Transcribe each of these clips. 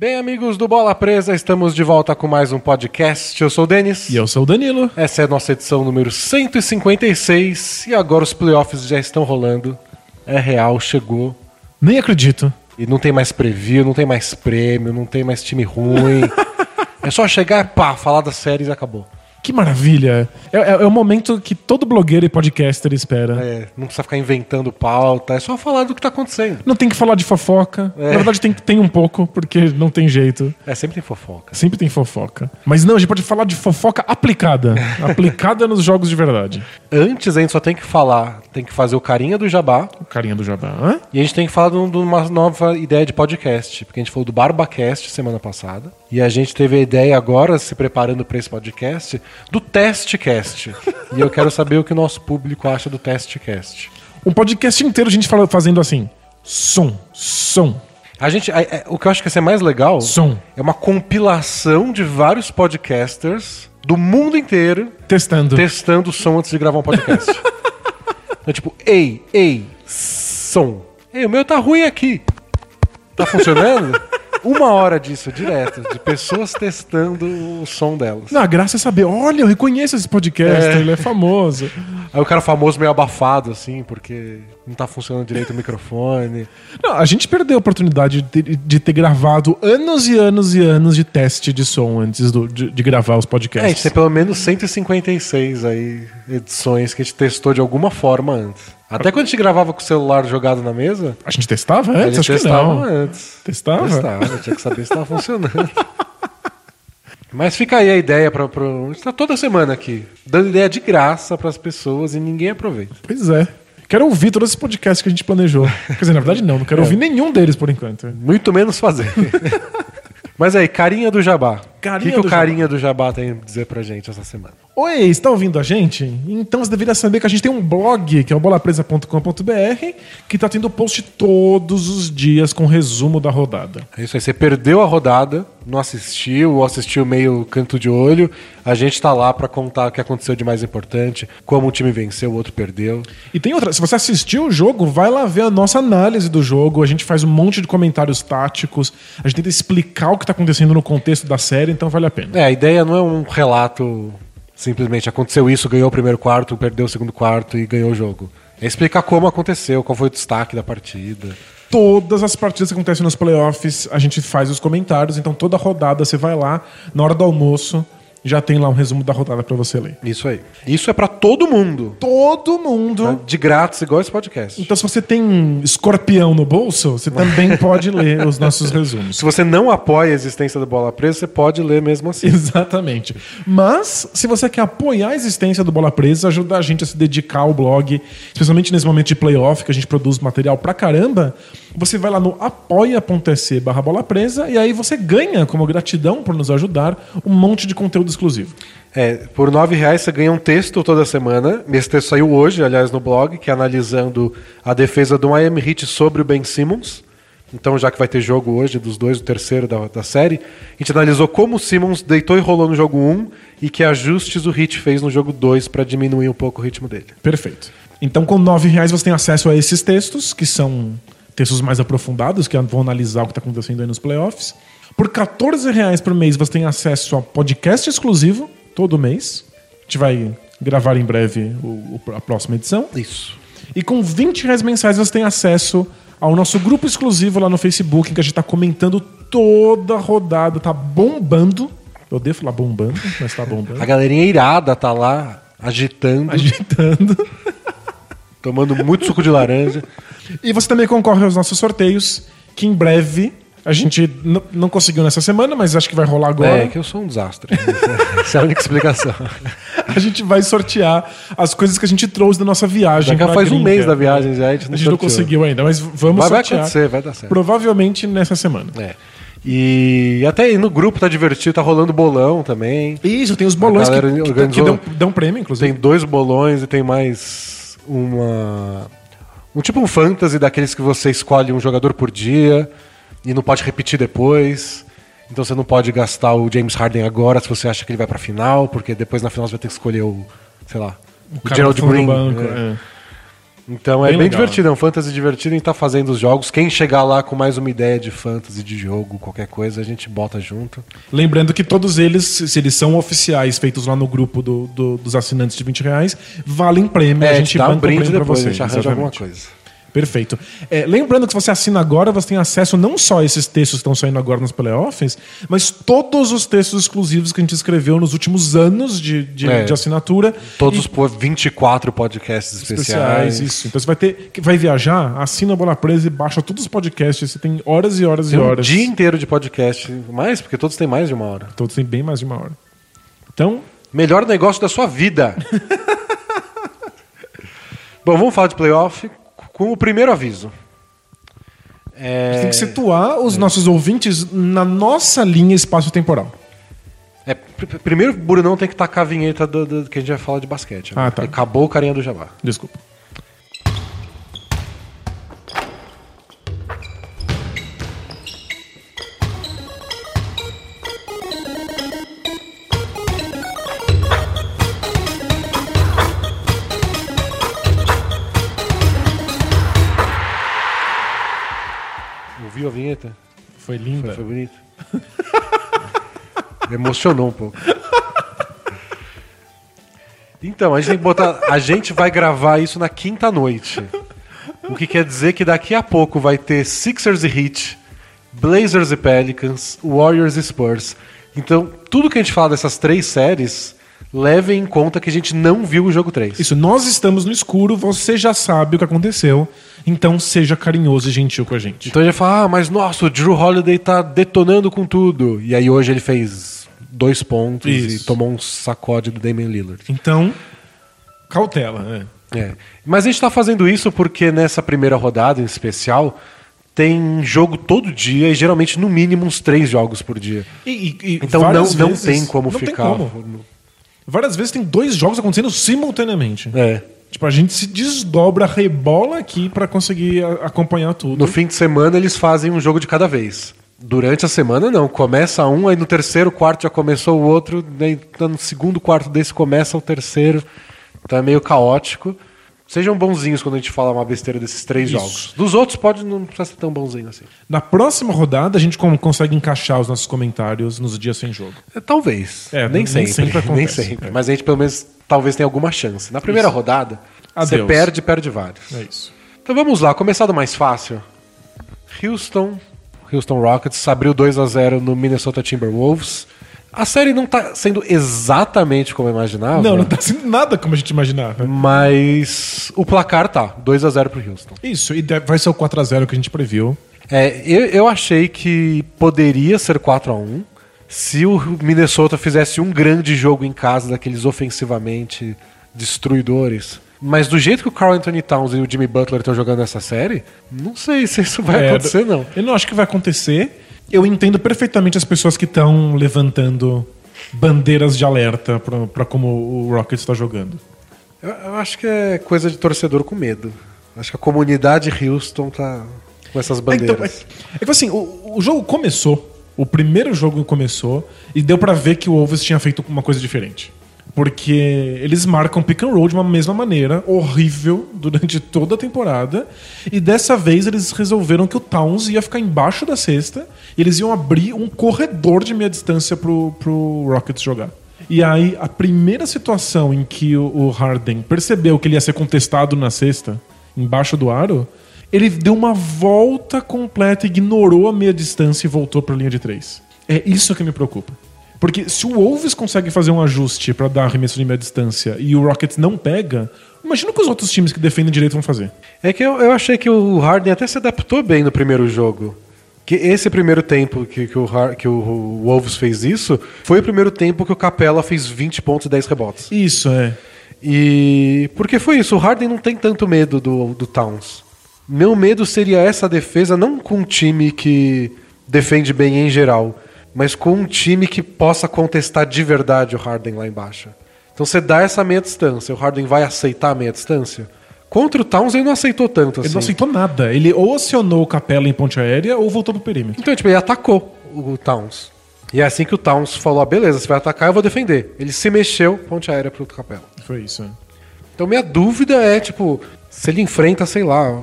Bem, amigos do Bola Presa, estamos de volta com mais um podcast. Eu sou o Denis. E eu sou o Danilo. Essa é a nossa edição número 156 e agora os playoffs já estão rolando. É real, chegou. Nem acredito. E não tem mais preview, não tem mais prêmio, não tem mais time ruim. é só chegar, pá, falar das séries e acabou. Que maravilha! É, é, é, o momento que todo blogueiro e podcaster espera. É, não precisa ficar inventando pauta, é só falar do que tá acontecendo. Não tem que falar de fofoca. É. Na verdade, tem, tem um pouco, porque não tem jeito. É, sempre tem fofoca. Sempre tem fofoca. Mas não, a gente pode falar de fofoca aplicada. aplicada nos jogos de verdade. Antes, a gente só tem que falar, tem que fazer o carinha do jabá. O carinha do jabá. Hã? E a gente tem que falar de uma nova ideia de podcast, porque a gente falou do BarbaCast semana passada. E a gente teve a ideia agora, se preparando para esse podcast, do Testcast. e eu quero saber o que o nosso público acha do Testcast. Um podcast inteiro a gente fala, fazendo assim: som, som. A gente, é, é, o que eu acho que ia ser mais legal som. é uma compilação de vários podcasters do mundo inteiro testando, testando o som antes de gravar um podcast. então, tipo, ei, ei, som. Ei, o meu tá ruim aqui. Tá funcionando? Uma hora disso, direto, de pessoas testando o som delas. Não, a graça é saber, olha, eu reconheço esse podcast, é. ele é famoso. Aí o cara famoso meio abafado, assim, porque não tá funcionando direito o microfone. Não, a gente perdeu a oportunidade de ter, de ter gravado anos e anos e anos de teste de som antes do, de, de, gravar os podcasts. É, a gente tem pelo menos 156 aí edições que a gente testou de alguma forma antes. Até quando a gente gravava com o celular jogado na mesa. A gente testava antes? A gente Acho testava que não. antes. Testava? Testava, tinha que saber se estava funcionando. Mas fica aí a ideia para. Pra... A gente está toda semana aqui, dando ideia de graça para as pessoas e ninguém aproveita. Pois é. Quero ouvir todos esses podcasts que a gente planejou. Quer dizer, na verdade, não, não quero é. ouvir nenhum deles por enquanto. Muito menos fazer. Mas aí, carinha do jabá. O que, que o carinha jabá. do jabá tem a dizer pra gente essa semana? Oi, está ouvindo a gente? Então você deveria saber que a gente tem um blog, que é o bolapresa.com.br, que está tendo post todos os dias com resumo da rodada. É isso aí, você perdeu a rodada, não assistiu, ou assistiu meio canto de olho, a gente está lá para contar o que aconteceu de mais importante, como um time venceu, o outro perdeu. E tem outra, se você assistiu o jogo, vai lá ver a nossa análise do jogo, a gente faz um monte de comentários táticos, a gente tenta explicar o que está acontecendo no contexto da série, então vale a pena. É, a ideia não é um relato Simplesmente aconteceu isso, ganhou o primeiro quarto, perdeu o segundo quarto e ganhou o jogo. É explicar como aconteceu, qual foi o destaque da partida. Todas as partidas que acontecem nos playoffs, a gente faz os comentários, então toda rodada você vai lá, na hora do almoço, já tem lá um resumo da rodada para você ler. Isso aí. Isso é para todo mundo. Todo mundo. É de grátis, igual esse podcast. Então, se você tem escorpião no bolso, você também pode ler os nossos resumos. Se você não apoia a existência do Bola Presa, você pode ler mesmo assim. Exatamente. Mas, se você quer apoiar a existência do Bola Presa, ajuda a gente a se dedicar ao blog, especialmente nesse momento de playoff, que a gente produz material pra caramba, você vai lá no apoia.se barra bola presa e aí você ganha, como gratidão por nos ajudar, um monte de conteúdo exclusivo. É, por nove reais você ganha um texto toda semana. Esse texto saiu hoje, aliás, no blog, que é analisando a defesa do Miami Heat sobre o Ben Simmons. Então, já que vai ter jogo hoje dos dois, o terceiro da, da série, a gente analisou como o Simmons deitou e rolou no jogo 1 um, e que ajustes o Heat fez no jogo 2 para diminuir um pouco o ritmo dele. Perfeito. Então, com nove reais você tem acesso a esses textos, que são textos mais aprofundados, que vão analisar o que está acontecendo aí nos playoffs. Por 14 reais por mês você tem acesso a podcast exclusivo todo mês. A gente vai gravar em breve o, a próxima edição. Isso. E com 20 reais mensais você tem acesso ao nosso grupo exclusivo lá no Facebook, em que a gente está comentando toda a rodada, tá bombando. Eu odeio falar bombando, mas tá bombando. A galerinha irada tá lá, agitando. Agitando. tomando muito suco de laranja. E você também concorre aos nossos sorteios, que em breve a gente não conseguiu nessa semana, mas acho que vai rolar agora. É, que eu sou um desastre. Essa é a única explicação. a gente vai sortear as coisas que a gente trouxe da nossa viagem. Já faz um mês da viagem já, a gente não, a gente não conseguiu ainda, mas vamos mas sortear. Vai acontecer, vai dar certo. Provavelmente nessa semana. É. E até aí no grupo tá divertido, tá rolando bolão também. Isso, tem os bolões que, que, que dão, dão prêmio, inclusive. Tem dois bolões e tem mais uma um tipo um fantasy daqueles que você escolhe um jogador por dia e não pode repetir depois. Então você não pode gastar o James Harden agora se você acha que ele vai para final, porque depois na final você vai ter que escolher o, sei lá, o, o Gerald Green. Banco, é. É. Então é Bem bem, legal. divertido, é um fantasy divertido em estar fazendo os jogos. Quem chegar lá com mais uma ideia de fantasy, de jogo, qualquer coisa, a gente bota junto. Lembrando que todos eles, se eles são oficiais, feitos lá no grupo do- do- dos assinantes de 20 reais, valem prêmio. É, a a gente dá um brinde depois, a vocês, gente arranja alguma exatamente. coisa. Perfeito. É, lembrando que se você assina agora, você tem acesso não só a esses textos que estão saindo agora nos playoffs, mas todos os textos exclusivos que a gente escreveu nos últimos anos de, de, É. de assinatura. Todos E pô, 24 podcasts especiais. especiais. Isso. Então você vai ter. Vai viajar, assina a Bola Presa e baixa todos os podcasts. Você tem horas e horas Tem e um horas. dia inteiro de podcast. Mais, porque todos têm mais de uma hora. Todos têm bem mais de uma hora. Então, Melhor negócio da sua vida. Bom, vamos falar de playoff com o primeiro aviso. É, tem que situar os nossos ouvintes na nossa linha espaço-temporal. é, pr- primeiro, o Brunão tem que tacar a vinheta do, do- que a gente vai falar de basquete. né? Ah, tá. Acabou o carinha do Jabá. Desculpa. Ouviu a vinheta? Foi linda. Foi bonito. Me emocionou um pouco. Então, a gente tem que botar. A gente vai gravar isso na quinta noite. O que quer dizer que daqui a pouco vai ter Sixers e Heat, Blazers e Pelicans, Warriors e Spurs. Então, tudo que a gente fala dessas três séries, levem em conta que a gente não viu o jogo 3. Isso, nós estamos no escuro, você já sabe o que aconteceu, então seja carinhoso e gentil com a gente. Então gente fala, ah, mas nossa, o Drew Holiday tá detonando com tudo. E aí hoje ele fez dois pontos Isso. e tomou um sacode do Damian Lillard. Então, cautela. É. É. Mas a gente tá fazendo isso porque nessa primeira rodada em especial tem jogo todo dia e geralmente no mínimo uns três jogos por dia. E- e- Então não, não vezes- tem como não tem ficar. como. Várias vezes tem dois jogos acontecendo simultaneamente. É. Tipo, a gente se desdobra, rebola aqui pra conseguir acompanhar tudo. No fim de semana eles fazem um jogo de cada vez. Durante a semana não, começa um, aí no terceiro quarto já começou o outro, daí no segundo quarto desse começa o terceiro. Então é meio caótico. Sejam bonzinhos quando a gente fala uma besteira desses três Isso. jogos. Dos outros pode não precisa ser tão bonzinho assim. Na próxima rodada, a gente consegue encaixar os nossos comentários nos dias sem jogo. É, talvez. É, nem, nem sempre. sempre acontece. nem sempre. É. Mas a gente pelo menos talvez tenha alguma chance. Na primeira rodada, você Adeus. perde, perde vários. É isso. Então vamos lá, começar do mais fácil. Houston, Houston Rockets abriu 2 a 0 no Minnesota Timberwolves. A série não tá sendo exatamente como eu imaginava. Não, não tá sendo nada como a gente imaginava. Mas o placar tá 2 a 0 pro Houston. Isso, e vai ser o 4x0 que a gente previu. É, eu, eu achei que poderia ser 4 a 1 se o Minnesota fizesse um grande jogo em casa daqueles ofensivamente destruidores. Mas do jeito que o Carl Anthony Towns e o Jimmy Butler estão jogando essa série, não sei se isso vai É, acontecer, não. Eu não acho que vai acontecer. Eu entendo perfeitamente as pessoas que estão levantando bandeiras de alerta pra como o Rockets está jogando. Eu, eu acho que é coisa de torcedor com medo. Acho que a comunidade Houston tá com essas É, então, bandeiras. é, é que assim, o, o jogo começou, o primeiro jogo começou, e deu pra ver que o Wolves tinha feito uma coisa diferente. Porque eles marcam pick and roll de uma mesma maneira, horrível, durante toda a temporada. E dessa vez eles resolveram que o Towns ia ficar embaixo da cesta e eles iam abrir um corredor de meia distância pro, pro Rockets jogar. E aí, a primeira situação em que o, Harden percebeu que ele ia ser contestado na cesta, embaixo do aro, ele deu uma volta completa, ignorou a meia distância e voltou para a linha de três. É isso que me preocupa. Porque se o Wolves consegue fazer um ajuste para dar arremesso de meia distância e o Rockets não pega, imagina o que os outros times que defendem direito vão fazer. É que eu, eu achei que o Harden até se adaptou bem no primeiro jogo. Que esse primeiro tempo que, que, o, que o Wolves fez isso foi o primeiro tempo que o Capella fez 20 pontos e 10 rebotes. Isso, é. E porque foi isso, o Harden não tem tanto medo do, do Towns. Meu medo seria essa defesa, não com um time que defende bem em geral, mas com um time que possa contestar de verdade o Harden lá embaixo. Então você dá essa meia distância, o Harden vai aceitar a meia distância? Contra o Towns ele não aceitou tanto assim. Ele não aceitou nada. Ele ou acionou o Capela em ponte aérea ou voltou pro perímetro. Então, tipo, ele atacou o Towns. E é assim que o Towns falou: ah, beleza, você vai atacar, eu vou defender. Ele se mexeu, ponte aérea pro Capela. Foi isso. é. Então minha dúvida é, tipo, Se ele enfrenta, sei lá,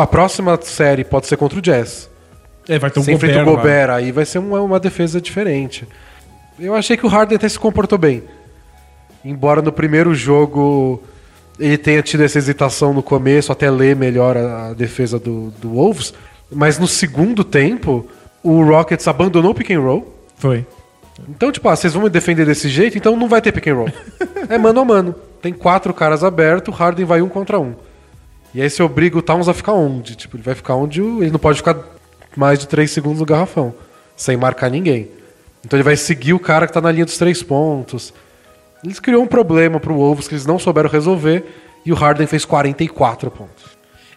a próxima série pode ser contra o Jazz. É, vai ter um Se enfrenta o Gobert. Gobert, aí vai ser uma, uma defesa diferente. Eu achei que o Harden até se comportou bem. Embora no primeiro jogo ele tenha tido essa hesitação no começo, até ler melhor a, a defesa do, do Wolves. Mas no segundo tempo, o Rockets abandonou o pick and roll. Foi. Então, tipo, ah, vocês vão me defender desse jeito, então não vai ter pick and roll. é mano a mano. Tem quatro caras abertos, o Harden vai um contra um. E aí você obriga o Towns a ficar onde? Tipo, ele vai ficar onde ele não pode ficar mais de três segundos no garrafão, sem marcar ninguém. Então ele vai seguir o cara que tá na linha dos três pontos. Eles criou um problema pro Wolves que eles não souberam resolver e o Harden fez 44 pontos.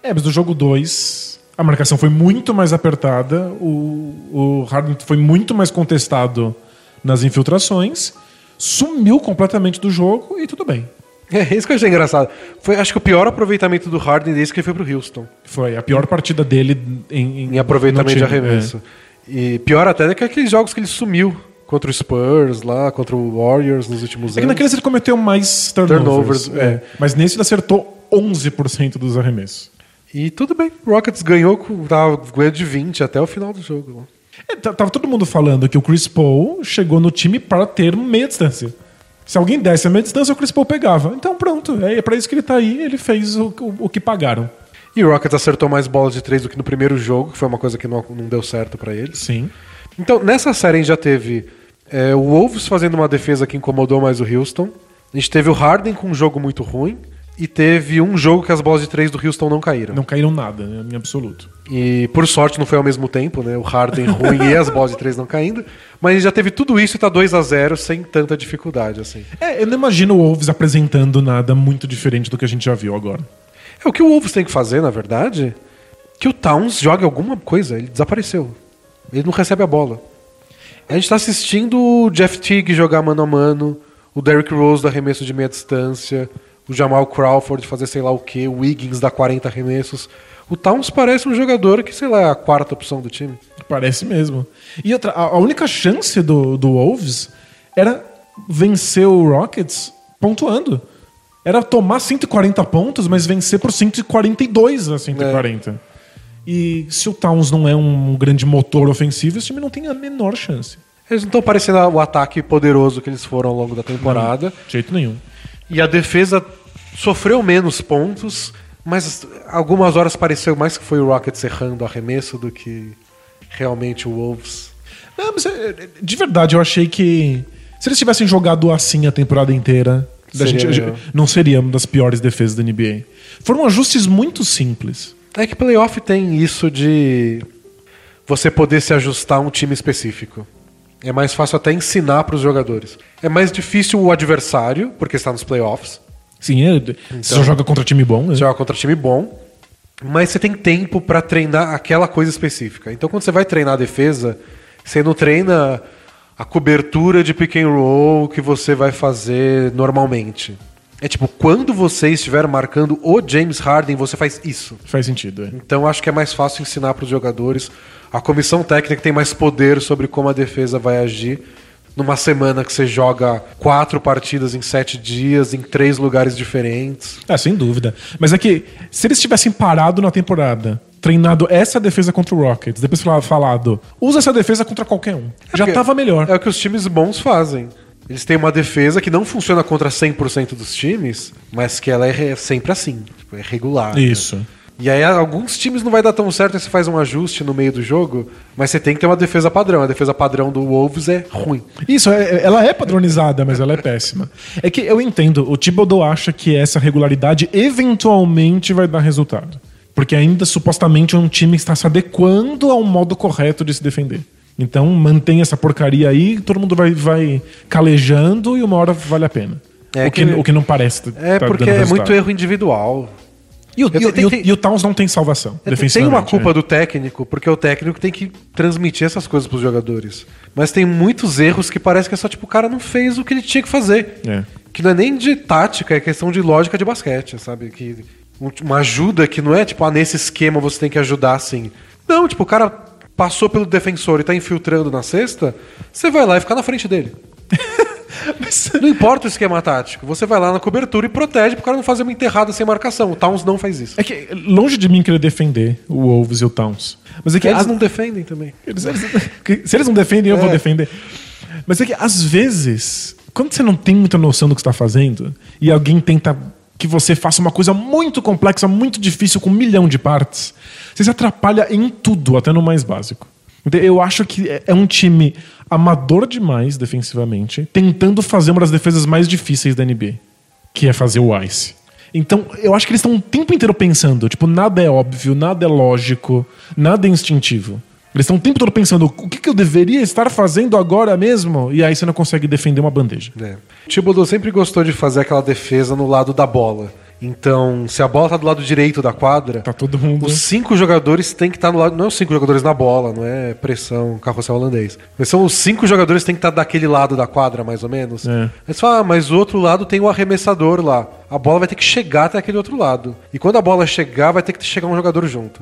É, mas no jogo 2, a marcação foi muito mais apertada, o, o Harden foi muito mais contestado nas infiltrações, sumiu completamente do jogo e tudo bem. É isso que eu achei engraçado. Foi, acho que o pior aproveitamento do Harden desde que ele foi pro Houston. Foi a pior partida dele em, em aproveitamento de no time, arremesso. E pior até do que aqueles jogos que ele sumiu contra o Spurs lá, contra o Warriors nos últimos É, é que anos. naqueles ele cometeu mais turnovers. Turnovers, é. é. Mas nesse ele acertou 11% dos arremessos. E tudo bem, o Rockets ganhou, tava ganhando de 20 até o final do jogo. É, tava todo mundo falando que o Chris Paul chegou no time para ter meia distância. Se alguém desse a meia distância, o Chris Paul pegava. Então pronto, é, é para isso que ele tá aí, ele fez o, o, o que pagaram. E o Rockets acertou mais bolas de três do que no primeiro jogo, que foi uma coisa que não, não deu certo pra eles. Sim. Então, nessa série a gente já teve é, o Wolves fazendo uma defesa que incomodou mais o Houston. A gente teve o Harden com um jogo muito ruim. E teve um jogo que as bolas de três do Houston não caíram. Não caíram nada, né, em absoluto. E por sorte não foi ao mesmo tempo, né? O Harden ruim e as bolas de três não caindo. Mas já teve tudo isso e tá 2 a 0 sem tanta dificuldade, assim. É, eu não imagino o Wolves apresentando nada muito diferente do que a gente já viu agora. É o que o Wolves tem que fazer, na verdade, que o Towns jogue alguma coisa. Ele desapareceu. Ele não recebe a bola. A gente tá assistindo o Jeff Teague jogar mano a mano, o Derrick Rose dar arremesso de meia distância, o Jamal Crawford fazer sei lá o que, o Wiggins dar 40 arremessos. O Towns parece um jogador que, sei lá, é a quarta opção do time. Parece mesmo. E outra, a, única chance do, do Wolves era vencer o Rockets pontuando. Era tomar 140 pontos, mas vencer por 142 a 140. E se o Towns não é um grande motor ofensivo, esse time não tem a menor chance. Eles não estão parecendo o ataque poderoso que eles foram ao longo da temporada. De jeito nenhum. E a defesa sofreu menos pontos, mas algumas horas pareceu mais que foi o Rockets errando arremesso do que realmente o Wolves. Não, mas é, é, de verdade, eu achei que se eles tivessem jogado assim a temporada inteira, Seria gente, melhor. não seria uma das piores defesas da NBA. Foram ajustes muito simples. É que playoff tem isso de você poder se ajustar a um time específico. É mais fácil até ensinar para os jogadores. É mais difícil o adversário, porque está nos playoffs. Sim, é, você só joga contra time bom, né? Você joga contra time bom, mas você tem tempo para treinar aquela coisa específica. Então, quando você vai treinar a defesa, você não treina a cobertura de pick and roll que você vai fazer normalmente. É tipo, quando você estiver marcando o James Harden, você faz isso. Faz sentido, é. Então, acho que é mais fácil ensinar para os jogadores. A comissão técnica tem mais poder sobre como a defesa vai agir. Numa semana que você joga quatro partidas em sete dias, em três lugares diferentes. Ah, sem dúvida. Mas é que se eles tivessem parado na temporada, treinado essa defesa contra o Rockets, depois fala- falado, usa essa defesa contra qualquer um. Já porque tava melhor. É o que os times bons fazem. Eles têm uma defesa que não funciona contra 100% dos times, mas que ela é re- sempre assim, tipo, é regular. né? E aí alguns times não vai dar tão certo, aí você faz um ajuste no meio do jogo, mas você tem que ter uma defesa padrão. A defesa padrão do Wolves é ruim. Isso, é- ela é padronizada, mas ela é péssima. É que eu entendo, o Thibodeau acha que essa regularidade eventualmente vai dar resultado. Porque ainda supostamente é um time está se adequando ao modo correto de se defender. Então mantém essa porcaria aí, todo mundo vai, vai calejando e uma hora vale a pena. É o, que, que- o que não parece. É tá porque é muito erro individual. E o, Eu e o- tem- e o Towns não tem salvação. Tem uma culpa é. do técnico, porque o técnico tem que transmitir essas coisas pros jogadores. Mas tem muitos erros que parece que é só tipo, o cara não fez o que ele tinha que fazer. É. Que não é nem de tática, é questão de lógica de basquete, sabe? Que um- uma ajuda que não é tipo, ah, nesse esquema você tem que ajudar assim. Não, tipo, o cara passou pelo defensor e tá infiltrando na cesta, você vai lá e fica na frente dele. Não importa o esquema tático. Você vai lá na cobertura e protege pro cara não fazer uma enterrada sem marcação. O Towns não faz isso. É que, longe de mim querer defender o Wolves e o Towns. Mas é que Eles as- não defendem também. Eles- eles- se eles não defendem, eu vou É. defender. Mas é que, às vezes, quando você não tem muita noção do que está fazendo e alguém tenta que você faça uma coisa muito complexa, muito difícil, com um milhão de partes, você se atrapalha em tudo, até no mais básico. Eu acho que é- é um time amador demais defensivamente, tentando fazer uma das defesas mais difíceis da NBA, que é fazer o ice. Então, eu acho que eles estão o tempo inteiro pensando, tipo, nada é óbvio, nada é lógico, nada é instintivo. Eles estão o tempo todo pensando, o que, que eu deveria estar fazendo agora mesmo? E aí você não consegue defender uma bandeja. É. Thibodeau sempre gostou de fazer aquela defesa no lado da bola. Então, se a bola tá do lado direito da quadra, Tá todo mundo. os cinco jogadores têm que estar no lado. Não é os cinco jogadores na bola, não é pressão, carrossel holandês. Mas são os cinco jogadores que têm que estar daquele lado da quadra, mais ou menos. É. Aí você fala, ah, mas o outro lado tem o arremessador lá. A bola vai ter que chegar até aquele outro lado. E quando a bola chegar, vai ter que chegar um jogador junto.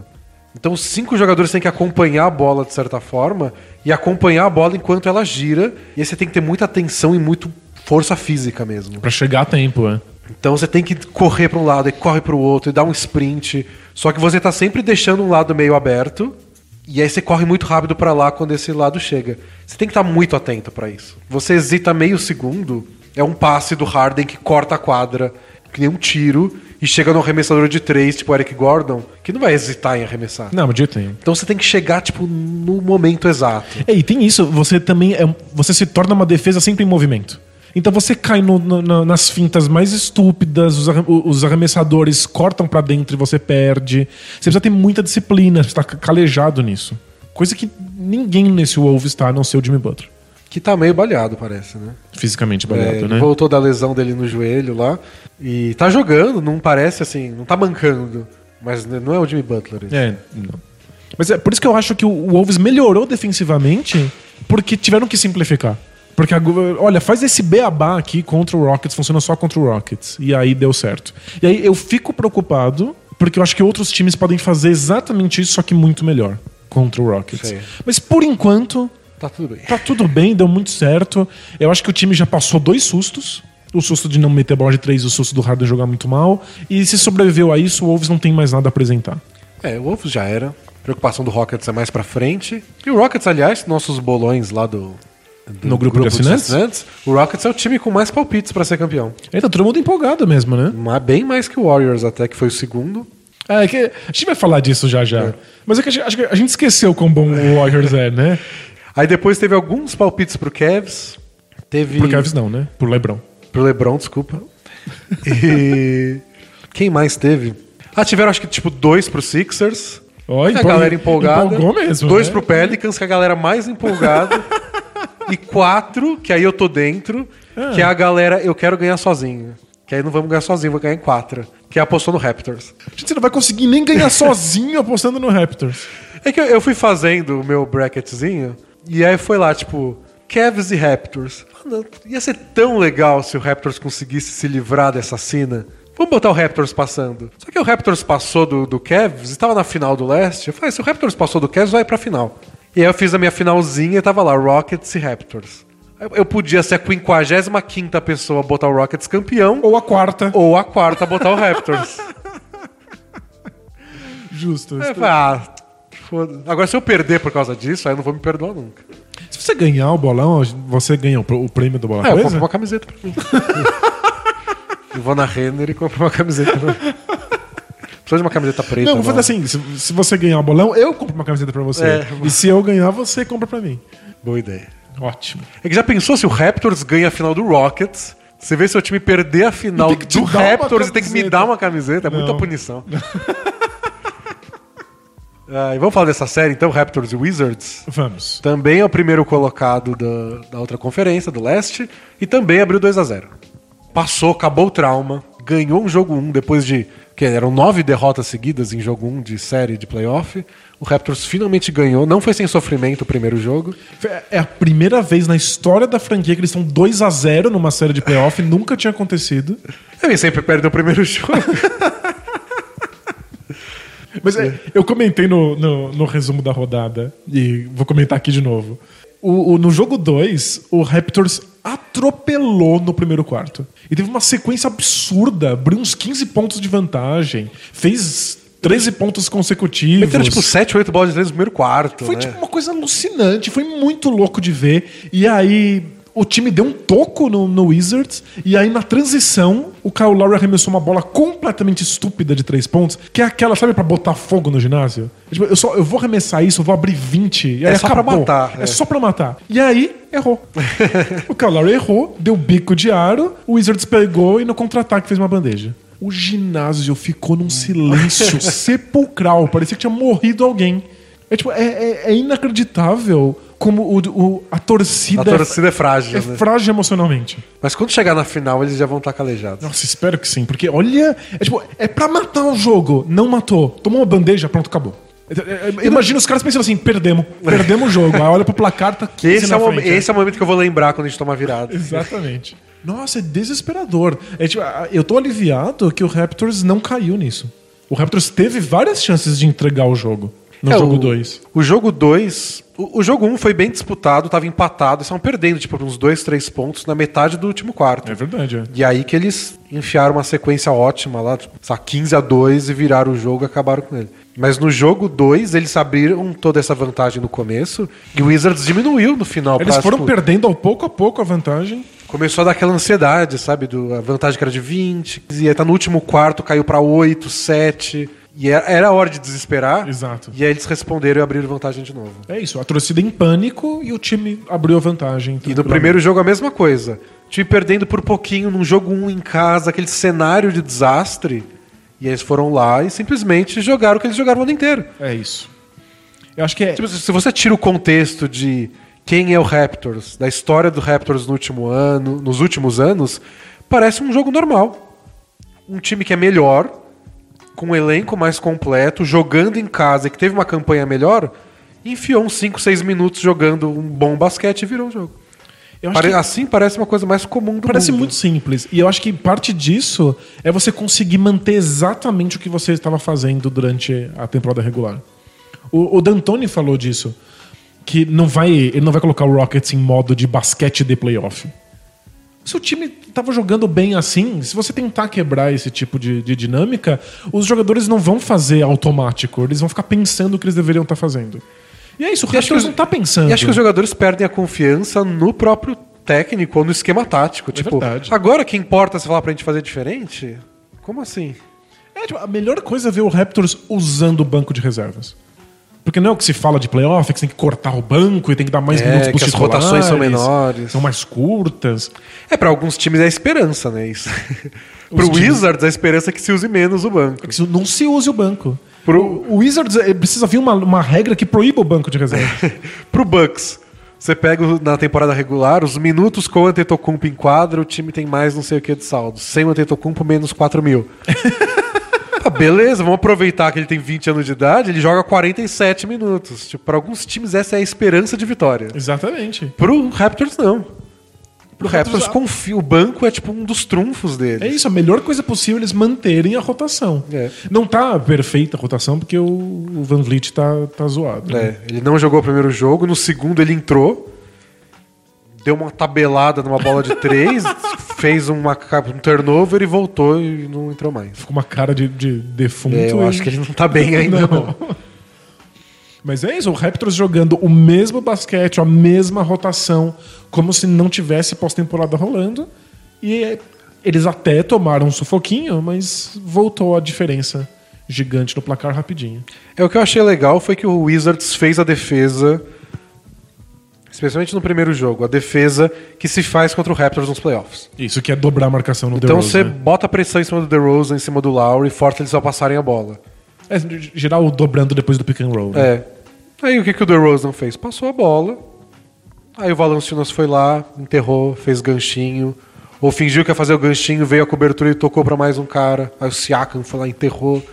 Então os cinco jogadores têm que acompanhar a bola de certa forma e acompanhar a bola enquanto ela gira. E aí você tem que ter muita atenção e muito força física mesmo. Pra chegar a tempo, é. Então você tem que correr para um lado e corre para o outro e dar um sprint. Só que você tá sempre deixando um lado meio aberto e aí você corre muito rápido para lá quando esse lado chega. Você tem que estar muito atento para isso. Você hesita meio segundo, é um passe do Harden que corta a quadra, que nem um tiro e chega no arremessador de três, tipo Eric Gordon, que não vai hesitar em arremessar. Não, de nenhum. Então você tem que chegar tipo no momento exato. É, e tem isso, você também é, você se torna uma defesa sempre em movimento. Então você cai no- no- na- nas fintas mais estúpidas, os, arre- os arremessadores cortam pra dentro e você perde. Você precisa ter muita disciplina, você tá calejado nisso. Coisa que ninguém nesse Wolves está, a não ser o Jimmy Butler. Que tá meio baleado, parece, né? Fisicamente É, baleado, ele né? voltou da lesão dele no joelho lá. E tá jogando, não parece assim, não tá mancando. Mas não é o Jimmy Butler. esse. É, não. Mas é por isso que eu acho que o Wolves melhorou defensivamente porque tiveram que simplificar. Porque, olha, faz esse beabá aqui contra o Rockets, funciona só contra o Rockets. E aí deu certo. E aí eu fico preocupado porque eu acho que outros times podem fazer exatamente isso, só que muito melhor contra o Rockets. Sei. Mas por enquanto, Tá tudo bem. tá tudo bem, deu muito certo. Eu acho que o time já passou dois sustos. O susto de não meter bola de três, o susto do Harden jogar muito mal. E se sobreviveu a isso, o Wolves não tem mais nada a apresentar. É, o Wolves já era. A preocupação do Rockets é mais pra frente. E o Rockets, aliás, nossos bolões lá do. Do No grupo de assinantes? O Rockets é o time com mais palpites pra ser campeão. Tá todo mundo empolgado mesmo, né? Mas Bem mais que o Warriors, até, que foi o segundo. É, que a gente vai falar disso já já. Mas é que a gente, acho que a gente esqueceu quão bom o Warriors é, né? Aí depois teve alguns palpites pro Cavs. Teve. Pro Cavs não, né? Pro LeBron. Pro LeBron, desculpa. E. Quem mais teve? Ah, tiveram acho que tipo dois pro Sixers. Ó, a empol- galera empolgada. empolgou mesmo, Dois né? pro Pelicans, que é a galera mais empolgada. e quatro, que aí eu tô dentro, Ah. que é a galera eu quero ganhar sozinho. Que aí não vamos ganhar sozinho, vou ganhar em quatro. Que é apostou no Raptors. Gente, você não vai conseguir nem ganhar sozinho apostando no Raptors. É que eu, eu fui fazendo o meu bracketzinho, e aí foi lá, tipo, Cavs e Raptors. Mano, ia ser tão legal se o Raptors conseguisse se livrar dessa cena. Vamos botar o Raptors passando. Só que o Raptors passou do, do Cavs, estava na final do leste. Eu falei, se o Raptors passou do Cavs, vai pra final. E aí eu fiz a minha finalzinha e tava lá, Rockets e Raptors. Eu- podia ser a 55 pessoa a botar o Rockets campeão, Ou a quarta. ou a quarta a botar o Raptors. Justo. Falei, ah, Agora, se eu perder por causa disso, aí eu não vou me perdoar nunca. Se você ganhar o bolão, você ganha o pr- o prêmio do bola Ah, eu compro uma camiseta pra mim. eu vou na Renner e compro uma camiseta pra mim. Precisa de uma camiseta preta. Não, vou fazer assim: se, se você ganhar o bolão, eu compro uma camiseta pra você. É. E se eu ganhar, você compra pra mim. Boa ideia. Ótimo. É que já pensou se o Raptors ganha a final do Rockets? Você vê seu time perder a final do Raptors e tem que me dar uma camiseta. É muita Não. punição. Ah, e vamos falar dessa série então, Raptors e Wizards? Vamos. Também é o primeiro colocado da, da outra conferência, do leste, e também abriu 2 a 0 Passou, acabou o trauma, ganhou um jogo 1 depois de. Que eram nove derrotas seguidas em jogo 1 de série de playoff. O Raptors finalmente ganhou, não foi sem sofrimento o primeiro jogo. É a primeira vez na história da franquia que eles estão 2 a 0 numa série de playoff, nunca tinha acontecido. Ele sempre perde o primeiro jogo. Mas é, eu comentei no, no, no resumo da rodada, e vou comentar aqui de novo. O, o- no jogo 2, o Raptors atropelou no primeiro quarto. E teve uma sequência absurda, abriu uns 15 pontos de vantagem, fez 13 pontos consecutivos. Meteram tipo 7, 8 bolas de três no primeiro quarto. Foi né? tipo uma coisa alucinante, foi muito louco de ver. E aí o time deu um toco no, no Wizards, e aí na transição o Kyle Lowry arremessou uma bola completamente estúpida de três pontos, que é aquela, sabe, pra botar fogo no ginásio? Tipo, eu, só, eu vou arremessar isso, eu vou abrir 20, e aí É só pra acabou. matar, É é. só pra matar. E aí, errou. o Kyle Lowry errou, deu bico de aro, o Wizards pegou e no contra-ataque fez uma bandeja. O ginásio ficou num silêncio sepulcral, parecia que tinha morrido alguém. É, tipo, é, é- é inacreditável como o, o- a torcida, A torcida é frágil, é né? frágil emocionalmente. Mas quando chegar na final, eles já vão estar calejados. Nossa, espero que sim, porque olha, é, tipo, é pra matar o jogo, não matou. Tomou uma bandeja, pronto, acabou. É, é, é, Imagina os caras pensando assim, perdemos, perdemos o jogo. Aí olha pro placar, tá 15 Esse, é o, frente, momen- esse é o momento que eu vou lembrar quando a gente toma virada. Exatamente. Nossa, é desesperador. É, tipo, eu tô aliviado que o Raptors não caiu nisso. O Raptors teve várias chances de entregar o jogo no É, jogo o- 2. O jogo 2. O, o jogo 1 um foi bem disputado, tava empatado, estavam perdendo, tipo, uns 2, 3 pontos na metade do último quarto. É verdade, é. E aí que eles enfiaram uma sequência ótima lá, tipo, sei lá, 15 a 2 e viraram o jogo e acabaram com ele. Mas no jogo 2, eles abriram toda essa vantagem no começo e o Wizards diminuiu no final. Eles foram tipo, perdendo ao pouco a pouco a vantagem. Começou a dar aquela ansiedade, sabe? Do, a vantagem que era de 20, e aí tá no último quarto, caiu pra 8, 7. E era, era hora de desesperar. Exato. E aí eles responderam e abriram vantagem de novo. É isso, a torcida em pânico e o time abriu a vantagem. E no primeiro jogo a mesma coisa. Time perdendo por pouquinho num jogo 1 em casa, aquele cenário de desastre. E aí eles foram lá e simplesmente jogaram o que eles jogaram o ano inteiro. É isso. Eu acho que é. Tipo, se você tira o contexto de quem é o Raptors, da história do Raptors no último ano, nos últimos anos, parece um jogo normal. Um time que é melhor, com um elenco mais completo, jogando em casa e que teve uma campanha melhor, enfiou uns 5, 6 minutos jogando um bom basquete e virou o jogo. Pare- que- Assim parece uma coisa mais comum do Parece mundo. muito simples. E eu acho que parte disso é você conseguir manter exatamente o que você estava fazendo durante a temporada regular. O, o D'Antoni falou disso. Que não vai, ele não vai colocar o Rockets em modo de basquete de playoff. Se o time estava jogando bem assim, se você tentar quebrar esse tipo de, de dinâmica, os jogadores não vão fazer automático. Eles vão ficar pensando o que eles deveriam estar fazendo. E é isso, o Raptors não tá pensando. E acho que os jogadores perdem a confiança no próprio técnico ou no esquema tático. tipo, verdade. agora que importa você falar pra gente fazer diferente? Como assim? É, tipo, a melhor coisa é ver o Raptors usando o banco de reservas. Porque não é o que se fala de playoff, é que você tem que cortar o banco e tem que dar mais É, minutos que as rotações são menores. São mais curtas. É, pra alguns times é a esperança, né? Isso. Pro times- Wizards, a esperança é que se use menos o banco. É que não se use o banco. Pro- O, o Wizards eh, precisa vir uma, uma regra que proíba o banco de reserva. Pro Bucks, você pega o- na temporada regular, os minutos com o Antetokounmpo em quadra, o time tem mais não sei o que de saldo. Sem o Antetokounmpo, menos 4 mil. Ah, beleza, vamos aproveitar que ele tem 20 anos de idade, ele joga 47 minutos. Tipo, para alguns times essa é a esperança de vitória. Exatamente. Pro Raptors, não. Pro Raptors, Raptors, confia, o banco é tipo um dos trunfos dele. É isso, a melhor coisa possível é eles manterem a rotação. É. Não tá perfeita a rotação porque o, Van Vliet tá, tá zoado. né? É, ele não jogou o primeiro jogo, no segundo ele entrou, deu uma tabelada numa bola de três, fez uma, um turnover e voltou e não entrou mais. Ficou uma cara de, de defunto. É, eu e- acho que ele não tá bem ainda. não. Mas é isso, o Raptors jogando o mesmo basquete, a mesma rotação, como se não tivesse pós-temporada rolando. E eles até tomaram um sufoquinho, mas voltou a diferença gigante no placar rapidinho. É, o que eu achei legal foi que o Wizards fez a defesa, especialmente no primeiro jogo, a defesa que se faz contra o Raptors nos playoffs. Isso que é dobrar a marcação no Então você né? bota pressão em cima do DeRozan, em cima do Lowry, força eles a passarem a bola. É, geral dobrando depois do pick and roll. né? É. Aí o que, que o DeRozan fez? Passou a bola. Aí o Valanciunas foi lá, enterrou, fez ganchinho. Ou fingiu que ia fazer o ganchinho, veio a cobertura e tocou pra mais um cara. Aí o Siakam foi lá, enterrou.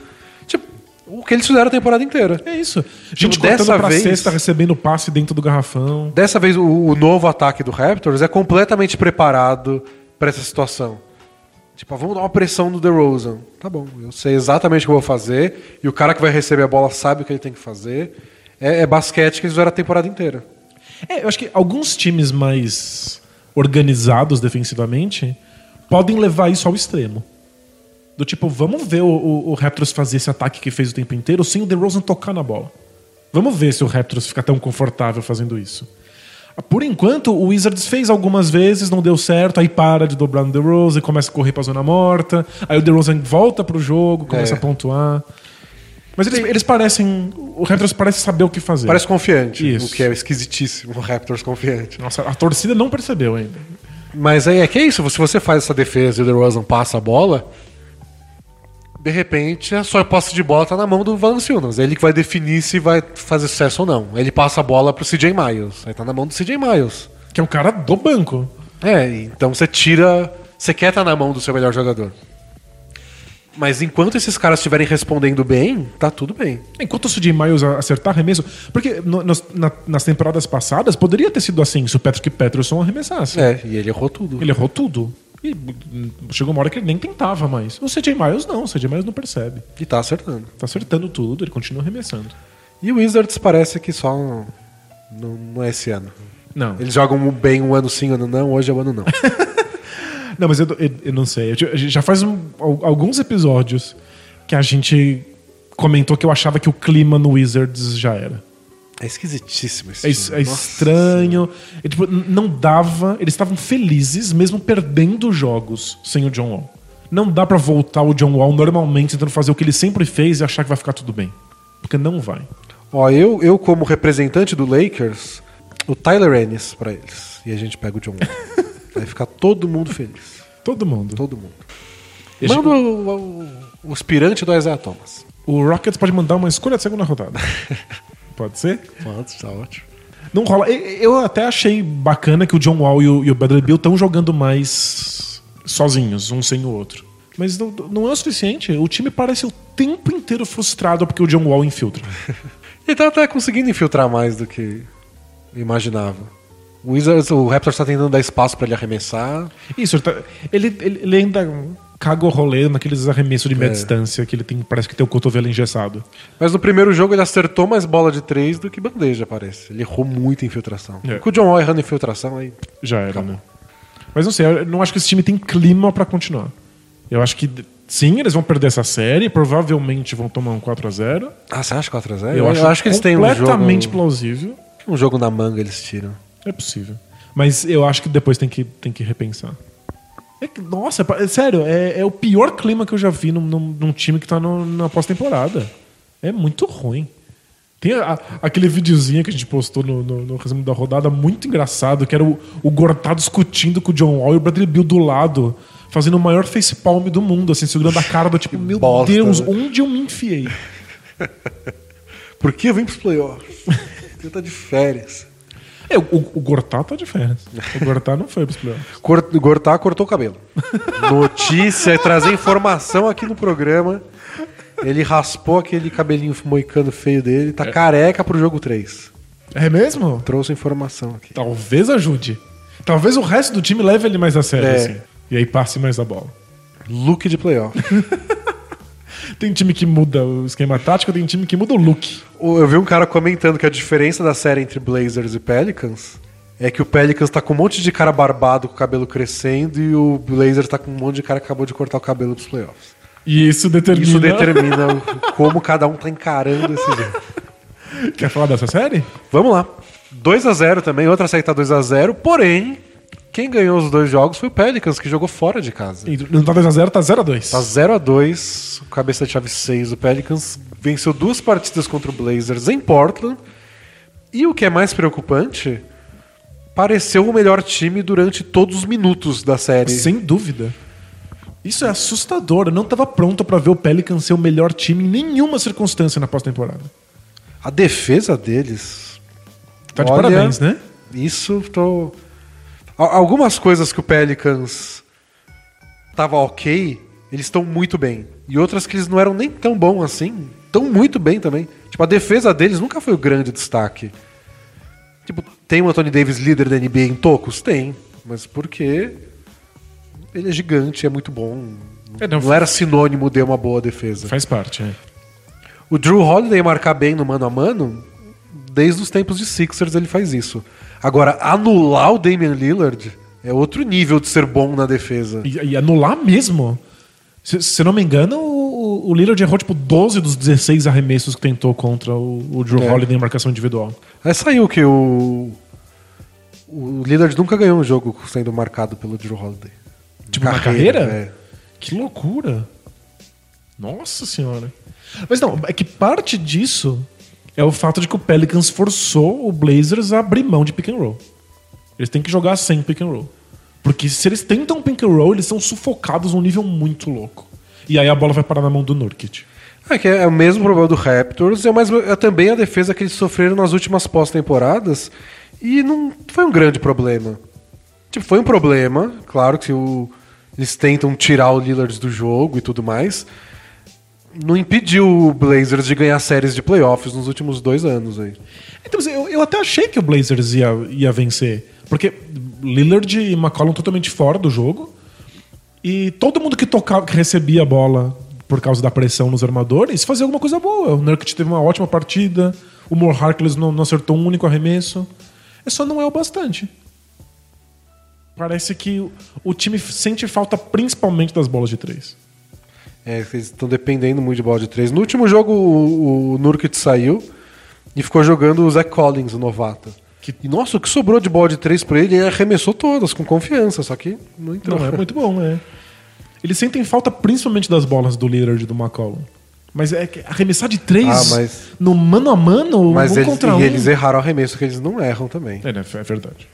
Tipo, o que eles fizeram a temporada inteira. É isso. Gente Tipo, dessa pra vez- cesta, recebendo passe dentro do garrafão. Dessa vez, o, o novo ataque do Raptors é completamente preparado pra essa situação. Tipo, ah, vamos dar uma pressão no DeRozan. Tá bom, eu sei exatamente o que eu vou fazer. E o cara que vai receber a bola sabe o que ele tem que fazer. É, é basquete que eles fizeram a temporada inteira. É, eu acho que alguns times mais organizados defensivamente, podem levar isso ao extremo. Do tipo, vamos ver o, o, o Raptors fazer esse ataque que fez o tempo inteiro sem o DeRozan tocar na bola. Vamos ver se o Raptors fica tão confortável fazendo isso. Por enquanto, o Wizards fez algumas vezes, não deu certo, aí para de dobrar no DeRozan e começa a correr pra zona morta. Aí o DeRozan volta pro jogo, começa É. a pontuar. Mas eles, eles parecem. O Raptors parece saber o que fazer. Parece confiante, Isso. o que é esquisitíssimo, o Raptors confiante. Nossa, a torcida não percebeu ainda. Mas aí é que é isso, se você faz essa defesa e o DeRozan passa a bola, de repente a sua posse de bola tá na mão do Valanciunas. É ele que vai definir se vai fazer sucesso ou não. Ele passa a bola pro CJ Miles. Aí tá na mão do CJ Miles. Que é um cara do banco. É, então você tira. Você quer estar na mão do seu melhor jogador. Mas enquanto esses caras estiverem respondendo bem, tá tudo bem. Enquanto o CJ Miles acertar arremesso. Porque no- nos- na- nas temporadas passadas poderia ter sido assim se o Patrick Patterson arremessasse. É, e ele errou tudo. Ele errou tudo. E chegou uma hora que ele nem tentava mais. O CJ Miles não, o CJ Miles não percebe. E tá acertando. Tá acertando tudo, ele continua arremessando. E o Wizards parece que só não, não, não é esse ano. Não. Eles jogam bem um ano sim, um ano não, hoje é o ano não. Não, mas eu, eu, eu não sei. Eu, já faz um- al- alguns episódios que a gente comentou que eu achava que o clima no Wizards já era. É esquisitíssimo esse É, es- é Nossa estranho. É, tipo, não dava. Eles estavam felizes mesmo perdendo jogos sem o John Wall. Não dá pra voltar o John Wall normalmente tentando fazer o que ele sempre fez e achar que vai ficar tudo bem. Porque não vai. Ó, eu, eu como representante do Lakers, o Tyler Ennis pra eles. E a gente pega o John Wall. Vai ficar todo mundo feliz. Todo mundo. Todo mundo. E gente- Manda o, o, o aspirante do Isaiah Thomas. O Rockets pode mandar uma escolha de segunda rodada. pode ser? Manda, tá ótimo. Não rola. Eu até achei bacana que o John Wall e o, e o Bradley Beal estão jogando mais sozinhos, um sem o outro. Mas não, não é o suficiente. O time parece o tempo inteiro frustrado porque o John Wall infiltra. Ele tá até conseguindo infiltrar mais do que imaginava. O Wizards, o Raptors tá tentando dar espaço pra ele arremessar. Isso, ele, tá- ele, ele- ele ainda caga o rolê naqueles arremessos de meia É. distância que ele tem, parece que tem o cotovelo engessado. Mas no primeiro jogo ele acertou mais bola de três do que bandeja, parece. Ele errou muito infiltração. É. Com o John Wall errando infiltração, aí. Já era, né? Mas não sei, eu não acho que esse time tem clima pra continuar. Eu acho que sim, eles vão perder essa série, provavelmente vão tomar um 4 a 0 Ah, você acha 4x0? Eu, acho, que eles têm um completamente jogo, plausível. um jogo na manga, eles tiram. É possível. Mas eu acho que depois tem que, tem que repensar. É que- nossa, é é sério, é, é o pior clima que eu já vi num, num- num time que tá no- na pós-temporada. É muito ruim. Tem a- aquele videozinho que a gente postou no, no, no resumo da rodada, muito engraçado, que era o, o Gortá discutindo com o John Wall e o Bradley Bill do lado, fazendo o maior facepalm do mundo, assim, segurando a cara do tipo, meu bosta, Deus, né? onde eu me enfiei? Por que eu vim pros playoffs? Ele tá de férias. É, o, o Gortá tá de férias. O Gortá não foi pros playoffs. Cort, Gortá cortou o cabelo. Notícia, trazer informação aqui no programa. Ele raspou aquele cabelinho moicano feio dele, tá careca pro jogo 3. É mesmo? Trouxe informação aqui. Talvez ajude. Talvez o resto do time leve ele mais a sério, É. assim. E aí passe mais a bola. Look de playoff. Tem time que muda o esquema tático, tem time que muda o look. Eu vi um cara comentando que a diferença da série entre Blazers e Pelicans é que o Pelicans tá com um monte de cara barbado com o cabelo crescendo e o Blazers tá com um monte de cara que acabou de cortar o cabelo pros playoffs. E isso determina. Isso determina como cada um tá encarando esse jogo. Quer falar dessa série? Vamos lá. 2 a 0 também, outra série tá 2 a 0 porém, quem ganhou os dois jogos foi o Pelicans, que jogou fora de casa. E Não tá 2x0, tá 0x2. Tá 0 a 2 cabeça de chave 6. O Pelicans venceu duas partidas contra o Blazers em Portland. E o que é mais preocupante, pareceu o melhor time durante todos os minutos da série. Sem dúvida. Isso é assustador. Eu não tava pronto pra ver o Pelican ser o melhor time em nenhuma circunstância na pós-temporada. A defesa deles. Tá de Olha, parabéns, né? Isso, tô. Al- Algumas coisas que o Pelicans tava ok, eles estão muito bem. E outras que eles não eram nem tão bons assim, estão muito bem também. Tipo, a defesa deles nunca foi o grande destaque. Tipo, tem o Anthony Davis líder da NBA em tocos? Tem. Mas porque ele é gigante, é muito bom. É, não, não era sinônimo de uma boa defesa. Faz parte, é. O Drew Holiday marcar bem no mano a mano, desde os tempos de Sixers ele faz isso. Agora, anular o Damian Lillard É outro nível de ser bom na defesa. E, e anular mesmo. Se, se não me engano, o, o Lillard errou tipo 12 dos 16 arremessos que tentou contra o, o Drew É. Holiday em marcação individual. Aí saiu que o. O Lillard nunca ganhou um jogo sendo marcado pelo Drew Holiday. Tipo, na carreira? É. Que loucura! Nossa senhora. Mas não, é que parte disso é o fato de que o Pelicans forçou o Blazers a abrir mão de pick and roll. Eles têm que jogar sem pick and roll. Porque se eles tentam pick and roll, eles são sufocados num nível muito louco. E aí a bola vai parar na mão do Nurkic. É que é o mesmo problema do Raptors, é, mais, é também a defesa que eles sofreram nas últimas pós-temporadas e não foi um grande problema. Tipo, foi um problema, claro que o- eles tentam tirar o Lillard do jogo e tudo mais. Não impediu o Blazers de ganhar séries de playoffs nos últimos dois anos aí. Então, assim, eu, eu até achei que o Blazers ia, ia vencer. Porque Lillard e McCollum totalmente fora do jogo. E todo mundo que tocava, que recebia a bola por causa da pressão nos armadores, fazia alguma coisa boa. O Nurkic teve uma ótima partida. O Moore Harkless não, não acertou um único arremesso. É só não é o bastante. Parece que o, o time sente falta principalmente das bolas de três. É, eles estão dependendo muito de bola de três. No último jogo, o, o Nurkic saiu e ficou jogando o Zach Collins, o novato. Que- E nossa, o que sobrou de bola de três pra ele, ele arremessou todas com confiança, só que não entrou. Não, é muito bom, é. Eles sentem falta principalmente das bolas do Lillard e do McCollum. Mas é que arremessar de três Ah, mas- no mano a mano, Mas um eles, contra e um. eles erraram o arremesso, que eles não erram também. É, né, é verdade.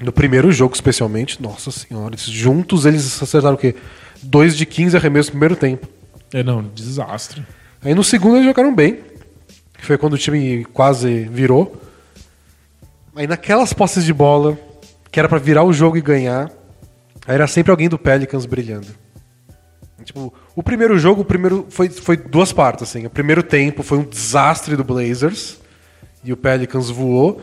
No primeiro jogo, especialmente, nossa senhora, juntos eles acertaram o quê? 2 de 15 arremessos no primeiro tempo. É, não, desastre. Aí no segundo eles jogaram bem, que foi quando o time quase virou. Aí naquelas posses de bola, que era pra virar o jogo e ganhar, aí era sempre alguém do Pelicans brilhando. Tipo, o primeiro jogo, o primeiro foi, foi duas partes, assim. O primeiro tempo foi um desastre do Blazers e o Pelicans voou.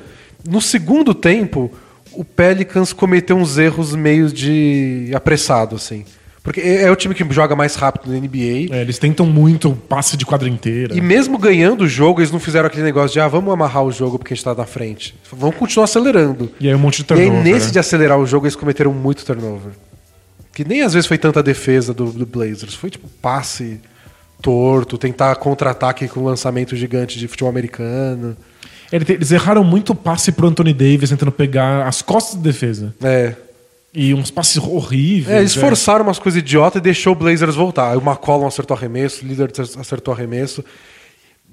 No segundo tempo, o Pelicans cometeu uns erros meio de apressado, assim. Porque é é o time que joga mais rápido na NBA. É, eles tentam muito passe de quadra inteira. E mesmo ganhando o jogo, eles não fizeram aquele negócio de ah, vamos amarrar o jogo porque a gente tá na frente. Vamos continuar acelerando. E aí um monte de e aí, turnover. nesse né? de acelerar o jogo, eles cometeram muito turnover. Que nem às vezes foi tanta defesa do, do Blazers. Foi tipo passe torto, tentar contra-ataque com lançamento gigante de futebol americano. Ele- Eles erraram muito passe pro Anthony Davis tentando pegar as costas de defesa. É. E uns passes horríveis. É, eles é. forçaram umas coisas idiotas e deixou o Blazers voltar. Aí o McCollum acertou arremesso, o líder acertou arremesso.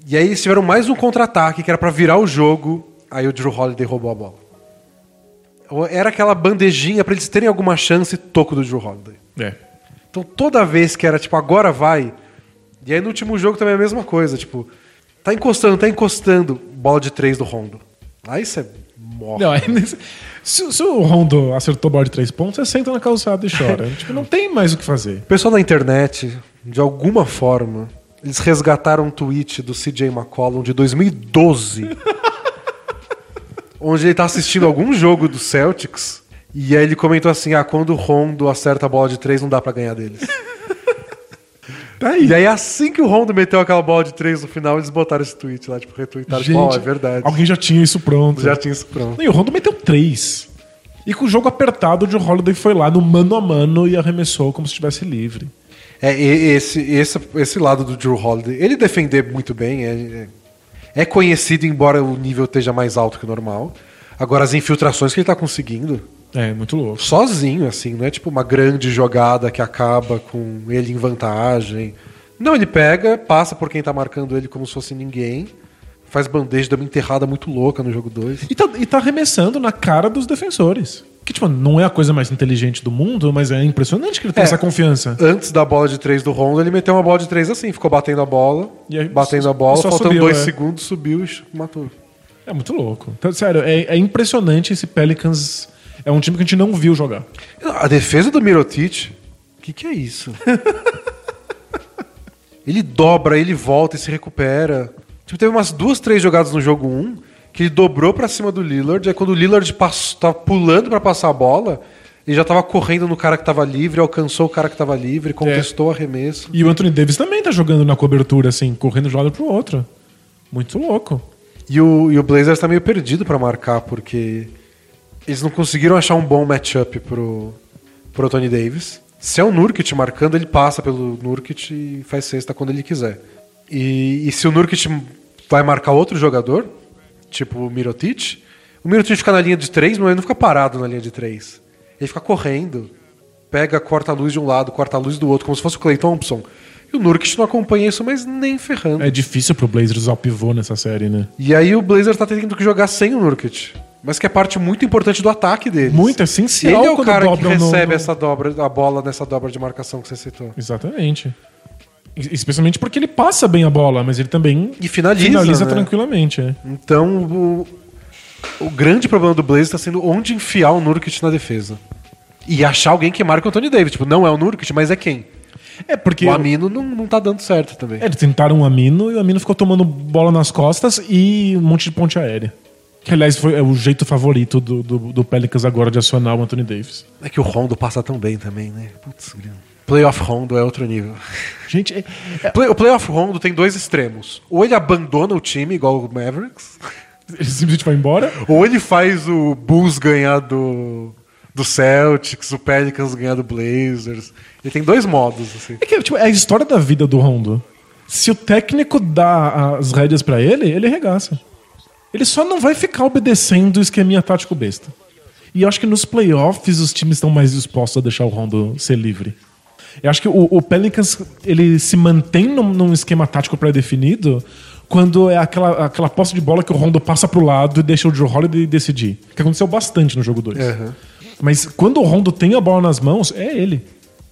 E aí eles tiveram mais um contra-ataque que era pra virar o jogo. Aí o Drew Holiday roubou a bola. Era aquela bandejinha pra eles terem alguma chance, toco do Drew Holiday. É. Então toda vez que era tipo, agora vai. E aí no último jogo também é a mesma coisa, tipo, tá encostando, tá encostando, bola de três do Rondo. Aí você morre. Não, aí nesse- se, se o Rondo acertou a bola de três pontos, você senta na calçada e chora. tipo, não tem mais o que fazer. O pessoal na internet, de alguma forma, eles resgataram um tweet do CJ McCollum de 2012. onde ele tá assistindo algum jogo do Celtics. E aí ele comentou assim: ah, quando o Rondo acerta a bola de três, não dá pra ganhar deles. Tá aí. e aí, assim que o Rondo meteu aquela bola de três no final, eles botaram esse tweet lá, tipo, retweetaram. Tipo, ó, é verdade. Alguém já tinha isso pronto. Já tinha isso pronto. Não, E o Rondo meteu três. E com o jogo apertado, o Joe Holiday foi lá no mano a mano e arremessou como se estivesse livre. É, e- esse, esse, esse lado do Drew Holiday, ele defender muito bem, é, é- é conhecido, embora o nível esteja mais alto que o normal. Agora, as infiltrações que ele tá conseguindo, É, muito louco. sozinho, assim, não é tipo uma grande jogada que acaba com ele em vantagem. Não, ele pega, passa por quem tá marcando ele como se fosse ninguém, faz bandeja, dá uma enterrada muito louca no jogo 2. E tá, e tá arremessando na cara dos defensores. Que, tipo, não é a coisa mais inteligente do mundo, mas é impressionante que ele tem É. essa confiança. Antes da bola de três do Rondo, ele meteu uma bola de três assim, ficou batendo a bola, E aí, batendo a bola, faltando subiu, dois é. segundos, subiu e matou. É muito louco. Então, sério, é, é impressionante esse Pelicans. É um time que a gente não viu jogar. A defesa do Mirotic, o que, que é isso? ele dobra, ele volta e se recupera. Tipo, teve umas duas, três jogadas no jogo 1 que ele dobrou pra cima do Lillard. Aí quando o Lillard passou, tava pulando pra passar a bola, ele já tava correndo no cara que tava livre, alcançou o cara que tava livre, contestou o arremesso. E o Anthony Davis também tá jogando na cobertura, assim, correndo de um lado pro outro. Muito louco. E o, e o Blazers tá meio perdido pra marcar, porque Eles não conseguiram achar um bom matchup pro, pro Tony Davis. Se é o Nurkic marcando, ele passa pelo Nurkic e faz cesta quando ele quiser. E, e se o Nurkic vai marcar outro jogador, tipo o Mirotic, o Mirotic fica na linha de três, mas ele não fica parado na linha de três. Ele fica correndo, pega, corta a luz de um lado, corta a luz do outro, como se fosse o Clay Thompson. E o Nurkic não acompanha isso, mas nem ferrando. É difícil pro Blazers usar o pivô nessa série, né? E aí o Blazer tá tendo que jogar sem o Nurkic. Mas que é parte muito importante do ataque deles. Muito essencial Ele é o cara que recebe no- essa dobra, a bola nessa dobra de marcação que você citou. Exatamente. Es- Especialmente porque ele passa bem a bola, mas ele também E finaliza, né? tranquilamente. é. Então, o, o grande problema do Blazer está sendo onde enfiar o Nurkic na defesa. E achar alguém que marca o Anthony Davis. Tipo, não é o Nurkic, mas é quem? É porque O Amino não, não tá dando certo também. é, eles tentaram um Amino e o Amino ficou tomando bola nas costas e um monte de ponte aérea. Que, aliás, foi é o jeito favorito do, do, do Pelicans agora de acionar o Anthony Davis. É que o Rondo passa tão bem também, né? Putz. Playoff Rondo é outro nível. Gente, é- Play- o Playoff Rondo tem dois extremos. Ou ele abandona o time, igual o Mavericks, ele simplesmente vai embora. ou ele faz o Bulls ganhar do, do Celtics, o Pelicans ganhar do Blazers. Ele tem dois modos, assim. É que tipo, é a história da vida do Rondo. Se o técnico dá as rédeas pra ele, ele regaça. Ele só não vai ficar obedecendo o esqueminha tático besta. E eu acho que nos playoffs os times estão mais dispostos a deixar o Rondo ser livre. Eu acho que o, o Pelicans ele se mantém num, num esquema tático pré-definido quando é aquela, aquela posse de bola que o Rondo passa pro lado e deixa o Joe Holiday decidir. Que aconteceu bastante no jogo 2. Uhum. Mas quando o Rondo tem a bola nas mãos, é ele.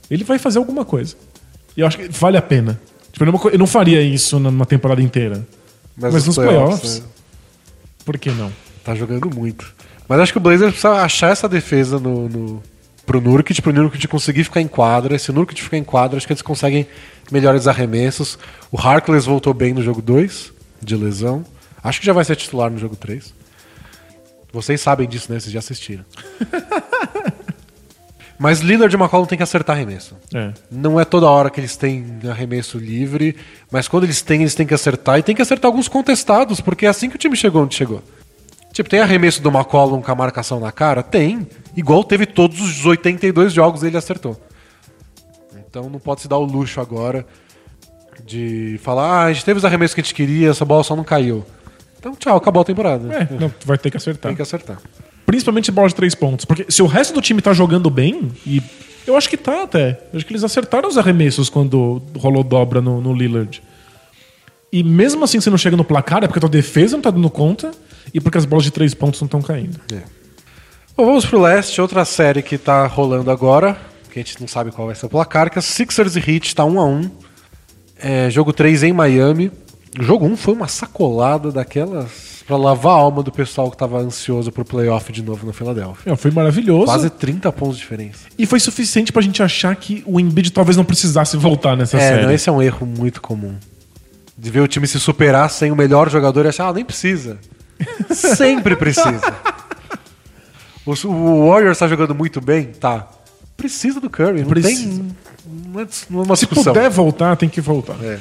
Ele vai fazer alguma coisa. E eu acho que vale a pena. Tipo, eu não- faria isso numa temporada inteira. Mas, Mas nos nos playoffs, playoffs, né? Por que não? Tá jogando muito. Mas acho que o Blazers precisa achar essa defesa no, no, pro Nurkic, pro Nurkic conseguir ficar em quadra. Se o Nurkic ficar em quadra, acho que eles conseguem melhores arremessos. O Harkless voltou bem no jogo 2, de lesão. Acho que já vai ser titular no jogo 3. Vocês sabem disso, né? Vocês já assistiram. Mas Lillard e McCollum tem que acertar arremesso. É. Não é toda hora que eles têm arremesso livre, mas quando eles têm, eles têm que acertar. E tem que acertar alguns contestados, porque é assim que o time chegou onde chegou. Tipo, tem arremesso do McCollum com a marcação na cara? Tem. Igual teve todos os 82 jogos ele acertou. Então não pode se dar o luxo agora de falar, ah, a gente teve os arremessos que a gente queria, essa bola só não caiu. Então tchau, acabou a temporada. É, não, vai ter que acertar. Tem que acertar. Principalmente bola de três pontos. Porque se o resto do time tá jogando bem, e eu acho que tá até. Eu acho que eles acertaram os arremessos quando rolou dobra no, no Lillard. E mesmo assim você não chega no placar, é porque a tua defesa não tá dando conta e porque as bolas de três pontos não estão caindo. Bom, vamos pro leste, outra série que tá rolando agora, que a gente não sabe qual vai ser o placar, que é Sixers e Heat tá 1 a 1 é, Jogo 3 em Miami. O jogo 1 foi uma sacolada daquelas pra lavar a alma do pessoal que tava ansioso pro playoff de novo na Filadélfia. É, foi maravilhoso. Quase 30 pontos de diferença. E foi suficiente pra gente achar que o Embiid talvez não precisasse voltar nessa É, série. não, esse é um erro muito comum. De ver o time se superar sem o melhor jogador e achar, ah, nem precisa. Sempre precisa. O, o Warriors tá jogando muito bem? Tá. Precisa do Curry, não Precisa. tem. Não é, uma Se discussão. puder voltar, tem que voltar. É.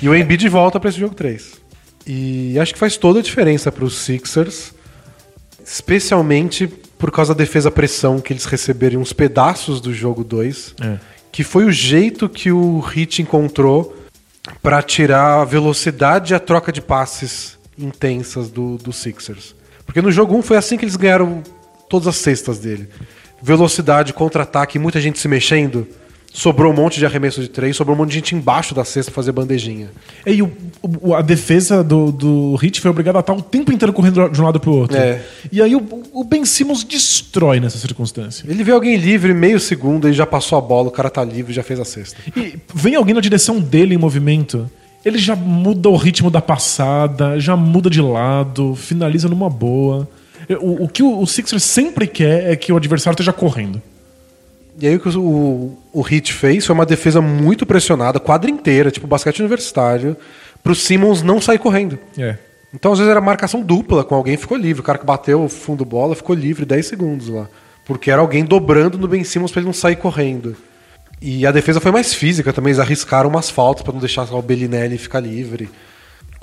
E o Embiid volta pra esse jogo 3. E acho que faz toda a diferença pros Sixers, especialmente por causa da defesa pressão que eles receberam uns pedaços do jogo 2, É. que foi o jeito que o Heat encontrou pra tirar a velocidade e a troca de passes intensas do, do Sixers. Porque no jogo 1 foi assim que eles ganharam todas as cestas dele. Velocidade, contra-ataque, muita gente se mexendo. Sobrou um monte de arremesso de três, sobrou um monte de gente embaixo da cesta fazer bandejinha. E o, o- a defesa do, do Heat foi obrigada a estar o tempo inteiro correndo de um lado pro outro. É. E aí o, o Ben Simmons destrói nessa circunstância. Ele vê alguém livre, meio segundo, ele já passou a bola, o cara tá livre e já fez a cesta. E vem alguém na direção dele em movimento, ele já muda o ritmo da passada, já muda de lado, finaliza numa boa. O, o que o, o Sixers sempre quer é que o adversário esteja correndo. E aí o que o, o Heat fez foi uma defesa muito pressionada, quadra inteira, tipo basquete universitário, pro Simmons não sair correndo. É. Então, às vezes, era marcação dupla com alguém ficou livre. O cara que bateu o fundo bola ficou livre 10 segundos lá. Porque era alguém dobrando no Ben Simmons pra ele não sair correndo. E a defesa foi mais física também, eles arriscaram umas faltas pra não deixar o Bellinelli ficar livre.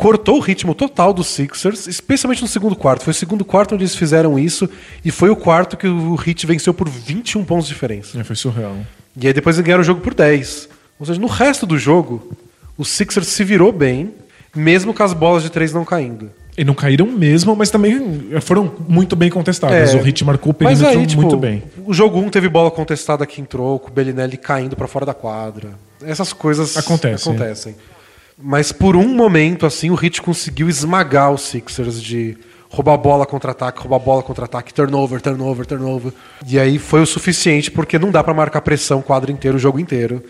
Cortou o ritmo total dos Sixers, especialmente no segundo quarto. Foi o segundo quarto onde eles fizeram isso e foi o quarto que o Heat venceu por 21 pontos de diferença. É, foi surreal. E aí depois eles ganharam o jogo por 10. Ou seja, no resto do jogo, o Sixers se virou bem, mesmo com as bolas de três não caindo. E não caíram mesmo, mas também foram muito bem contestadas. É. o Heat marcou o perímetro aí, tipo, muito bem. o jogo 1 teve bola contestada que entrou, com o Bellinelli caindo pra fora da quadra. Essas coisas Acontecem. acontecem. Mas por um momento, assim, o Heat conseguiu esmagar os Sixers de roubar bola contra-ataque, roubar bola contra-ataque, turnover, turnover, turnover. E aí foi o suficiente, porque não dá pra marcar pressão quadro inteiro, o jogo inteiro.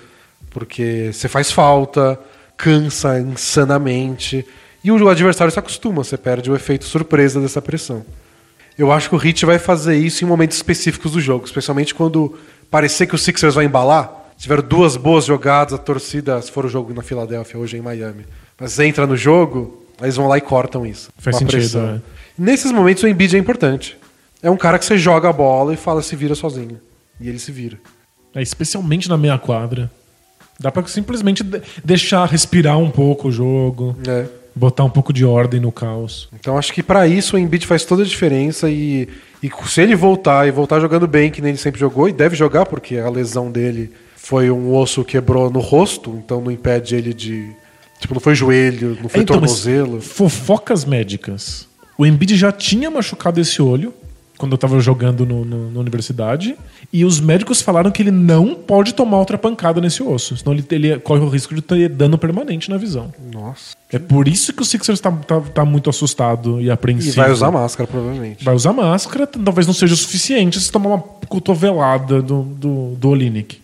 Porque você faz falta, cansa insanamente. E o adversário se acostuma, você perde o efeito surpresa dessa pressão. Eu acho que o Heat vai fazer isso em momentos específicos do jogo, especialmente quando parecer que o Sixers vai embalar. Tiveram duas boas jogadas, a torcida, se for o jogo na Filadélfia, hoje em Miami. Mas entra no jogo, aí eles vão lá e cortam isso. Faz sentido, pressão. é. Nesses momentos o Embiid é importante. É um cara que você joga a bola e fala se vira sozinho. E ele se vira. É, especialmente na meia quadra. Dá pra simplesmente de- deixar respirar um pouco o jogo, É. botar um pouco de ordem no caos. Então acho que pra isso o Embiid faz toda a diferença e, e se ele voltar e voltar jogando bem, que nem ele sempre jogou, e deve jogar porque a lesão dele foi um osso que quebrou no rosto, então não impede ele de. Tipo, não foi joelho, não foi É, então, tornozelo. Fofocas médicas. O Embiid já tinha machucado esse olho quando eu tava jogando no- no- na universidade. E os médicos falaram que ele não pode tomar outra pancada nesse osso. Senão ele, ele corre o risco de ter dano permanente na visão. Nossa. É por isso que o Sixers tá, tá, tá muito assustado e E apreensivo. vai usar máscara, provavelmente. Vai usar máscara, talvez não seja o suficiente se tomar uma cotovelada do, do, do Olinick.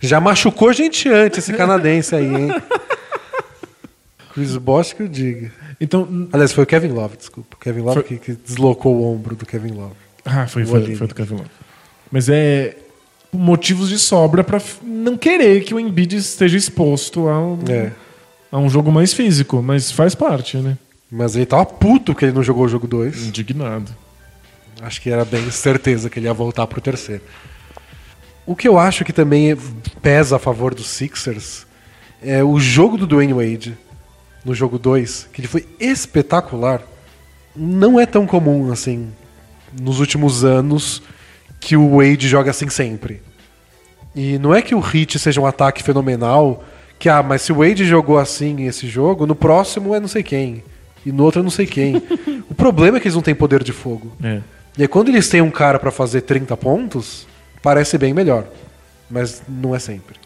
Já machucou gente antes, esse canadense aí, hein? Chris Bosh que eu diga. Então. Aliás, foi o Kevin Love, desculpa. O Kevin Love Foi- que, que deslocou o ombro do Kevin Love. Ah, foi, O foi, foi do Kevin Love. Mas é motivos de sobra pra f- não querer que o Embiid esteja exposto a um, É. a um jogo mais físico, mas faz parte, né? Mas ele tava puto que ele não jogou o jogo 2. Indignado. Acho que era bem certeza que ele ia voltar pro terceiro. O que eu acho que também pesa a favor dos Sixers é o jogo do Dwayne Wade no jogo 2, que ele foi espetacular. Não é tão comum assim nos últimos anos que o Wade joga assim sempre. E não é que o Hit seja um ataque fenomenal, que ah, mas se o Wade jogou assim esse jogo, no próximo é não sei quem. E no outro é não sei quem. o problema é que eles não têm poder de fogo. É. E aí, quando eles têm um cara pra fazer 30 pontos, parece bem melhor. Mas não é sempre.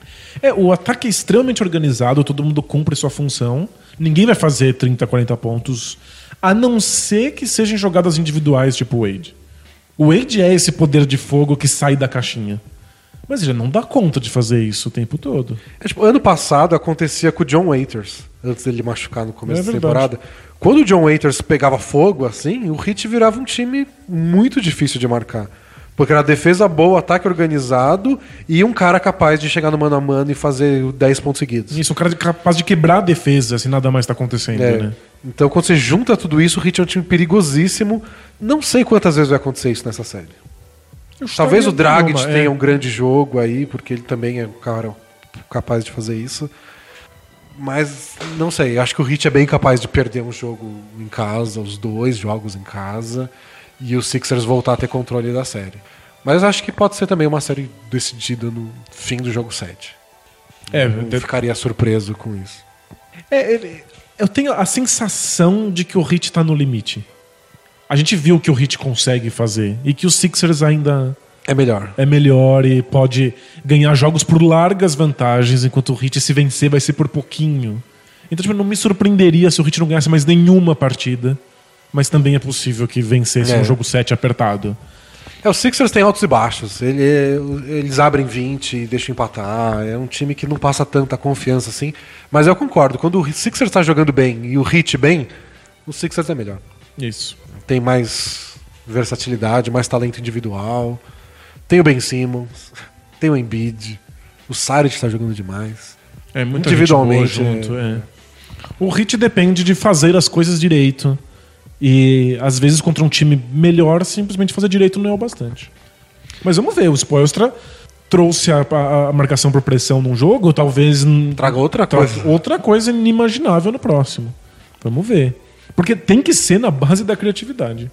É, o ataque é extremamente organizado, todo mundo cumpre sua função. Ninguém vai fazer 30, 40 pontos, a não ser que sejam jogadas individuais, tipo o Wade. O Wade é esse poder de fogo que sai da caixinha. Mas ele não dá conta de fazer isso o tempo todo. É, tipo, ano passado acontecia com o John Waiters, antes dele machucar no começo É da temporada. Quando o John Waiters pegava fogo, assim, o Heat virava um time muito difícil de marcar. Porque era defesa boa, ataque organizado e um cara capaz de chegar no mano a mano e fazer 10 pontos seguidos. Isso, um cara capaz de quebrar a defesa se nada mais tá acontecendo, É. né? Então, quando você junta tudo isso, o Heat é um time perigosíssimo. Não sei quantas vezes vai acontecer isso nessa série. Talvez o Dragic Nenhuma, é. tenha um grande jogo aí, porque ele também é um cara capaz de fazer isso. Mas não sei, acho que o Heat é bem capaz de perder um jogo em casa, os dois jogos em casa, e os Sixers voltar a ter controle da série. Mas acho que pode ser também uma série decidida no fim do jogo 7. É, Não de- ficaria surpreso com isso. É, eu tenho a sensação de que o Hit tá no limite. A gente viu o que o Hit consegue fazer e que os Sixers ainda É melhor. é melhor e pode ganhar jogos por largas vantagens, enquanto o Hit se vencer vai ser por pouquinho. Então, tipo, não me surpreenderia se o Hit não ganhasse mais nenhuma partida, mas também é possível que vencesse É. um jogo 7 apertado. É, os Sixers têm altos e baixos. Ele- eles abrem 20 e deixam empatar. É um time que não passa tanta confiança assim. Mas eu concordo, quando o Sixers está jogando bem e o Heat bem, o Sixers é melhor. Isso. Tem mais versatilidade, mais talento individual. Tem o Ben Simmons, tem o Embiid. O Saric está jogando demais. É muito Individualmente, junto, é. O Hit depende de fazer as coisas direito. E às vezes contra um time melhor, simplesmente fazer direito não é o bastante. Mas vamos ver, o Spoelstra trouxe a, a- a marcação por pressão num jogo, talvez Traga outra tra- coisa. outra coisa inimaginável no próximo. Vamos ver. Porque tem que ser na base da criatividade.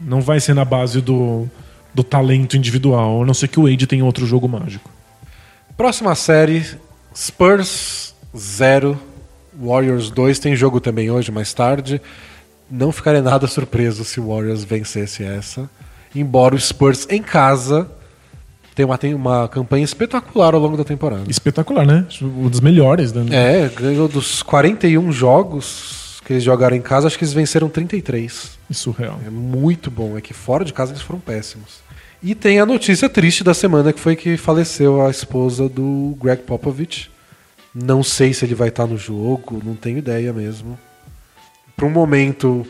Não vai ser na base do, do talento individual, a não ser que o Wade tenha outro jogo mágico. Próxima série: Spurs 0, Warriors 2. Tem jogo também hoje, mais tarde. Não ficaria nada surpreso se o Warriors vencesse essa. Embora o Spurs em casa tem uma, uma campanha espetacular ao longo da temporada. Espetacular, né? Um dos melhores. Né? É, ganhou dos 41 jogos que eles jogaram em casa, acho que eles venceram 33. Isso real. É muito bom. É que fora de casa eles foram péssimos. E tem a notícia triste da semana, que foi que faleceu a esposa do Greg Popovich. Não sei se ele vai estar no jogo, não tenho ideia mesmo. Para um momento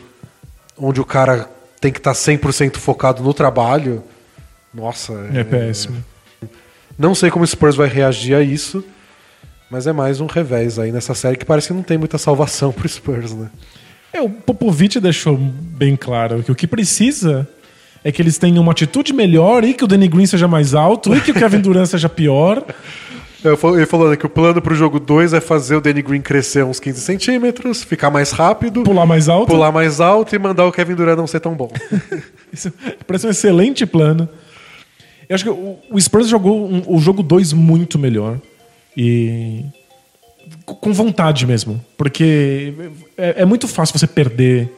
onde o cara tem que estar 100% focado no trabalho, nossa. É, péssimo. Não sei como o Spurs vai reagir a isso, mas é mais um revés aí nessa série que parece que não tem muita salvação pro Spurs, né? É, o Popovich deixou bem claro que o que precisa é que eles tenham uma atitude melhor e que o Danny Green seja mais alto e que o Kevin Durant seja pior. Ele falou né, que o plano pro jogo 2 é fazer o Danny Green crescer uns 15 centímetros, ficar mais rápido, Pular mais alto. pular mais alto e mandar o Kevin Durant não ser tão bom. Isso parece um excelente plano. Eu acho que o, o Spurs jogou um- o jogo 2 muito melhor. E. com- vontade mesmo. Porque é, é muito fácil você perder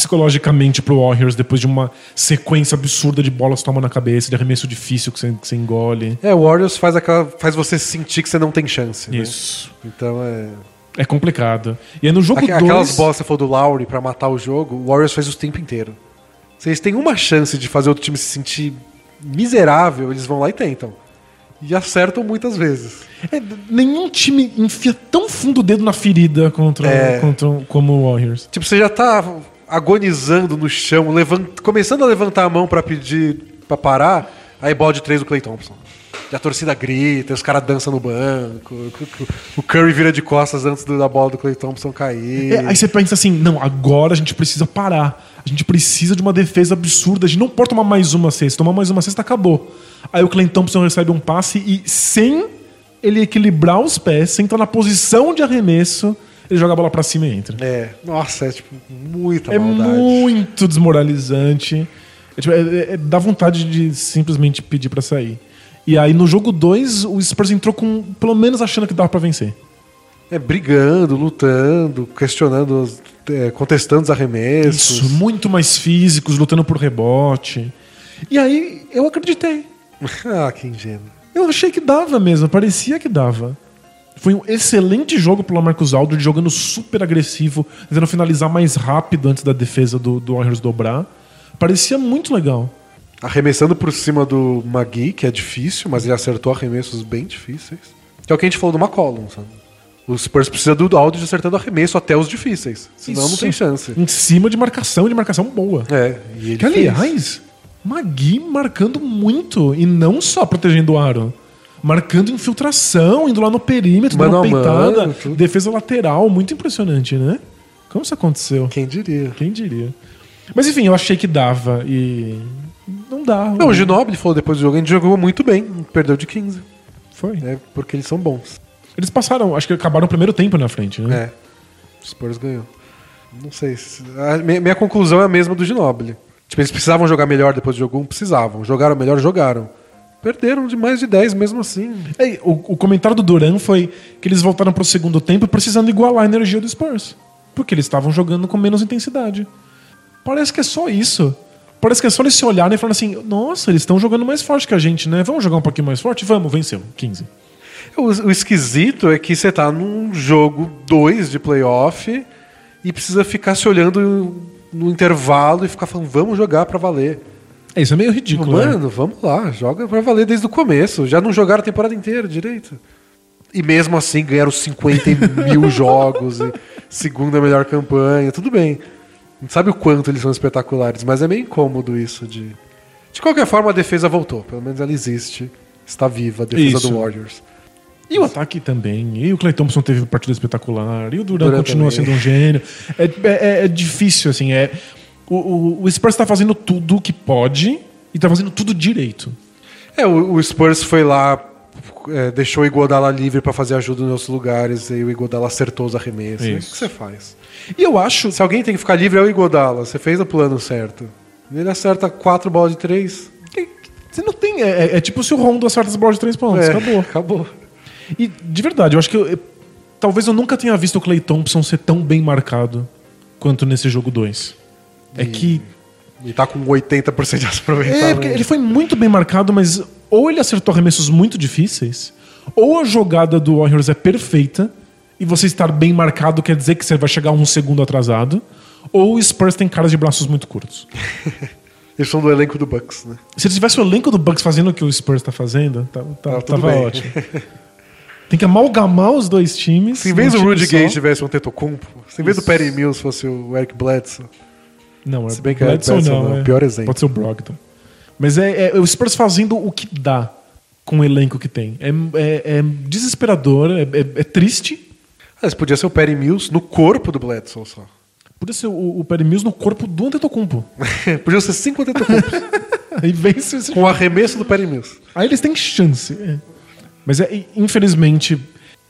psicologicamente pro Warriors depois de uma sequência absurda de bolas toma na cabeça, de arremesso difícil que você, que você engole. É, o Warriors faz, aquela, faz você sentir que você não tem chance. né? Isso. Então é. É complicado. E aí no jogo Aqu- 2. Aquelas bolas que você falou do Lowry pra matar o jogo, o Warriors faz o tempo inteiro. Se eles têm uma chance de fazer outro time se sentir miserável, eles vão lá e tentam. E acertam muitas vezes. É, nenhum time enfia tão fundo o dedo na ferida contra, É. contra como o Warriors. Tipo, você já tá agonizando no chão, levan- começando a levantar a mão pra pedir pra parar, aí bola de três do Clay Thompson. E a torcida grita, os caras dançam no banco, o Curry vira de costas antes da bola do Clay Thompson cair. É, aí você pensa assim, não, agora a gente precisa parar. A gente precisa de uma defesa absurda. A gente não pode tomar mais uma cesta. Tomar mais uma cesta, acabou. Aí o Clay Thompson recebe um passe e sem ele equilibrar os pés, sem estar na posição de arremesso, ele joga a bola pra cima e entra. É, nossa, é tipo muita É maldade. muito desmoralizante. É, tipo, é- é- é- dá vontade de simplesmente pedir pra sair. E aí no jogo 2, o Spurs entrou com pelo menos achando que dava pra vencer. É, brigando, lutando, questionando, é, contestando os arremessos. Isso, muito mais físicos, lutando por rebote. E aí eu acreditei. ah, que ingênuo. Eu achei que dava mesmo, parecia que dava. Foi um excelente jogo pelo Marcos Aldridge, jogando super agressivo, tentando finalizar mais rápido antes da defesa do, do Warriors dobrar. Parecia muito legal. Arremessando por cima do Magui, que é difícil, mas ele acertou arremessos bem difíceis. Que é o que a gente falou do McCollum, sabe? O Spurs precisa do Aldridge acertando arremesso até os difíceis. Senão não Isso. tem chance. Em cima de marcação, de marcação boa. É, e ele Que, fez. aliás, Magui marcando muito, e não só protegendo o aro. Marcando infiltração, indo lá no perímetro, Mano dando peitada, mano, tudo. defesa lateral, muito impressionante, né? Como isso aconteceu? Quem diria? Quem diria? Mas enfim, eu achei que dava e. Não dá. Não, o Ginobili falou depois do jogo, a gente jogou muito bem, perdeu de 15. Foi. É porque eles são bons. Eles passaram, acho que acabaram o primeiro tempo na frente, né? É. O Spurs ganhou. Não sei. se- a minha, minha conclusão é a mesma do Ginobili. Tipo, eles precisavam jogar melhor depois do jogo 1? Precisavam. Jogaram melhor? Jogaram. Perderam de mais de 10 mesmo assim. É, o, o comentário do Duran foi que eles voltaram pro segundo tempo precisando igualar a energia do Spurs. Porque eles estavam jogando com menos intensidade. Parece que é só isso. Parece que é só eles se olharem e falarem assim: nossa, eles estão jogando mais forte que a gente, né? Vamos jogar um pouquinho mais forte? Vamos, venceu. 15. O, o esquisito é que você tá num jogo 2 de playoff e precisa ficar se olhando no intervalo e ficar falando, vamos jogar pra valer. É, isso é meio ridículo. né? mano, vamos lá, joga pra valer desde o começo. Já não jogaram a temporada inteira direito. E mesmo assim ganharam 50 mil jogos, e segunda melhor campanha, tudo bem. Não sabe o quanto eles são espetaculares, mas é meio incômodo isso de. De qualquer forma, a defesa voltou. Pelo menos ela existe. Está viva a defesa Isso. do Warriors. E o ataque também. E o Clay Thompson teve partida espetacular. E o Durant Durant continua também. sendo um gênio. É, é- é difícil, assim. É, o, o, o Spurs tá fazendo tudo que pode e tá fazendo tudo direito. É, o, o Spurs foi lá é, deixou o Iguodala livre para fazer ajuda em outros lugares, e o Iguodala acertou os arremessos. Isso. O que você faz? E eu acho. Se alguém tem que ficar livre é o Iguodala. Você fez o plano certo. Ele acerta quatro bolas de três. Você não tem. É, é tipo se o Rondo acerta as bolas de três pontos. É, acabou. Acabou. E de verdade, eu acho que. Eu, talvez eu nunca tenha visto o Clay Thompson ser tão bem marcado quanto nesse jogo 2. É que. E tá com 80% de aproveitamento. É, porque ele foi muito bem marcado, mas ou ele acertou arremessos muito difíceis, ou a jogada do Warriors é perfeita, e você estar bem marcado quer dizer que você vai chegar um segundo atrasado, ou o Spurs tem caras de braços muito curtos. Eles são do elenco do Bucks, né? Se ele tivesse o elenco do Bucks fazendo o que o Spurs está fazendo, tá, tá, ah, tava bem. ótimo. Tem que amalgamar os dois times. Se em vez do Rudy Gay tivesse um Tetocumpo, se em vez do Perry Mills fosse o Eric Bledsoe. Não, se bem que Bledsoe não, não, é, pior exemplo. Pode ser o Brogdon. Mas é, é o Spurs fazendo o que dá com o elenco que tem. É, é, é desesperador, é, é, é triste. Mas podia ser o Perry Mills no corpo do Bledsoe só. Podia ser o, o Perry Mills no corpo do Antetokounmpo. podia ser cinco Antetokounmpos. Aí vence esse Com o arremesso do Perry Mills. Aí eles têm chance. É. Mas é, infelizmente,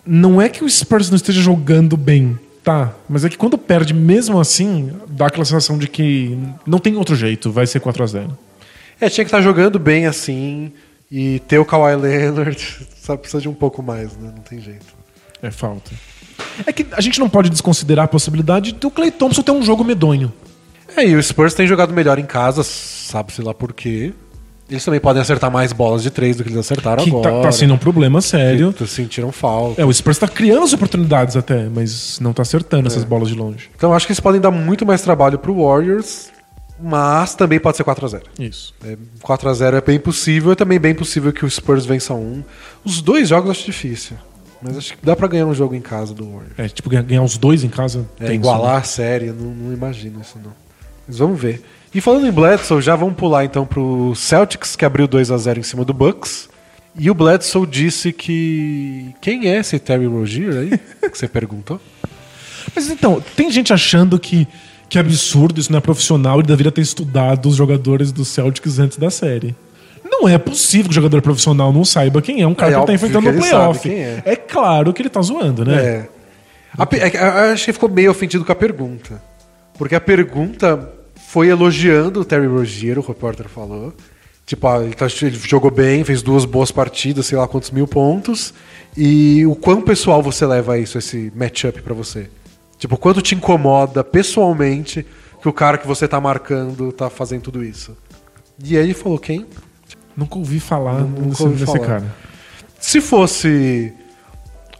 não é que o Spurs não esteja jogando bem, tá? Mas é que quando perde mesmo assim, dá aquela sensação de que não tem outro jeito, vai ser 4 a 0 é, tinha que estar tá jogando bem assim e ter o Kawhi Leonard, sabe, precisa de um pouco mais, né? Não tem jeito. É falta. É que a gente não pode desconsiderar a possibilidade do Clay Thompson ter um jogo medonho. É, e o Spurs tem jogado melhor em casa, sabe-se lá por quê. Eles também podem acertar mais bolas de três do que eles acertaram que agora. Tá, tá sendo um problema sério. Que sentiram falta. É, o Spurs tá criando as oportunidades até, mas não tá acertando é. essas bolas de longe. Então acho que eles podem dar muito mais trabalho pro Warriors mas também pode ser 4x0. Isso. É, 4x0 é bem possível, é também bem possível que o Spurs vença um. Os dois jogos eu acho difícil. Mas acho que dá pra ganhar um jogo em casa do Warriors. É, tipo, ganhar os dois em casa. É, igualar a série, não, não imagino isso não. Mas vamos ver. E falando em Bledsoe, já vamos pular então pro Celtics, que abriu 2 a 0 em cima do Bucks. E o Bledsoe disse que. Quem é esse Terry Rozier aí? que você perguntou? Mas então, tem gente achando que que absurdo, isso não é profissional, ele deveria ter estudado os jogadores do Celtics antes da série. Não é possível que o jogador profissional não saiba quem é um cara é que tá enfrentando no playoff. É. é. claro que ele tá zoando, né? É. A, é, acho que ficou meio ofendido com a pergunta. Porque a pergunta foi elogiando o Terry Rogier, o repórter falou. Tipo, ah, ele, tá, ele, jogou bem, fez duas boas partidas, sei lá quantos mil pontos. E o quão pessoal você leva isso, esse matchup para você? Tipo, quanto te incomoda pessoalmente que o cara que você tá marcando tá fazendo tudo isso? E aí ele falou, quem? Nunca ouvi falar nunca ouvi desse falar. cara. Se fosse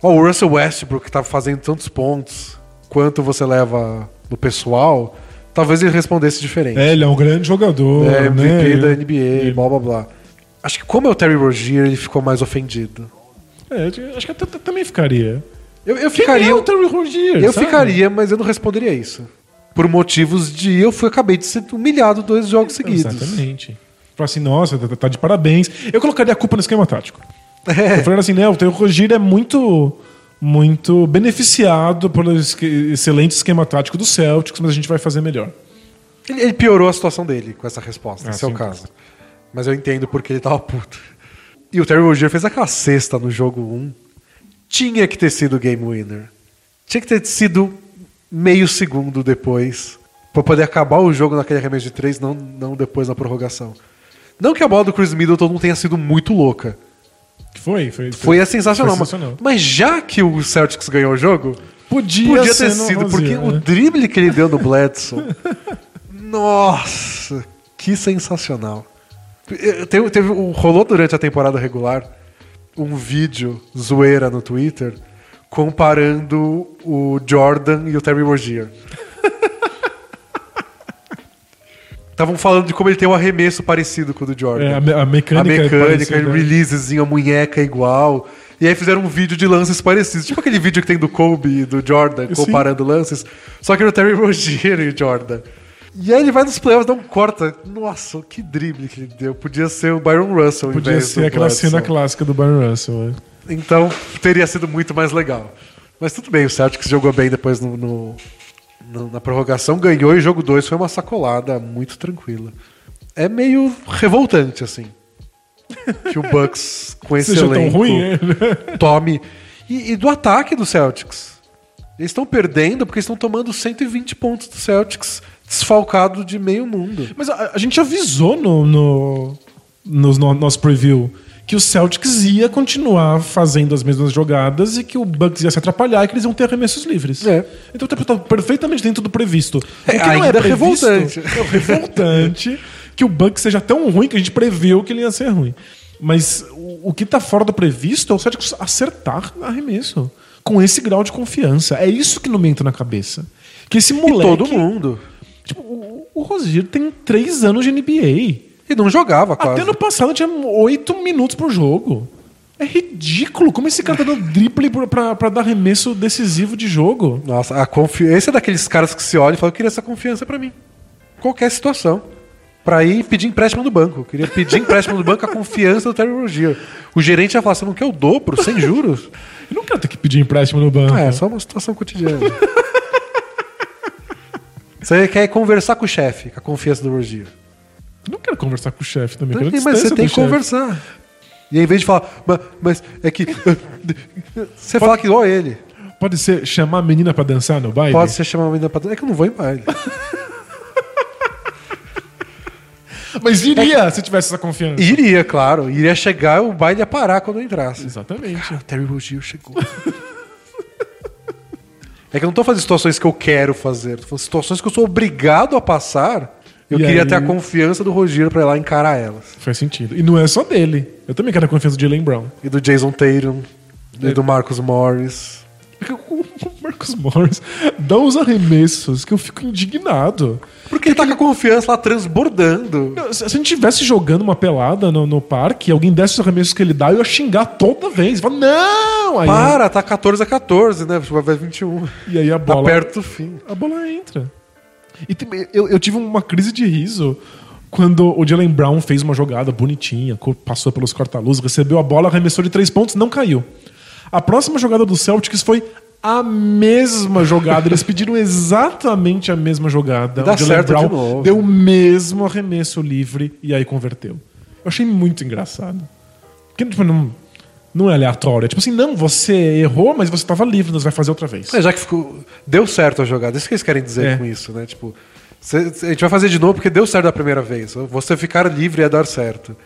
oh, o Russell Westbrook que tá fazendo tantos pontos, quanto você leva no pessoal, talvez ele respondesse diferente. É, ele é um grande jogador. É, MVP né? da NBA, ele... blá blá blá. Acho que como é o Terry Rozier, ele ficou mais ofendido. É, acho que até, também ficaria. Eu, eu ficaria. Quem é o Terry Rozier, eu sabe? ficaria, mas eu não responderia isso. Por motivos de eu fui, acabei de ser humilhado dois jogos seguidos. Exatamente. Falar assim, nossa, tá, tá de parabéns. Eu colocaria a culpa no esquema tático. É. Eu falei assim, né, o Terry Rozier é muito muito beneficiado pelo excelente esquema tático do Celtics, mas a gente vai fazer melhor. Ele, ele piorou a situação dele com essa resposta, ah, esse é o caso. Mas eu entendo porque ele tava puto. E o Terry Rozier fez aquela cesta no jogo 1 tinha que ter sido game winner. Tinha que ter sido meio segundo depois para poder acabar o jogo naquele arremesso de três, não, não depois na prorrogação. Não que a bola do Chris Middleton não tenha sido muito louca. Foi, foi. Foi, foi sensacional. Foi sensacional. Mas, mas, já que o Celtics ganhou o jogo, podia, podia ter sido, porque né? o drible que ele deu no Bledsoe. nossa, que sensacional. Teve, teve, rolou durante a temporada regular um vídeo zoeira no Twitter comparando o Jordan e o Terry Rozier. Estavam falando de como ele tem um arremesso parecido com o do Jordan. É, a, mecânica, a mecânica, é releasezinho, a munheca igual. E aí fizeram um vídeo de lances parecidos. Tipo aquele vídeo que tem do Kobe e do Jordan comparando Sim. lances. Só que no Terry Rozier e o Jordan. E aí ele vai nos playoffs, dá um corta. Nossa, que drible que ele deu. Podia ser o Byron Russell. Podia ser aquela cena clássica do Byron Russell. É. Então teria sido muito mais legal. Mas tudo bem, o Celtics jogou bem depois no, no, na prorrogação, ganhou e jogo 2 foi uma sacolada muito tranquila. É meio revoltante, assim. que o Bucks, com esse Seja elenco, ruim, é? tome. E, e do ataque do Celtics. Eles estão perdendo porque estão tomando 120 pontos do Celtics, desfalcado de meio mundo. Mas a, a gente avisou no, no, no, no nosso preview que o Celtics ia continuar fazendo as mesmas jogadas e que o Bucks ia se atrapalhar e que eles iam ter arremessos livres. É. Então tá perfeitamente dentro do previsto. O É, ainda é revoltante. É revoltante que o Bucks seja tão ruim que a gente previu que ele ia ser ruim. Mas o, o que tá fora do previsto é o Celtics acertar arremesso. Com esse grau de confiança. É isso que não me entra na cabeça. Que esse E moleque. todo mundo. Tipo, o, o Rosier tem três anos de NBA. E não jogava quase. Até no passado tinha oito minutos por jogo. É ridículo. Como esse cara tá dando drible pra, pra, dar arremesso decisivo de jogo? Nossa, a confi... esse é daqueles caras que se olham e falam: Eu queria essa confiança pra mim. Qualquer situação. Pra ir pedir empréstimo do banco. Eu queria pedir empréstimo do banco a confiança do Terry Rozier. O gerente ia falar: Você não quer o dobro, sem juros? Eu não quero ter que pedir empréstimo no banco. Ah, é só uma situação cotidiana. Você quer conversar com o chefe, com a confiança do Rozier. Eu não quero conversar com o chefe também. Quero Mas você tem que conversar. E aí, em vez de falar, "Mas- mas é que. Você fala que igual ele. Pode ser chamar a menina pra dançar no baile? Pode ser chamar uma menina pra. É que eu não vou em baile. Mas iria se tivesse essa confiança. Iria, claro. Iria chegar o baile ia parar quando eu entrasse. Exatamente. O Terry Rozier chegou. é que eu não tô fazendo situações que eu quero fazer. Tô situações que eu sou obrigado a passar. Eu E queria aí? ter a confiança do Rogier pra ir lá encarar elas. Faz sentido. E não é só dele. Eu também quero a confiança do Jalen Brown. E do Jason Tatum. É. E do Marcus Morris. O Marcos Morris dá uns arremessos que eu fico indignado. Porque ele tá com a confiança lá transbordando. Se a gente estivesse jogando uma pelada no, no parque, alguém desse os arremessos que ele dá, eu ia xingar toda vez. Fala, não! Aí, Para, tá 14 a 14, né? Vai ver 21. E aí a Tá bola. perto do fim. a bola entra. E eu, eu tive uma crise de riso quando o Jalen Brown fez uma jogada bonitinha, passou pelos corta-luz, recebeu a bola, arremessou de três pontos, não caiu. A próxima jogada do Celtics foi a mesma jogada. Eles pediram exatamente a mesma jogada. Dá o Jalen certo de Brown novo. deu o mesmo arremesso livre e aí converteu. Eu achei muito engraçado. Porque tipo, não, não é aleatório. É tipo assim, não, você errou, mas você estava livre, nós vai fazer outra vez. É, já que ficou. Deu certo a jogada. Isso que eles querem dizer É. com isso, né? Tipo, cê- a gente vai fazer de novo porque deu certo da primeira vez. Você ficar livre é dar certo.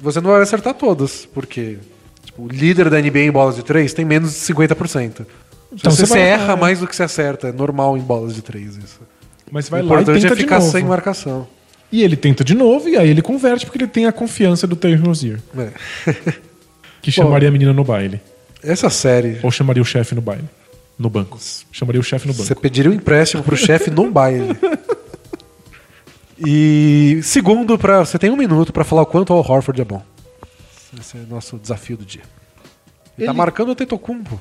Você não vai acertar todas, porque tipo, o líder da NBA em bolas de três tem menos de 50%. Então você, você vai- erra mais do que você acerta. É normal em bolas de três isso. Mas O vai lá e importante tenta é ficar sem marcação. E ele tenta de novo, e aí ele converte porque ele tem a confiança do Terry Rozier, É. que chamaria a menina no baile. Essa série, Ou chamaria o chefe no baile. No banco. Chamaria o chefe no banco. você pediria um empréstimo pro chefe no baile. E segundo, pra, você tem um minuto pra falar o quanto o Horford é bom. Esse é o nosso desafio do dia. Ele, tá Ele- marcando o Tetocumpo.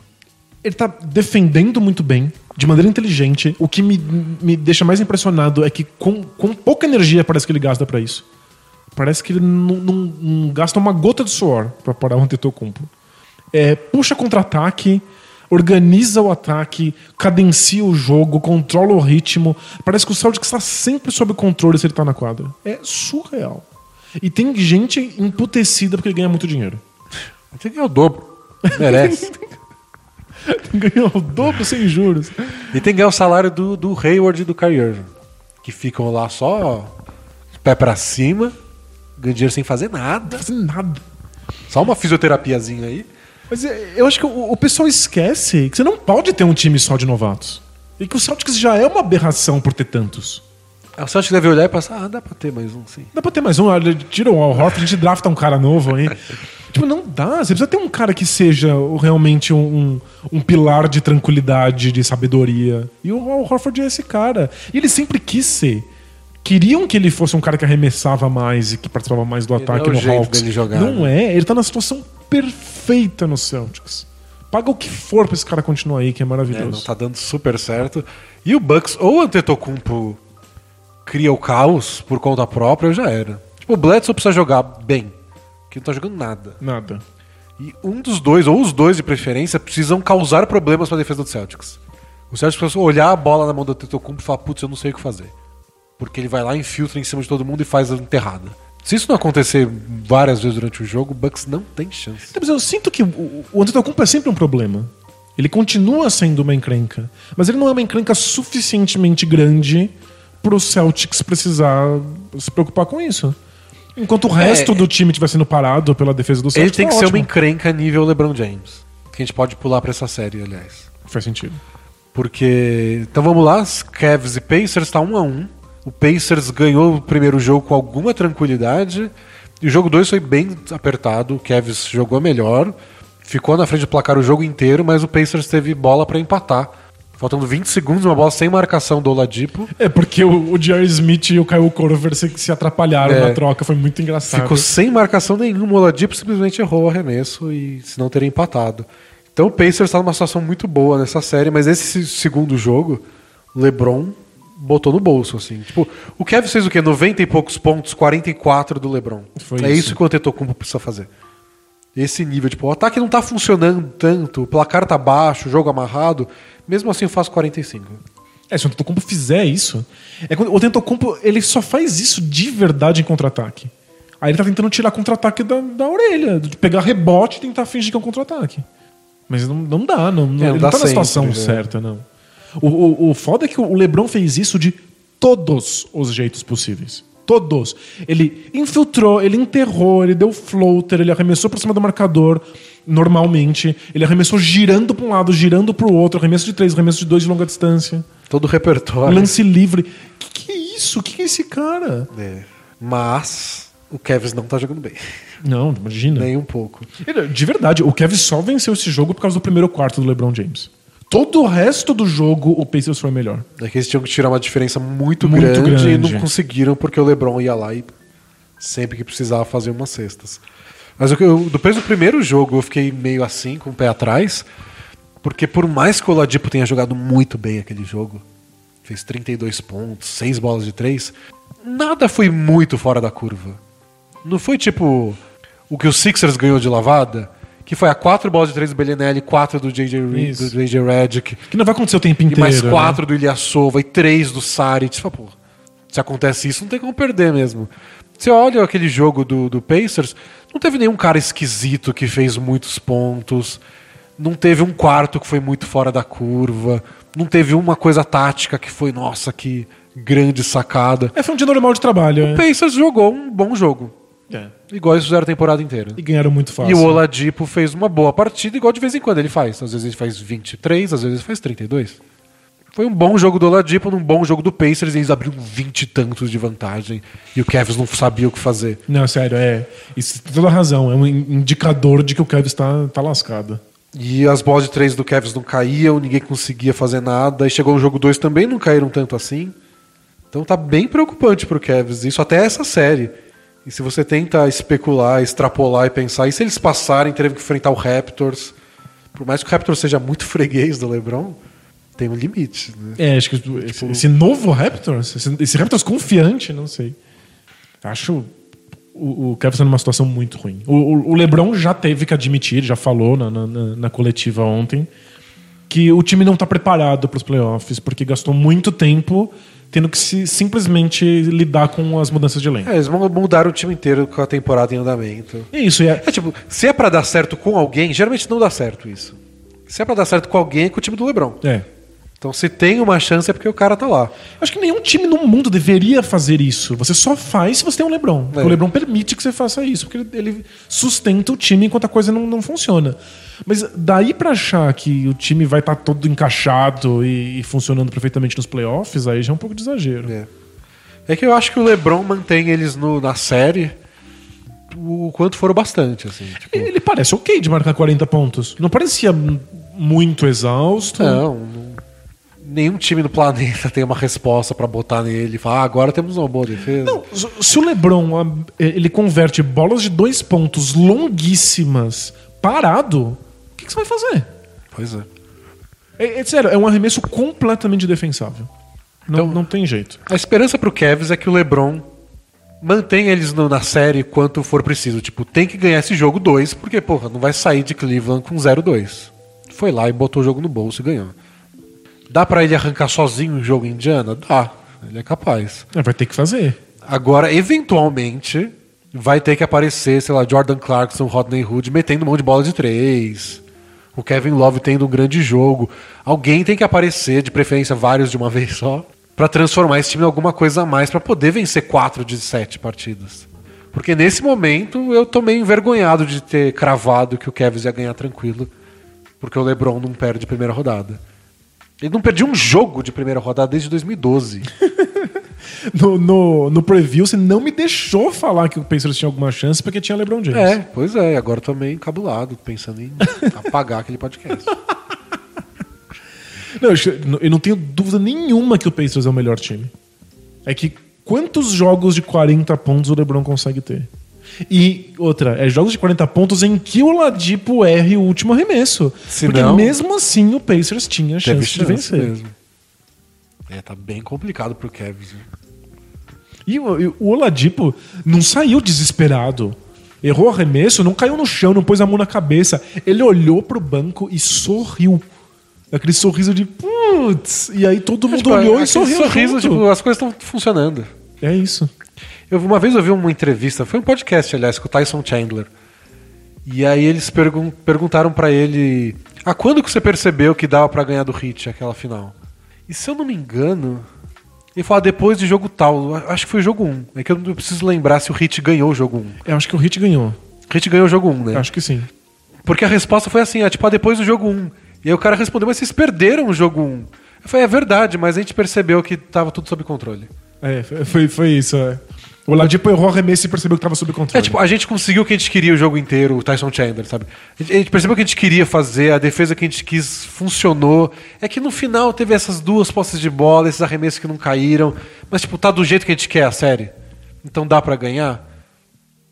Ele tá defendendo muito bem, de maneira inteligente. O que me, me deixa mais impressionado é que com, com pouca energia parece que ele gasta pra isso. Parece que ele não, não- não gasta uma gota de suor pra parar o Antetokounmpo. É, puxa contra-ataque, organiza o ataque, cadencia o jogo, controla o ritmo. Parece que o Celtics está sempre sob controle se ele tá na quadra. É surreal. E tem gente emputecida porque ele ganha muito dinheiro. Que ganhar o dobro. Merece. Ganhou o dobro sem juros. e tem que ganhar o salário do, do Hayward e do Kyrie. Que ficam lá só pé pra cima, ganham dinheiro sem fazer nada. Fazendo nada. Só uma fisioterapiazinha aí. Mas é, eu acho que o, o pessoal esquece que você não pode ter um time só de novatos. E que o Celtics já é uma aberração por ter tantos. Aí O Celtics deve olhar e pensar, ah, dá pra ter mais um, sim. Dá pra ter mais um, olha, tira o Al Horford, a gente drafta um cara novo aí. tipo, não dá. Você precisa ter um cara que seja realmente um, um, um pilar de tranquilidade, de sabedoria. E o Al Horford é esse cara. E ele sempre quis ser. Queriam que ele fosse um cara que arremessava mais e que participava mais do ataque é no Hawks. jogar, não né? é. Ele tá na situação perfeita no Celtics. Paga o que for pra esse cara continuar aí, que é É, maravilhoso. não tá dando super certo. E o Bucks ou o Antetokounmpo cria o caos por conta própria, já era. Tipo, o Bledsoe precisa jogar bem, que não tá jogando nada. Nada. E um dos dois, ou os dois de preferência, precisam causar problemas pra defesa do Celtics. O Celtics precisa olhar a bola na mão do Antetokounmpo e falar, putz, eu não sei o que fazer. Porque ele vai lá, infiltra em cima de todo mundo e faz a enterrada. Se isso não acontecer várias vezes durante o jogo, o Bucks não tem chance. Então, mas eu sinto que o, o Antetokounmpo é sempre um problema. Ele continua sendo uma encrenca, mas ele não é uma encrenca suficientemente grande pro Celtics precisar se preocupar com isso. Enquanto o resto É. do time estiver sendo parado pela defesa do Ele Celtics, tem que tá ser uma encrenca nível LeBron James. Que a gente pode pular pra essa série, aliás. Faz sentido. Porque. Então vamos lá, Cavs e Pacers tá 1 a 1 O Pacers ganhou o primeiro jogo com alguma tranquilidade. E o jogo 2 foi bem apertado. O Cavs jogou melhor. Ficou na frente do placar o jogo inteiro, mas o Pacers teve bola pra empatar. Faltando 20 segundos, uma bola sem marcação do Oladipo. É porque o, o J.R. Smith e o Kyle Korver se, se atrapalharam É. na troca, foi muito engraçado. Ficou sem marcação nenhuma. O Oladipo simplesmente errou o arremesso e se não teria empatado. Então o Pacers está numa situação muito boa nessa série, mas esse segundo jogo, LeBron botou no bolso, assim. Tipo, o Kevin fez o quê? 90 e poucos pontos, 44 do LeBron. Foi é isso. isso que o Antetokounmpo precisa fazer. Esse nível, tipo, o ataque não tá funcionando tanto, o placar tá baixo, o jogo amarrado, mesmo assim eu faço 45. É, se o Antetokounmpo fizer isso... É quando, o Antetokounmpo, ele só faz isso de verdade em contra-ataque. Aí ele tá tentando tirar contra-ataque da, da orelha, de pegar rebote e tentar fingir que é um contra-ataque. Mas não, não dá, não, não, É, não ele dá não tá na sempre, situação né? certa, não. O, o, o foda é que o LeBron fez isso de todos os jeitos possíveis. Todos. Ele infiltrou, ele enterrou, ele deu floater, ele arremessou por cima do marcador normalmente. Ele arremessou girando para um lado, girando para o outro, arremesso de três, arremesso de dois de longa distância. Todo o repertório. Lance livre. Que que é isso? Que que é esse cara? É. Mas o Kevin não tá jogando bem. Não, imagina. Nem um pouco. De verdade, o Kevin só venceu esse jogo por causa do primeiro quarto do LeBron James. Todo o resto do jogo, o Pacers foi melhor. É que eles tinham que tirar uma diferença muito, Muito grande, e grande. não conseguiram porque o LeBron ia lá e sempre que precisava fazer umas cestas. Mas eu- depois do primeiro jogo eu fiquei meio assim, com o pé atrás, porque por mais que o Oladipo tenha jogado muito bem aquele jogo, fez 32 pontos, 6 bolas de 3, nada foi muito fora da curva. Não foi tipo o que o Sixers ganhou de lavada, que foi a 4 bolas de 3 do Bellinelli, 4 do JJ, do JJ Redick, Que não vai acontecer o tempo e inteiro. mais né? quatro do Ilyasova e três do Saric. Fala, pô, se acontece isso, não tem como perder mesmo. Você olha aquele jogo do, do Pacers, não teve nenhum cara esquisito que fez muitos pontos, não teve um quarto que foi muito fora da curva, não teve uma coisa tática que foi, nossa, que grande sacada. É, foi um dia normal de trabalho. O é. Pacers jogou um bom jogo, É. igual eles fizeram a temporada inteira. E ganharam muito fácil. E o Oladipo fez uma boa partida, igual de vez em quando ele faz. Às vezes ele faz 23, às vezes ele faz 32. Foi um bom jogo do Oladipo, num bom jogo do Pacers, e eles abriram 20 e tantos de vantagem. E o Cavs não sabia o que fazer. Não, sério, é. Isso tem toda razão. É um in- indicador de que o Kevin está, tá lascado. E as bolas de três do Cavs não caíam, ninguém conseguia fazer nada. E chegou o jogo 2 também, não caíram tanto assim. Então tá bem preocupante pro Cavs, isso até essa série. E se você tenta especular, extrapolar e pensar, e se eles passarem, terem que enfrentar o Raptors? Por mais que o Raptors seja muito freguês do LeBron, tem um limite. Né? É, acho que esse, esse novo Raptors, esse, esse Raptors confiante, não sei. Acho o, o Kevin está numa situação muito ruim. O, o- o LeBron já teve que admitir, já falou na, na- na- na coletiva ontem, que o time não está preparado para os playoffs, porque gastou muito tempo tendo que se, simplesmente lidar com as mudanças de elenco. É, eles vão mudar o time inteiro com a temporada em andamento. É isso, é, É tipo, se é pra dar certo com alguém, geralmente não dá certo isso. Se é pra dar certo com alguém, é com o time do LeBron. é. Então se tem uma chance é porque o cara tá lá. Acho que nenhum time no mundo deveria fazer isso. Você só faz se você tem um LeBron. É. O LeBron permite que você faça isso, porque ele- ele sustenta o time enquanto a coisa não, não funciona. Mas daí pra achar que o time vai estar todo encaixado e, e funcionando perfeitamente nos playoffs, aí já é um pouco de exagero. É. É que eu acho que o LeBron mantém eles no- na série o quanto foram bastante, assim. Tipo, Ele parece ok de marcar 40 pontos. Não parecia muito exausto. não, não- nenhum time no planeta tem uma resposta pra botar nele e falar, ah, agora temos uma boa defesa. Não, se- o LeBron ele converte bolas de dois pontos longuíssimas parado, o que, que você vai fazer? Pois é. É, é sério, é um arremesso completamente defensável. Não, Então- não tem jeito. A esperança pro Cavs é que o LeBron mantenha eles no- na série quanto for preciso. Tipo, tem que ganhar esse jogo 2, porque, porra, não vai sair de Cleveland com 0-2. Foi lá e botou o jogo no bolso e ganhou. Dá pra ele arrancar sozinho o jogo em Indiana? Dá. Ele é capaz. É, vai ter que fazer. Agora, eventualmente, vai ter que aparecer, sei lá, Jordan Clarkson, Rodney Hood metendo um monte de bola de três. O Kevin Love tendo um grande jogo. Alguém tem que aparecer, de preferência vários de uma vez só, para transformar esse time em alguma coisa a mais para poder vencer quatro de sete partidas. Porque nesse momento eu tô meio envergonhado de ter cravado que o Kevin ia ganhar tranquilo, porque o LeBron não perde primeira rodada. Ele não perdia um jogo de primeira rodada desde 2012. No, no, no preview, você não me deixou falar que o Pacers tinha alguma chance porque tinha LeBron James. É, pois é. Agora tô meio encabulado, pensando em apagar aquele podcast. Não, eu, eu não tenho dúvida nenhuma que o Pacers é o melhor time. É que quantos jogos de 40 pontos o LeBron consegue ter? E outra, é jogos de 40 pontos em que o Ladipo erre o último arremesso. Se porque não, mesmo assim o Pacers tinha Teve chance de vencer. mesmo. É, tá bem complicado pro Kevin. E o, o Oladipo não saiu desesperado. Errou o arremesso, não caiu no chão, não pôs a mão na cabeça. Ele olhou pro banco e sorriu. Aquele sorriso de putz. E aí todo mundo Tipo, olhou e sorriu. sorriso, junto. tipo, as coisas estão funcionando. É isso. Eu uma vez ouvi uma entrevista, foi um podcast, aliás, com o Tyson Chandler. E aí eles pergun perguntaram pra ele: "A quando que você percebeu que dava pra ganhar do Heat aquela final?" E se eu não me engano, ele falou: "Ah, "Depois de jogo tal, acho que foi jogo 1". É que eu não preciso lembrar se o Heat ganhou o jogo 1. Eu acho que o Hit ganhou. O Heat ganhou o jogo 1, né? Eu acho que sim. Porque a resposta foi assim, ah, tipo, ah, depois do jogo 1. E aí o cara respondeu, mas vocês perderam o jogo 1. Eu falei, é verdade, mas a gente percebeu que tava tudo sob controle. É, foi, foi isso. É. O Oladipo errou o arremesso e percebeu que tava sob controle. É, tipo, a gente conseguiu o que a gente queria o jogo inteiro, o Tyson Chandler, sabe? A gente, percebeu o que a gente queria fazer, a defesa que a gente quis funcionou. É que no final teve essas duas posses de bola, esses arremessos que não caíram. Mas, tipo, tá do jeito que a gente quer a série. Então dá pra ganhar.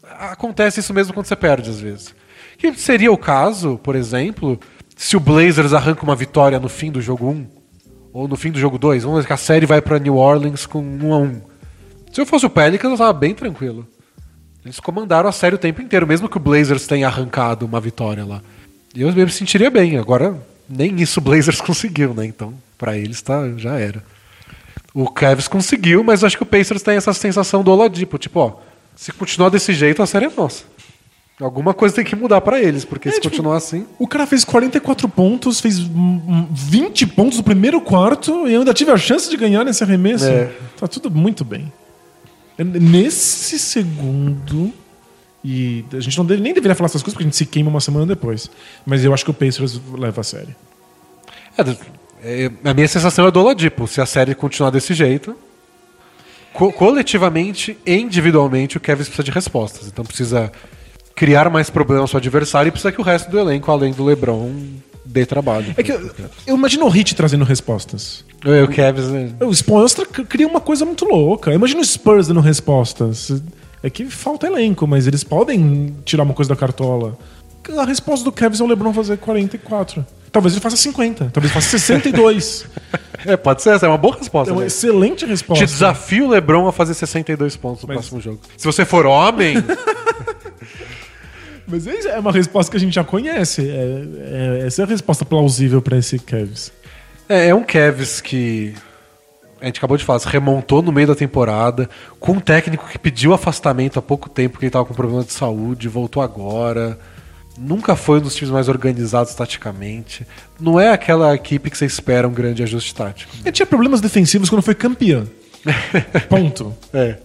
Acontece isso mesmo quando você perde, às vezes. Que seria o caso, por exemplo, se o Blazers arranca uma vitória no fim do jogo 1, ou no fim do jogo 2. Vamos dizer que a série vai pra New Orleans com 1 a 1 Se eu fosse o Pelicans, eu tava bem tranquilo. Eles comandaram a série o tempo inteiro, mesmo que o Blazers tenha arrancado uma vitória lá. E eu me sentiria bem. Agora, nem isso o Blazers conseguiu, né? Então, pra eles tá, já era. O Cavs conseguiu, mas acho que o Pacers tem essa sensação do Oladipo. Tipo, ó, se continuar desse jeito, a série é nossa. Alguma coisa tem que mudar pra eles, porque se tipo, continuar assim... O cara fez 44 pontos, fez hum, hum, 20 pontos no primeiro quarto e ainda tive a chance de ganhar nesse arremesso. É. Tá tudo muito bem. Nesse segundo. E a gente não deve- nem deveria falar essas coisas porque a gente se queima uma semana depois. Mas eu acho que o Pacers leva a sério. É, é, a minha sensação é do Oladipo. Se a série continuar desse jeito... co- coletivamente e individualmente, o Kevin precisa de respostas. Então precisa criar mais problemas ao adversário e precisa que o resto do elenco, além do LeBron, dê trabalho. É que eu, eu imagino o Hit trazendo respostas. É, o Kevin... né? O Spoelstra c- cria uma coisa muito louca. Imagina o Spurs dando respostas. É que falta elenco, mas eles podem tirar uma coisa da cartola. A resposta do Kevin é o LeBron fazer 44. Talvez ele faça 50, talvez faça 62. É, pode ser essa, é uma boa resposta. é uma né? excelente Te resposta. desafio o LeBron a fazer 62 pontos no Mas- próximo jogo. Se você for homem, Mas é é uma resposta que a gente já conhece. É- é- essa é a resposta plausível para esse Kevs. é, é um Kevs que a gente acabou de falar, se remontou no meio da temporada, com um técnico que pediu afastamento há pouco tempo porque ele estava com problema de saúde, voltou agora. Nunca foi um dos times mais organizados taticamente. Não é aquela equipe que você espera um grande ajuste tático. Ele tinha problemas defensivos quando foi campeão. Ponto. É.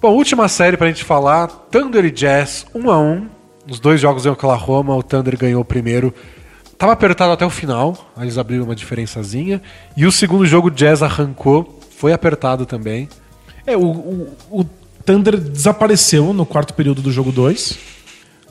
Bom, última série pra gente falar: Thunder e Jazz 1 a 1 Os dois jogos em Oklahoma, o Thunder ganhou o primeiro. Tava apertado até o final, aí eles abriram uma diferençazinha. E o segundo jogo, o Jazz arrancou, foi apertado também. É, o, o, o Thunder desapareceu no quarto período do jogo 2.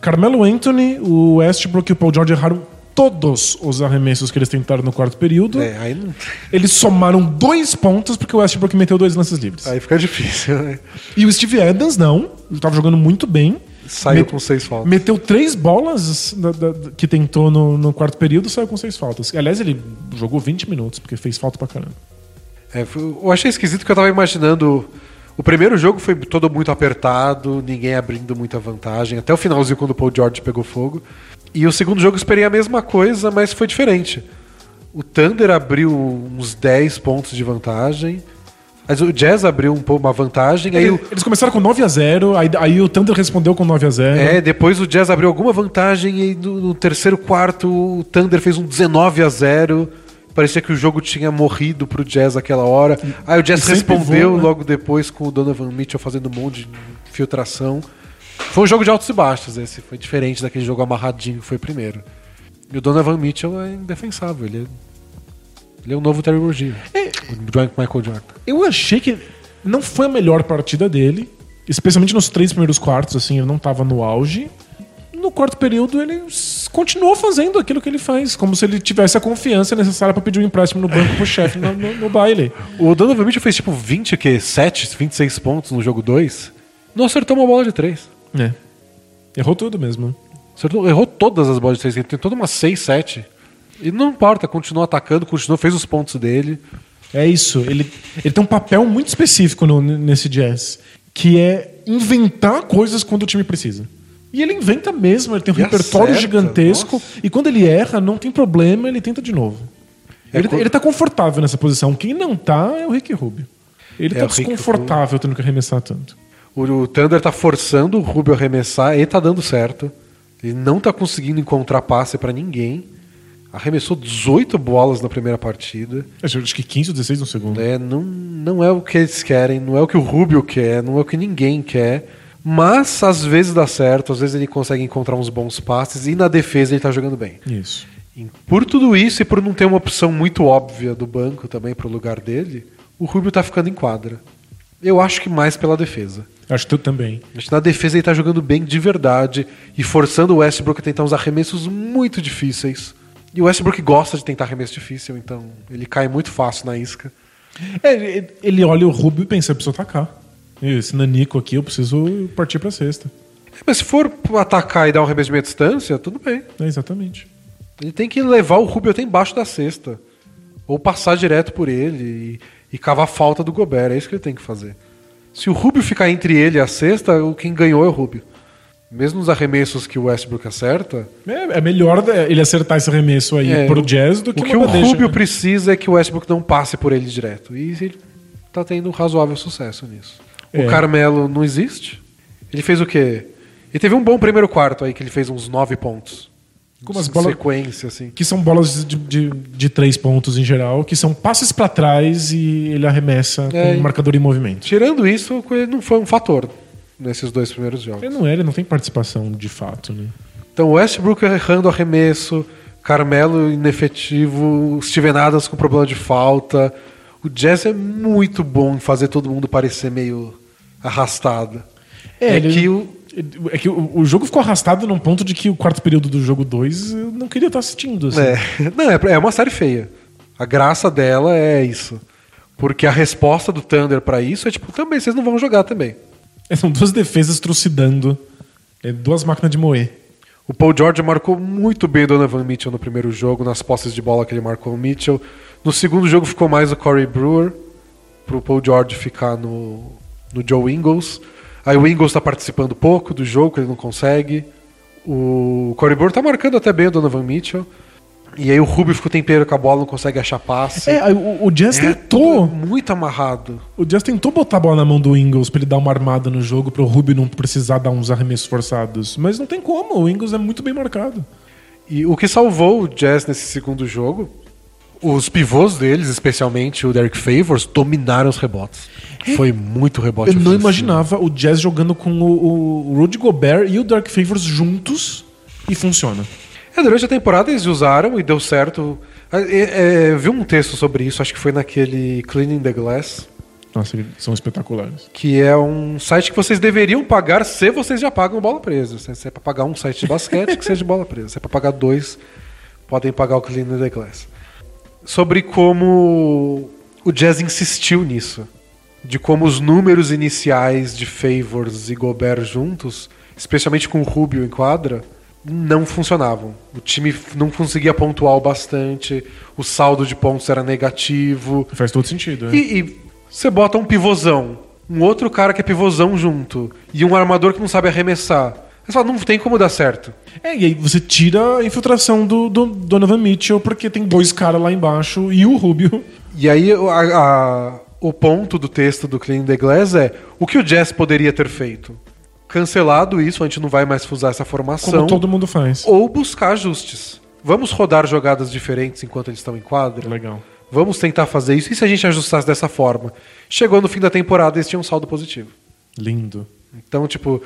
Carmelo Anthony, o Westbrook e o Paul George erraram todos os arremessos que eles tentaram no quarto período. É, aí, não- Eles somaram dois pontos porque o Westbrook meteu dois lances livres. aí fica difícil, né? E o Steve Adams, não. Ele tava jogando muito bem. Saiu Met- com seis faltas. Meteu três bolas da- da- que tentou no, no quarto período saiu com seis faltas. Aliás, ele jogou 20 minutos, porque fez falta pra caramba. É, eu achei esquisito que eu tava imaginando. O primeiro jogo foi todo muito apertado, ninguém abrindo muita vantagem, até o finalzinho quando o Paul George pegou fogo. E o segundo jogo eu esperei a mesma coisa, mas foi diferente. O Thunder abriu uns 10 pontos de vantagem. Mas o Jazz abriu um pouco uma vantagem, aí o, Eles começaram com 9 a 0 aí, aí o Thunder respondeu com 9 a 0 É, depois o Jazz abriu alguma vantagem e no, no terceiro quarto o Thunder fez um 19 a 0. Parecia que o jogo tinha morrido pro Jazz aquela hora. Aí o Jazz e respondeu né? logo depois com o Donovan Mitchell fazendo um monte de filtração. Foi um jogo de altos e baixos esse, foi diferente daquele jogo amarradinho que foi primeiro. E o Donovan Mitchell é indefensável, ele é, ele é o novo Terry Rozier. O John- Michael Jordan. Eu achei que não foi a melhor partida dele, especialmente nos três primeiros quartos, assim, ele não tava no auge. No quarto período, ele continuou fazendo aquilo que ele faz, como se ele tivesse a confiança necessária pra pedir um empréstimo no banco pro chefe no, no- no baile. O Donovan Mitchell fez tipo 20, que 7, 26 pontos no jogo 2. Não acertou uma bola de 3. É. Errou tudo mesmo. Acertou, errou todas as bolas de 3. Ele tentou umas 6, 7. E não importa, continuou atacando, continuou, fez os pontos dele. É isso. Ele, ele tem um papel muito específico no- nesse jazz, que é inventar coisas quando o time precisa. E ele inventa mesmo, ele tem um E repertório acerta, gigantesco. nossa. E quando ele erra, não tem problema, ele tenta de novo. É ele, quando- ele tá confortável nessa posição. Quem não tá é o Rick Rubio. Ele É tá desconfortável tendo que arremessar tanto. O, o Thunder tá forçando o Rubio a arremessar e tá dando certo. Ele não tá conseguindo encontrar passe pra ninguém. Arremessou 18 bolas na primeira partida. Acho acho que 15 ou 16 no segundo. É, não, não é o que eles querem, não é o que o Rubio quer, não é o que ninguém quer. Mas às vezes dá certo, às vezes ele consegue encontrar uns bons passes e na defesa ele tá jogando bem. Isso. E Por tudo isso e por não ter uma opção muito óbvia do banco também pro lugar dele, o Rubio tá ficando em quadra. Eu acho que mais pela defesa. Acho que tu também. Acho que na defesa ele tá jogando bem de verdade e forçando o Westbrook a tentar uns arremessos muito difíceis. E o Westbrook gosta de tentar arremesso difícil, então ele cai muito fácil na isca. É, ele olha o Rubio e pensa, eu preciso atacar. Esse nanico aqui, eu preciso partir pra sexta. Mas se for atacar e dar um arremesso de meia distância, tudo bem. É, exatamente. Ele tem que levar o Rubio até embaixo da cesta. Ou passar direto por ele e, e cavar a falta do Gobert. É isso que ele tem que fazer. Se o Rubio ficar entre ele e a cesta, o quem ganhou é o Rubio. Mesmo nos arremessos que o Westbrook acerta, É, é melhor ele acertar esse arremesso aí É, pro Jazz do que o que o bandeja, Rubio né? precisa é que o Westbrook não passe por ele direto. E ele tá tendo um razoável sucesso nisso. É. O Carmelo não existe. Ele fez o quê? Ele teve um bom primeiro quarto aí, que ele fez uns nove pontos. Com umas Em bolas- sequência, assim. Que são bolas de, de, de três pontos em geral, que são passes pra trás e ele arremessa É, com o marcador em movimento. Tirando isso, não foi um fator nesses dois primeiros jogos. Ele não é, ele não tem participação de fato, né? Então, Westbrook errando arremesso, Carmelo inefetivo, Steven Adams com problema de falta. O Jazz é muito bom em fazer todo mundo parecer meio arrastado. É, ele- que o, É que o, o jogo ficou arrastado num ponto de que o quarto período do jogo 2 eu não queria estar assistindo. Assim. É, não, é, é uma série feia. A graça dela é isso. Porque a resposta do Thunder pra isso é tipo, também, vocês não vão jogar também. São duas defesas trucidando. É duas máquinas de moer. O Paul George marcou muito bem o Donovan Mitchell no primeiro jogo, nas posses de bola que ele marcou o Mitchell. No segundo jogo ficou mais o Corey Brewer, pro Paul George ficar no, no Joe Ingles. Aí o Ingles tá participando pouco do jogo, ele não consegue. O Corey Brewer tá marcando até bem o Donovan Mitchell. E aí o Rubio fica o tempero com a bola, não consegue achar passe. É, o, o Jazz É tentou. muito amarrado. O Jazz tentou botar a bola na mão do Ingles pra ele dar uma armada no jogo, pro Rubio não precisar dar uns arremessos forçados. Mas não tem como, o Ingles é muito bem marcado. E o que salvou o Jazz nesse segundo jogo, os pivôs deles, especialmente o Derek Favors, dominaram os rebotes. Foi muito rebote. Eu não imaginava o Jazz jogando com o, o Rudy Gobert e o Dark Favors juntos e funciona. É, durante a temporada eles usaram e deu certo. É, é, eu vi um texto sobre isso, acho que foi naquele Cleaning the Glass, Nossa, eles são espetaculares. que é um site que vocês deveriam pagar se vocês já pagam bola presa. Se é para pagar um site de basquete, que seja de bola presa. Se é para pagar dois, podem pagar o Cleaning the Glass. Sobre como o Jazz insistiu nisso. De como os números iniciais de Favors e Gobert juntos, especialmente com o Rubio em quadra, não funcionavam. O time não conseguia pontuar o bastante, o saldo de pontos era negativo. Faz todo sentido, né? E, e você bota um pivôzão, um outro cara que é pivôzão junto, e um armador que não sabe arremessar. Você fala, não tem como dar certo. É, e aí você tira a infiltração do, do Donovan Mitchell, porque tem dois caras lá embaixo e o Rubio. E aí a- a- o ponto do texto do Clean the Glass é o que o Jazz poderia ter feito. Cancelado isso, a gente não vai mais usar essa formação. Como todo mundo faz. Ou buscar ajustes. Vamos rodar jogadas diferentes enquanto eles estão em quadra? Legal. Vamos tentar fazer isso. E se a gente ajustasse dessa forma? Chegou no fim da temporada e eles tinham um saldo positivo. Lindo. Então, tipo,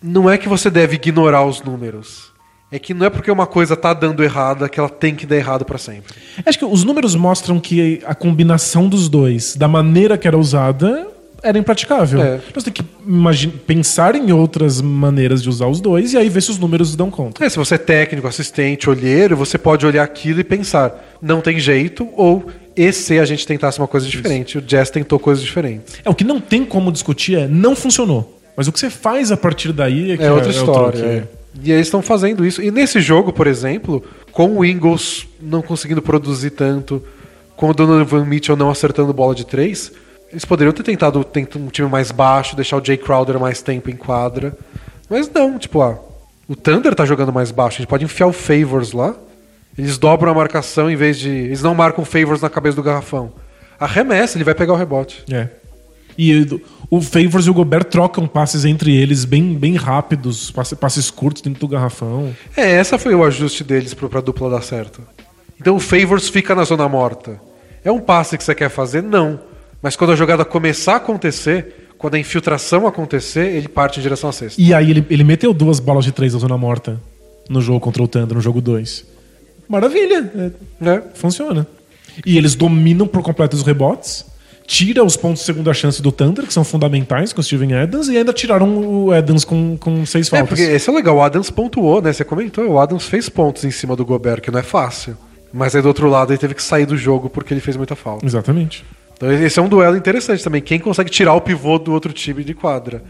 não é que você deve ignorar os números. É que não é porque uma coisa tá dando errada que ela tem que dar errado para sempre. Acho que os números mostram que a combinação dos dois, da maneira que era usada, era impraticável. É. Então você tem que pensar em outras maneiras de usar os dois e aí ver se os números dão conta. É, se você é técnico, assistente, olheiro, você pode olhar aquilo e pensar, não tem jeito, ou e se a gente tentasse uma coisa diferente? O Jazz tentou coisas diferentes. É, o que não tem como discutir é não funcionou. Mas o que você faz a partir daí é que É outra outro história. é. E eles estão fazendo isso. E nesse jogo, por exemplo, com o Ingles não conseguindo produzir tanto, com o Donovan Mitchell não acertando bola de três, eles poderiam ter tentado tentar um time mais baixo, deixar o Jay Crowder mais tempo em quadra. Mas não, tipo, ah, o Thunder tá jogando mais baixo, a gente pode enfiar o Favors lá. Eles dobram a marcação em vez de. Eles não marcam Favors na cabeça do garrafão. Arremessa, ele vai pegar o rebote. É. E o Favors e o Gobert trocam passes entre eles bem, bem rápidos, passe- passes curtos dentro do garrafão. É, essa foi o ajuste deles pro- pra dupla dar certo. Então o Favors fica na zona morta. É um passe que você quer fazer? Não. Mas quando a jogada começar a acontecer, quando a infiltração acontecer, ele parte em direção à cesta. E aí ele, ele meteu duas bolas de três na zona morta no jogo contra o Thunder, no jogo 2. Maravilha, é, Né? funciona. E eles dominam por completo os rebotes, tira os pontos de segunda chance do Thunder, que são fundamentais com o Steven Adams, e ainda tiraram o Adams com, com seis É, faltas. porque esse é legal. O Adams pontuou, né? Você comentou, o Adams fez pontos em cima do Gobert, que não é fácil. Mas aí do outro lado ele teve que sair do jogo porque ele fez muita falta. Exatamente. Então esse é um duelo interessante também. Quem consegue tirar o pivô do outro time de quadra?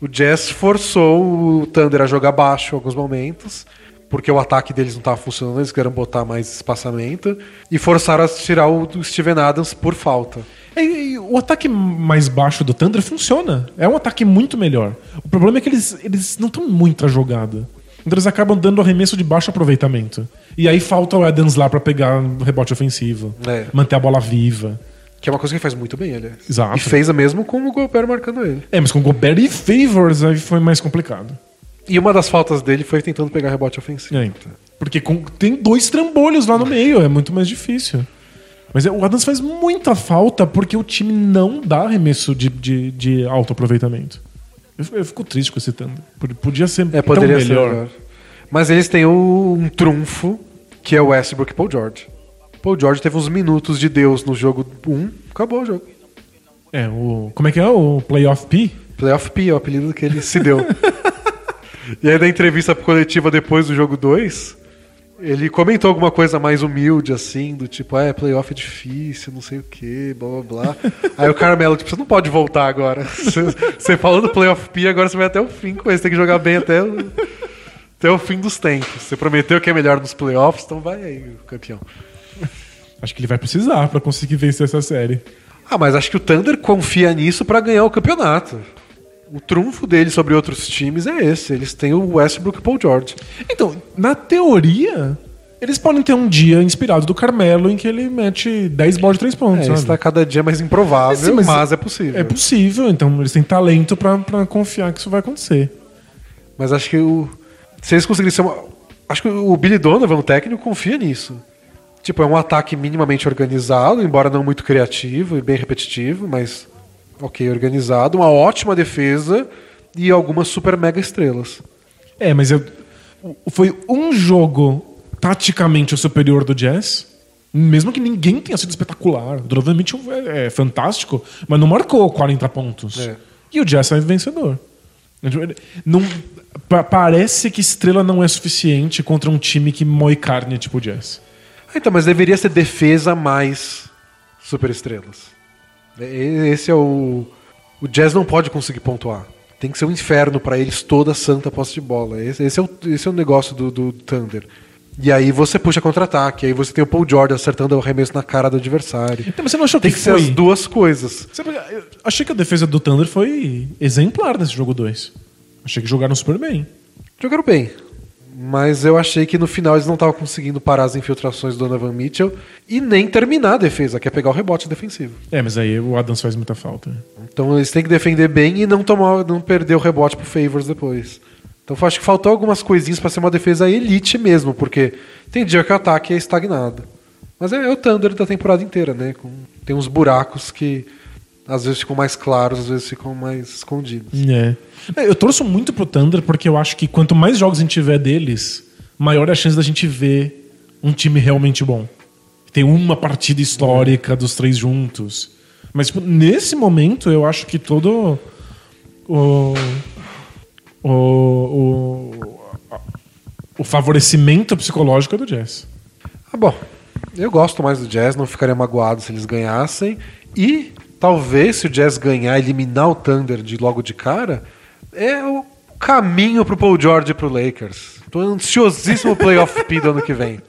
O Jazz forçou o Thunder a jogar baixo em alguns momentos, porque o ataque deles não estava funcionando, eles queriam botar mais espaçamento, e forçaram a tirar o do Steven Adams por falta. E o ataque mais baixo do Thunder funciona. É um ataque muito melhor. O problema é que eles, eles não estão muita jogada. Então eles acabam dando arremesso de baixo aproveitamento. E aí falta o Adams lá pra pegar o rebote ofensivo. É. Manter a bola viva. Que é uma coisa que ele faz muito bem, aliás. Exato. E fez a mesmo com o Gobert marcando ele. É, mas com Gobert e Favors aí foi mais complicado. E uma das faltas dele foi tentando pegar rebote ofensivo. É, então. Porque com- tem dois trambolhos lá no meio, é muito mais difícil. Mas é, o Adams faz muita falta porque o time não dá arremesso de, de, de alto aproveitamento. Eu, fico- eu fico triste com esse Thunder. Pod- Podia ser É, poderia ser melhor. melhor. Mas eles têm o- um trunfo, que é o Westbrook e Paul George. Paul George teve uns minutos de Deus no jogo 1, acabou o jogo. É, o. Como é que é? O Playoff P? Playoff P é o apelido que ele se deu. e aí na entrevista coletiva depois do jogo 2, ele comentou alguma coisa mais humilde, assim, do tipo, ah, é, playoff é difícil, não sei o que, blá blá blá. aí o Carmelo, tipo, você não pode voltar agora. Você, você falou do playoff P, agora você vai até o fim com isso, tem que jogar bem até o, até o fim dos tempos. Você prometeu que é melhor nos playoffs, então vai aí, campeão. Acho que ele vai precisar pra conseguir vencer essa série. Ah, mas acho que o Thunder confia nisso pra ganhar o campeonato. O trunfo dele sobre outros times é esse. Eles têm o Westbrook e o Paul George. Então, na teoria, eles podem ter um dia inspirado do Carmelo em que ele mete 10 bolas de 3 pontos. É, sabe? isso tá cada dia mais improvável, Sim, mas mas, é possível. É possível, então eles têm talento pra confiar que isso vai acontecer. Mas acho que o. Se eles conseguirem ser uma. Acho que o Billy Donovan, o técnico, confia nisso. Tipo, é um ataque minimamente organizado, embora não muito criativo e bem repetitivo, mas ok, organizado. Uma ótima defesa e algumas super mega estrelas. É, mas eu, foi um jogo taticamente o superior do Jazz. Mesmo que ninguém tenha sido espetacular. O Donovan Mitchell é, é fantástico, mas não marcou 40 pontos. É. E o Jazz é vencedor. Não, pa- parece que estrela não é suficiente contra um time que moe carne tipo o Jazz. Ah, Então, mas deveria ser defesa mais super estrelas. Esse é o. O Jazz não pode conseguir pontuar. Tem que ser um inferno pra eles toda santa posse de bola. Esse, esse é, o, esse é o negócio do, do Thunder. E aí você puxa contra-ataque, aí você tem o Paul George acertando o arremesso na cara do adversário. Então, mas você não achou Tem que, que ser foi... as duas coisas. Sabe, eu achei que a defesa do Thunder foi exemplar nesse jogo 2. Achei que jogaram super bem. Jogaram bem. Mas eu achei que no final eles não estavam conseguindo parar as infiltrações do Donovan Mitchell e nem terminar a defesa, que é pegar o rebote defensivo. É, mas aí o Adams faz muita falta. Então eles têm que defender bem e não tomar, não perder o rebote pro Favors depois. Então eu acho que faltou algumas coisinhas para ser uma defesa elite mesmo, porque tem dia que o ataque é estagnado. Mas é, é o Thunder da temporada inteira, né? Com- tem uns buracos que às vezes ficam mais claros, às vezes ficam mais escondidos. É. É, Eu torço muito pro Thunder porque eu acho que quanto mais jogos a gente tiver deles, maior é a chance da gente ver um time realmente bom. Tem uma partida histórica dos três juntos. Mas tipo, nesse momento eu acho que todo o, o, o, o favorecimento psicológico é do Jazz. Ah, bom, eu gosto mais do Jazz, não ficaria magoado se eles ganhassem. E talvez se o Jazz ganhar, eliminar o Thunder de logo de cara, é o caminho pro Paul George e pro Lakers. Tô ansiosíssimo pro Playoff P do ano que vem.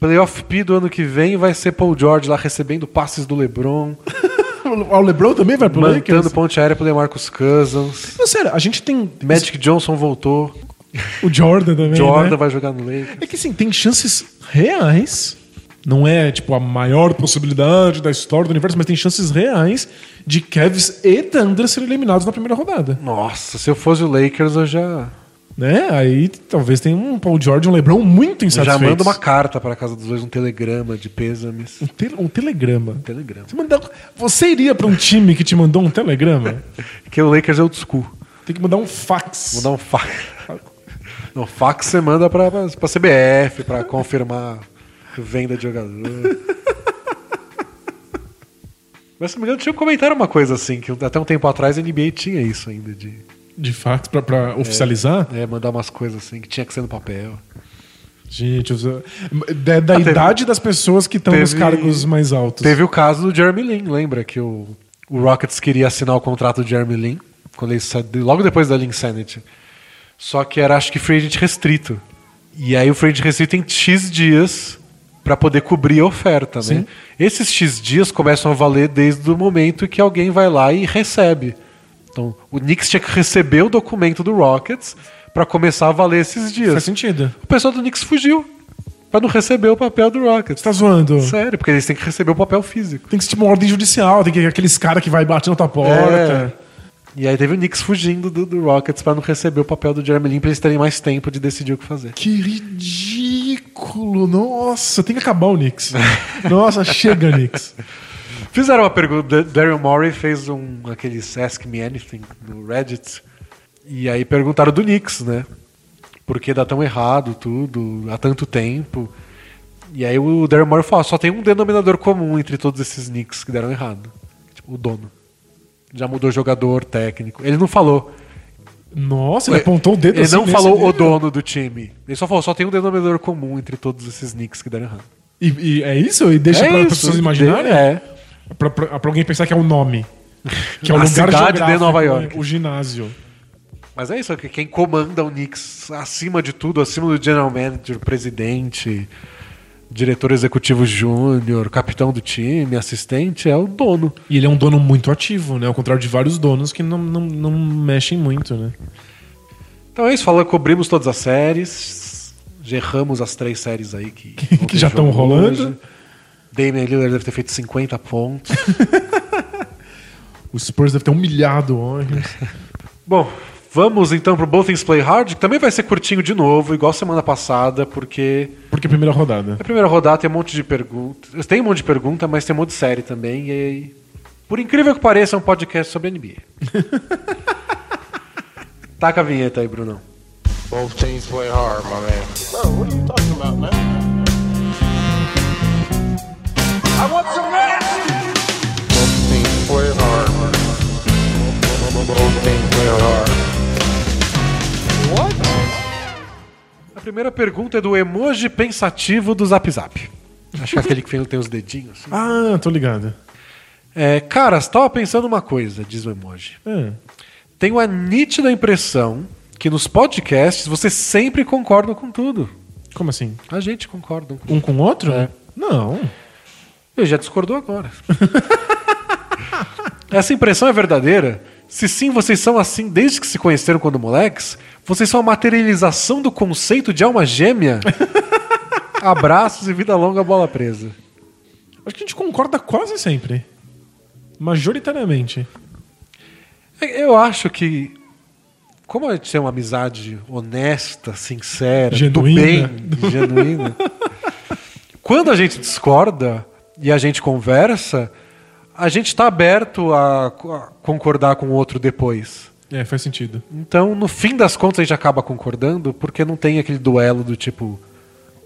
Playoff P do ano que vem vai ser Paul George lá recebendo passes do LeBron, O LeBron também vai pro mantendo Lakers? ponte aérea pro DeMarcus Cousins. Não, sério, a gente tem Magic Johnson voltou, o Jordan também, Jordan né? vai jogar no Lakers. É que assim, tem chances reais. Não é tipo a maior possibilidade da história do universo, mas tem chances reais de Cavs e Thunder serem eliminados na primeira rodada. Nossa, se eu fosse o Lakers, eu já, Né? Aí talvez tenha um Paul George e um LeBron muito eu já insatisfeitos. mando uma carta para casa dos dois, um telegrama de pêsames. um, te- um telegrama. Telegrama. Você, mandar- você iria pra um time que te mandou um telegrama? Porque o Lakers é old school. Tem que mandar um fax. Vou dar um fax. Não, fax você manda pra, pra, CBF, pra confirmar venda de jogador. Mas se não me engano, tinha comentário uma coisa assim, que até um tempo atrás a NBA tinha isso ainda, de De fax pra, pra oficializar? é, mandar umas coisas assim, que tinha que ser no papel. Gente, da, da Ah, teve- idade das pessoas que estão nos cargos mais altos. Teve o caso do Jeremy Lin, lembra que o, o Rockets queria assinar o contrato do Jeremy Lin, quando ele sa- logo depois da Linsanity. Só que era, acho que, free agent restrito. E aí o free agent restrito tem X dias para poder cobrir a oferta, né? Esses X dias começam a valer desde o momento que alguém vai lá e recebe. Então, o Knicks tinha que receber o documento do Rockets para começar a valer esses dias. Faz sentido. O pessoal do Knicks fugiu para não receber o papel do Rockets. Você tá zoando? Sério, porque eles têm que receber o papel físico. Tem que ser tipo uma ordem judicial, tem que aqueles caras que vai bater na tua porta. É. E aí teve o Knicks fugindo do, do Rockets pra não receber o papel do Jeremy Lin pra eles terem mais tempo de decidir o que fazer. Que ridículo! Nossa, tem que acabar o Knicks. Nossa, chega, Knicks. Fizeram uma pergunta, Daryl Morey fez um aqueles Ask Me Anything no Reddit. E aí perguntaram do Knicks, né? Por que dá tão errado tudo há tanto tempo? E aí o Daryl Morey falou: ah, só tem um denominador comum entre todos esses Knicks que deram errado. Tipo, o dono. Já mudou jogador, técnico. Ele não falou. Nossa, ele apontou o dedo Ele assim não falou o dono do time. Ele só falou, só tem um denominador comum entre todos esses Knicks que deram errado. E, e é isso? E deixa É para as pessoas imaginarem? É. Pra, pra- pra alguém pensar que é o nome. Que é o A lugar cidade de Nova né? York. O ginásio. Mas é isso, que quem comanda o Knicks acima de tudo, acima do general manager, presidente, diretor executivo júnior, capitão do time, assistente, é o dono. E ele é um dono muito ativo, né? Ao contrário de vários donos que não, não, não mexem muito, né? Então é isso, falando, cobrimos todas as séries, gerramos as três séries aí que, Que já jogo tão rolando. hoje. Damian Lillard deve ter feito 50 pontos. O Spurs deve ter humilhado o Warriors. Bom, vamos então pro Both Things Play Hard, que também vai ser curtinho de novo, igual semana passada, porque Porque é a primeira rodada. na primeira rodada tem um monte de perguntas. Tem um monte de pergunta, mas tem um monte de série também. E aí, por incrível que pareça, é um podcast sobre NBA. Taca a vinheta aí, Brunão. Both teams play hard, my man. Bro, what are you talking about, man? I want some action! Both teams play hard. Both teams play hard. What? A primeira pergunta é do emoji pensativo do Zap Zap. Acho que é aquele que tem os dedinhos. assim. Ah, tô ligado. É, cara, estava pensando uma coisa, diz o emoji. É. Tenho a nítida impressão que nos podcasts você sempre concorda com tudo. Como assim? A gente concorda. com Um com o outro? É. Não. Ele já discordou agora. Essa impressão é verdadeira? Se sim, vocês são assim desde que se conheceram quando moleques, vocês são a materialização do conceito de alma gêmea. Abraços e vida longa, bola presa. Acho que a gente concorda quase sempre. Majoritariamente. Eu acho que, como a gente tem uma amizade honesta, sincera, Genuína. do bem, genuína, quando a gente discorda e a gente conversa, a gente está aberto a, a concordar com o outro depois. É, faz sentido. Então, no fim das contas, a gente acaba concordando porque não tem aquele duelo do tipo,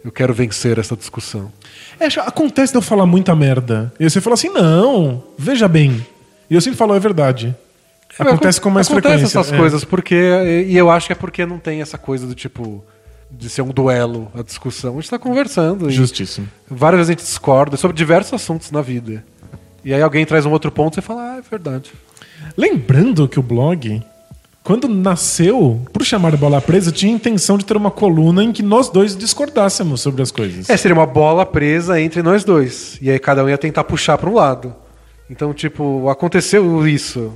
eu quero vencer essa discussão. É, acontece de eu falar muita merda. E você fala assim, não, veja bem. E eu sempre falo, é verdade. Acontece com mais Acontece frequência. essas é. coisas porque e eu acho que é porque não tem essa coisa do tipo de ser um duelo a discussão. A gente está conversando. Justíssimo. várias vezes a gente discorda sobre diversos assuntos na vida. E aí alguém traz um outro ponto e você fala, ah, é verdade. Lembrando que o blog, quando nasceu, por chamar Bola Presa, tinha a intenção de ter uma coluna em que nós dois discordássemos sobre as coisas. É, seria uma bola presa entre nós dois. E aí cada um ia tentar puxar para um lado. Então, tipo, aconteceu isso.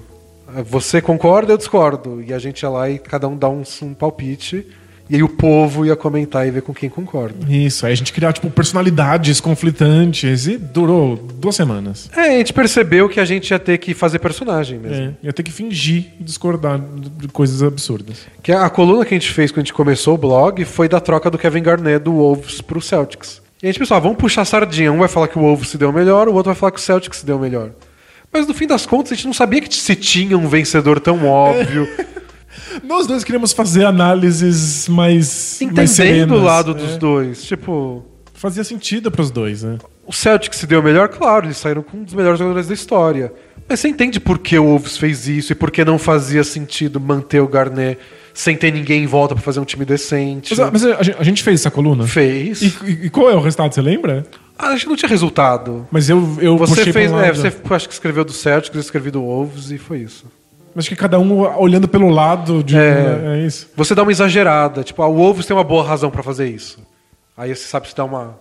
Você concorda, eu discordo. E a gente ia lá e cada um dá um, um palpite. E aí o povo ia comentar e ver com quem concorda. Isso, aí a gente criava tipo, personalidades conflitantes e durou duas semanas. É, a gente percebeu que a gente ia ter que fazer personagem mesmo. É, ia ter que fingir discordar de coisas absurdas. Que a, a coluna que a gente fez quando a gente começou o blog foi da troca do Kevin Garnett do Wolves pro Celtics. E a gente pensou, ah, vamos puxar sardinha. Um vai falar que o Wolves se deu melhor, o outro vai falar que o Celtics se deu melhor. Mas no fim das contas, a gente não sabia que se tinha um vencedor tão óbvio. Nós dois queríamos fazer análises mais. mais entendendo serenas, o lado é. dos dois. Tipo, Fazia sentido pros dois, né? o Celtics se deu melhor, claro, eles saíram com um dos melhores jogadores da história. Mas você entende por que o Wolves fez isso e por que não fazia sentido manter o Garnett sem ter ninguém em volta pra fazer um time decente. Mas, mas a, gente- a gente fez essa coluna? Fez. E, e- qual é o resultado, você lembra? Ah, acho que não tinha resultado. Mas eu, eu Você puxei fez, um é, você acho que escreveu do Celtics, eu escrevi do Wolves e foi isso. Acho que cada um olhando pelo lado de. É. É, isso. Você dá uma exagerada, tipo, ah, o Wolves tem uma boa razão pra fazer isso. Aí você sabe se dá uma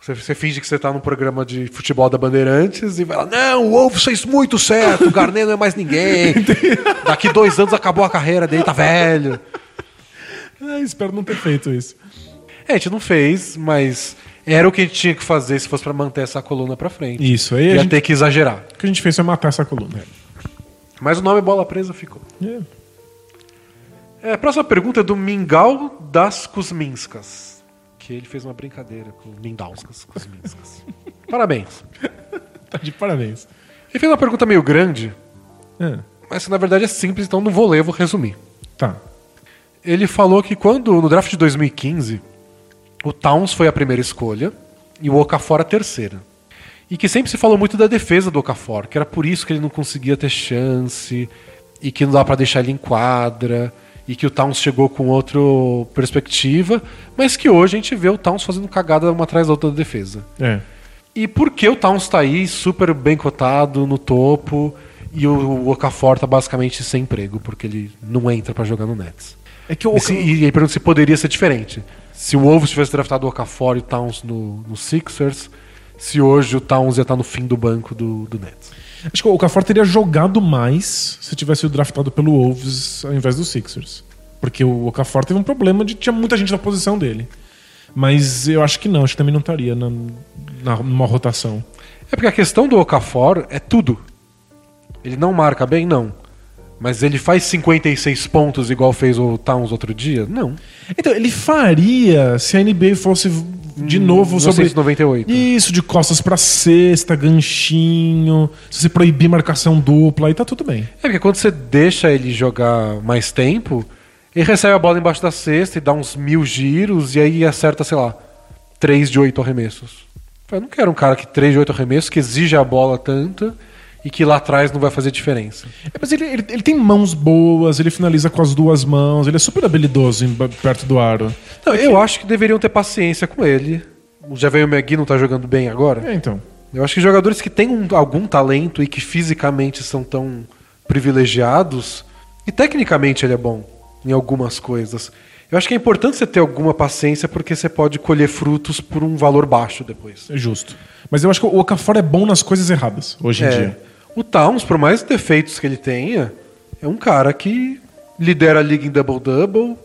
você, você finge que você tá num programa de futebol da Bandeirantes e vai lá, não, o Wolves fez muito certo, o Garnet não é mais ninguém. Daqui dois anos acabou a carreira dele, tá velho. Ah, espero não ter feito isso. É, a gente não fez, mas era o que a gente tinha que fazer se fosse pra manter essa coluna pra frente. Isso, aí a Ia gente- ter que exagerar. O que a gente fez foi matar essa coluna. Mas o nome Bola Presa ficou. É. É, a próxima pergunta é do Mingau das Kuzminskas. Que ele fez uma brincadeira com Mindauskas Kuzminskas. Parabéns. Tá de parabéns. Ele fez uma pergunta meio grande, É. mas que na verdade é simples, então não vou ler, vou resumir. Tá. Ele falou que quando, no draft de 2015, o Towns foi a primeira escolha e o Okafor a terceira. E que sempre se falou muito da defesa do Okafor, que era por isso que ele não conseguia ter chance, e que não dá pra deixar ele em quadra, e que o Towns chegou com outra perspectiva, mas que hoje a gente vê o Towns fazendo cagada uma atrás da outra da defesa. É. E por que o Towns tá aí, super bem cotado, no topo, e o Okafor tá basicamente sem emprego, porque ele não entra pra jogar no Nets? É que o E, se, e aí pergunta se poderia ser diferente. Se o Wolves tivesse draftado o Okafor e o Towns no, no Sixers, se hoje o Towns ia estar no fim do banco do, do Nets. Acho que o Okafor teria jogado mais se tivesse sido draftado pelo Wolves ao invés do Sixers. Porque o Okafor teve um problema de tinha muita gente na posição dele. Mas eu acho que não, acho que também não estaria na, na, numa rotação. É porque a questão do Okafor é tudo. Ele não marca bem, não. Mas ele faz 56 pontos igual fez o Towns outro dia? Não. Então, ele faria se a NBA fosse de novo sobre. 1998. Isso, de costas pra cesta, ganchinho. Se você proibir marcação dupla, aí tá tudo bem. É porque quando você deixa ele jogar mais tempo, ele recebe a bola embaixo da cesta e dá uns mil giros e aí acerta, sei lá, 3 de 8 arremessos. Eu não quero um cara que 3 de 8 arremessos, que exige a bola tanto e que lá atrás não vai fazer diferença. É, mas ele, ele, ele tem mãos boas, ele finaliza com as duas mãos, ele é super habilidoso em- perto do aro. Não, eu acho que deveriam ter paciência com ele. O Javel McGee não tá jogando bem agora. É, então. Eu acho que jogadores que têm um- algum talento e que fisicamente são tão privilegiados, e tecnicamente ele é bom em algumas coisas. Eu acho que é importante você ter alguma paciência porque você pode colher frutos por um valor baixo depois. É justo. Mas eu acho que o Okafor é bom nas coisas erradas, hoje em É, dia. o Towns, por mais defeitos que ele tenha, É um cara que lidera a liga em double-double,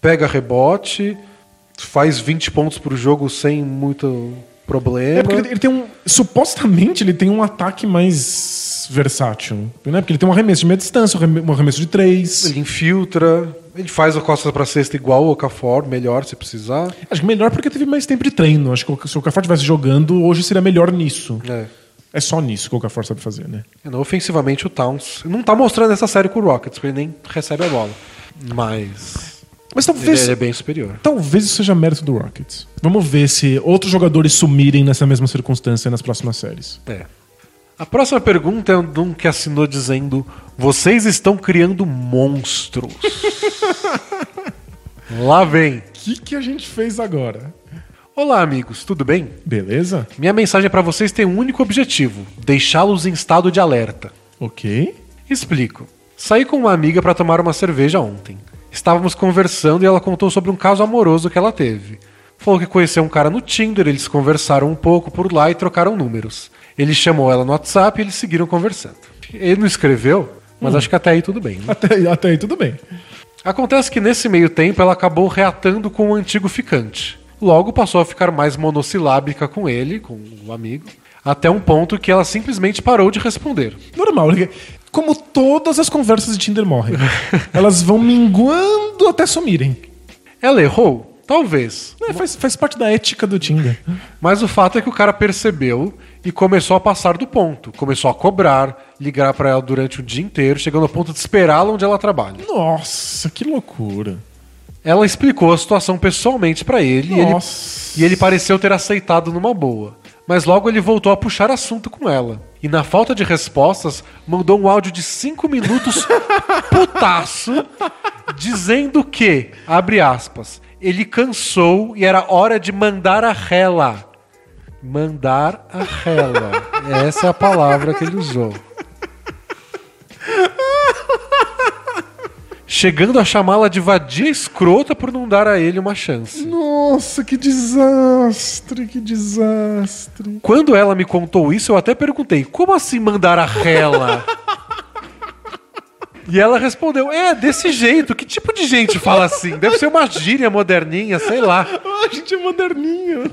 pega rebote, faz 20 pontos por jogo sem muito problema. É porque ele, ele tem um. Supostamente ele tem um ataque mais versátil. Né? Porque ele tem um arremesso de meia distância, um arreme- arremesso de três. Ele infiltra, ele faz a costa pra cesta igual o Okafor, melhor se precisar. Acho que melhor porque teve mais tempo de treino. Acho que se o Okafor estivesse jogando, hoje seria melhor nisso. É. É só nisso que o Okafor sabe fazer, né? É, não, ofensivamente o Towns não tá mostrando essa série com o Rockets, porque ele nem recebe a bola. Mas Mas talvez. ele é bem superior. Talvez isso seja mérito do Rockets. Vamos ver se outros jogadores sumirem nessa mesma circunstância nas próximas séries. É. A próxima pergunta é de um que assinou dizendo: Vocês estão criando monstros. Lá vem. O que, que a gente fez agora? Olá, amigos, tudo bem? Beleza? Minha mensagem para vocês tem um único objetivo: deixá-los em estado de alerta. Ok. Explico. Saí com uma amiga para tomar uma cerveja ontem. Estávamos conversando e ela contou sobre um caso amoroso que ela teve. Falou que conheceu um cara no Tinder, eles conversaram um pouco por lá e trocaram números. Ele chamou ela no WhatsApp e eles seguiram conversando. Ele não escreveu, mas acho que até aí tudo bem. né? Até, aí- até aí tudo bem. Acontece que nesse meio tempo ela acabou reatando com o antigo ficante. Logo passou a ficar mais monossilábica com ele, com o amigo, até um ponto que ela simplesmente parou de responder. Normal. Como todas as conversas de Tinder morrem. elas vão minguando até sumirem. Ela errou? Talvez. É, faz, faz parte da ética do Tinder. Mas o fato é que o cara percebeu e começou a passar do ponto. Começou a cobrar, ligar pra ela durante o dia inteiro, chegando ao ponto de esperá-la onde ela trabalha. Nossa, que loucura. Ela explicou a situação pessoalmente pra ele e ele, e ele pareceu ter aceitado numa boa. Mas logo ele voltou a puxar assunto com ela. E na falta de respostas, mandou um áudio de 5 minutos putaço, dizendo que, abre aspas, ele cansou e era hora de mandar a rela. Mandar a rela. Essa é a palavra que ele usou. Chegando a chamá-la de vadia escrota por não dar a ele uma chance. Nossa, que desastre, que desastre. Quando ela me contou isso, eu até perguntei: como assim mandar a rela? E ela respondeu: é, desse jeito. Que tipo de gente fala assim? Deve ser uma gíria moderninha, sei lá. A gente é moderninho.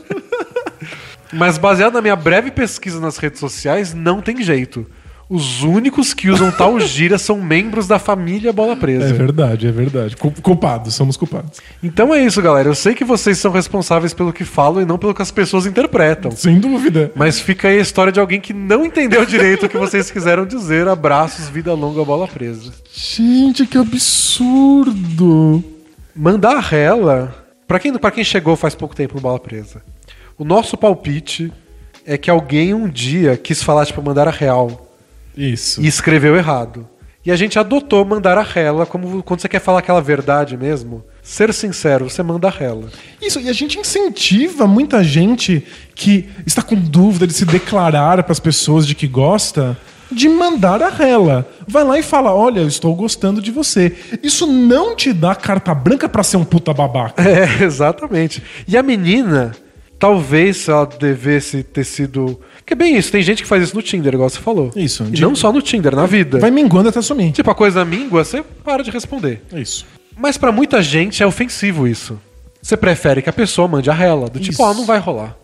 Mas baseado na minha breve pesquisa nas redes sociais, não tem jeito. Os únicos que usam tal gíria são membros da família Bola É Presa. verdade, é verdade. Cul- Culpados, somos culpados. Então é isso, galera. Eu sei que vocês são responsáveis pelo que falam e não pelo que as pessoas interpretam. Sem dúvida. Mas fica aí a história de alguém que não entendeu direito o que vocês quiseram dizer. Abraços, vida longa, bola presa. Gente, que absurdo. Mandar a rela, pra quem, pra quem chegou faz pouco tempo no bola presa, o nosso palpite é que alguém um dia quis falar, tipo, mandar a real Isso. e escreveu errado. E a gente adotou mandar a rela como quando você quer falar aquela verdade mesmo. Ser sincero, você manda a rela. Isso, e a gente incentiva muita gente que está com dúvida de se declarar para as pessoas de que gosta, de mandar a rela. Vai lá e fala: Olha, eu estou gostando de você. Isso não te dá carta branca para ser um puta babaca. É, exatamente. E a menina, talvez ela devesse ter sido. Que é bem isso, tem gente que faz isso no Tinder, igual você falou. Isso, E de- não só no Tinder, na vida. Vai minguando até sumir. Tipo, a coisa míngua, você para de responder. É isso. Mas pra muita gente é ofensivo isso. Você prefere que a pessoa mande a rela, do tipo, Isso. ah, não vai rolar.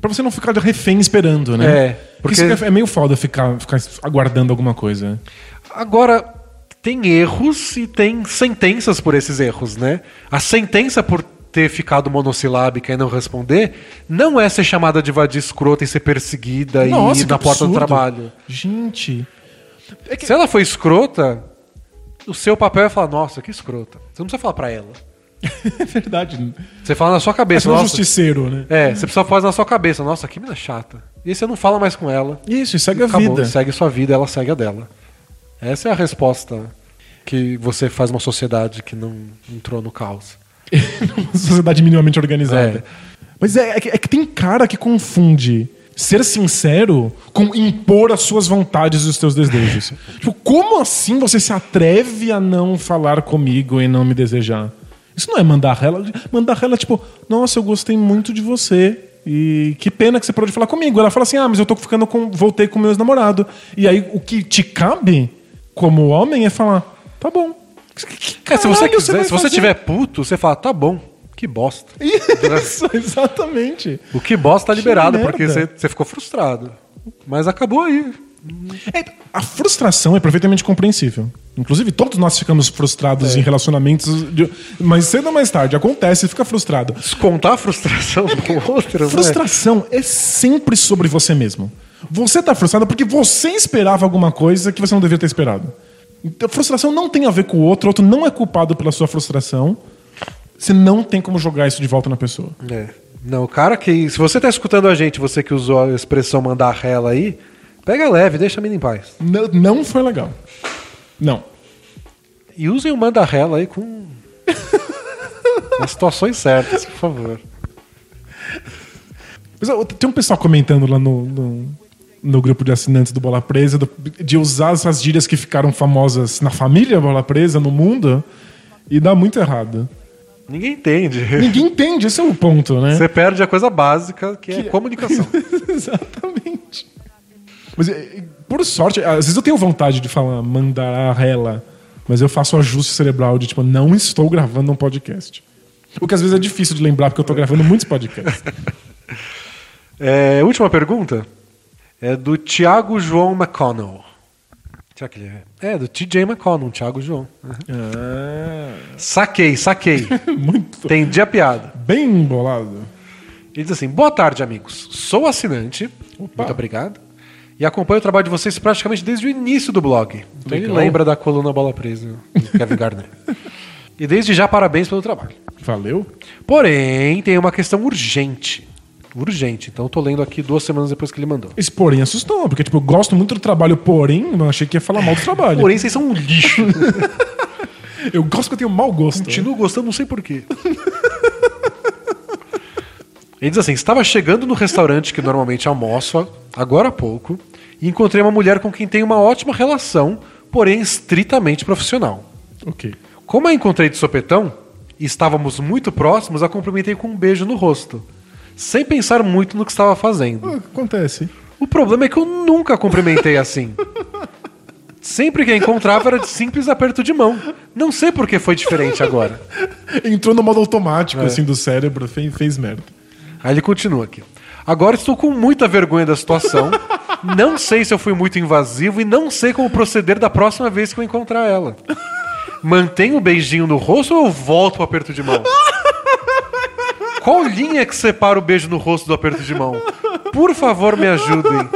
Pra você não ficar de refém esperando, né? É, Porque porque- isso é meio foda ficar, ficar aguardando alguma coisa. Agora, tem erros e tem sentenças por esses erros, né? A sentença por ter ficado monossilábica e não responder não é ser chamada de vadia escrota e ser perseguida e ir que na porta do trabalho. Gente. Se ela for escrota, o seu papel é falar, nossa, que escrota. Você não precisa falar pra ela. É verdade. Você fala na sua cabeça, é um nossa. justiceiro, né? É, você precisa falar na sua cabeça, nossa, que mina chata. E aí você não fala mais com ela. Isso, e segue a vida. segue sua vida, ela segue a dela. Essa é a resposta que você faz uma sociedade que não entrou no caos. Uma sociedade minimamente organizada. É. Mas é, é que, é que tem cara que confunde ser sincero com impor as suas vontades e os teus desejos. tipo, como assim você se atreve a não falar comigo e não me desejar? Isso não é mandar rela. Mandar rela é tipo, nossa, eu gostei muito de você. E que pena que você parou de falar comigo. Ela fala assim: ah, mas eu tô ficando com. voltei com meu ex-namorado. E aí o que te cabe, como homem, é falar: Tá bom. É, se você Caralho, quiser, vai se você fazer? tiver puto, você fala, tá bom, que bosta. Isso, exatamente. O que bosta tá liberado, merda. porque você, você ficou frustrado. Mas acabou aí. É, a frustração é perfeitamente compreensível. Inclusive, todos nós ficamos frustrados em relacionamentos. De... Mas cedo ou mais tarde, acontece e fica frustrado. Descontar a frustração do outro, né? Frustração é sempre sobre você mesmo. Você tá frustrado porque você esperava alguma coisa que você não deveria ter esperado. Então, frustração não tem a ver com o outro, o outro não é culpado pela sua frustração. Você não tem como jogar isso de volta na pessoa. É. Não, o cara que. Se você tá escutando a gente, você que usou a expressão mandar rela aí, pega leve, deixa a mina em paz. Não, não foi legal. Não. E usem o manda rela aí com. Nas situações certas, por favor. Tem um pessoal comentando lá no, no, no grupo de assinantes do Bola Presa de usar essas gírias que ficaram famosas na família Bola Presa, no mundo, e dá muito errado. Ninguém entende. Ninguém entende, esse é o ponto, né? Você perde a coisa básica, que é Que- comunicação. Exatamente. Mas, por sorte, às vezes eu tenho vontade de falar mandar a rela, mas eu faço ajuste cerebral de tipo, não estou gravando um podcast. O que às vezes é difícil de lembrar porque eu estou gravando muitos podcasts. É, última pergunta é do Thiago João McConnell. Será que ele é? É, do TJ McConnell, Thiago João. Ah, Saquei, saquei. muito. Entendi a piada. Bem embolado. Ele diz assim: Boa tarde, amigos. Sou assinante. Muito obrigado. E acompanho o trabalho de vocês praticamente desde o início do blog. Então ele lembra da coluna Bola Presa, do Kevin Gardner. e desde já, parabéns pelo trabalho. Valeu. Porém, tem uma questão urgente. Urgente. Então eu tô lendo aqui duas semanas depois que ele mandou. Esse porém assustou, porque tipo, eu gosto muito do trabalho, porém, eu achei que ia falar mal do trabalho. Porém, vocês são um lixo. Eu gosto que eu tenho mau gosto. Continuo gostando, não sei porquê. Ele diz assim: estava chegando no restaurante que normalmente almoço agora há pouco e encontrei uma mulher com quem tenho uma ótima relação, porém estritamente profissional. Ok. Como a encontrei de sopetão e estávamos muito próximos, a cumprimentei com um beijo no rosto, sem pensar muito no que estava fazendo. Ah, Acontece. O problema é que eu nunca cumprimentei assim. Sempre que a encontrava era de simples aperto de mão. Não sei por que foi diferente agora. Entrou no modo automático, É. assim, do cérebro, fez, fez merda. Aí ele continua aqui. Agora estou com muita vergonha da situação. Não sei se eu fui muito invasivo e não sei como proceder da próxima vez que eu encontrar ela. Mantenho o beijinho no rosto ou eu volto o aperto de mão? Qual linha que separa o beijo no rosto do aperto de mão? Por favor, me ajudem.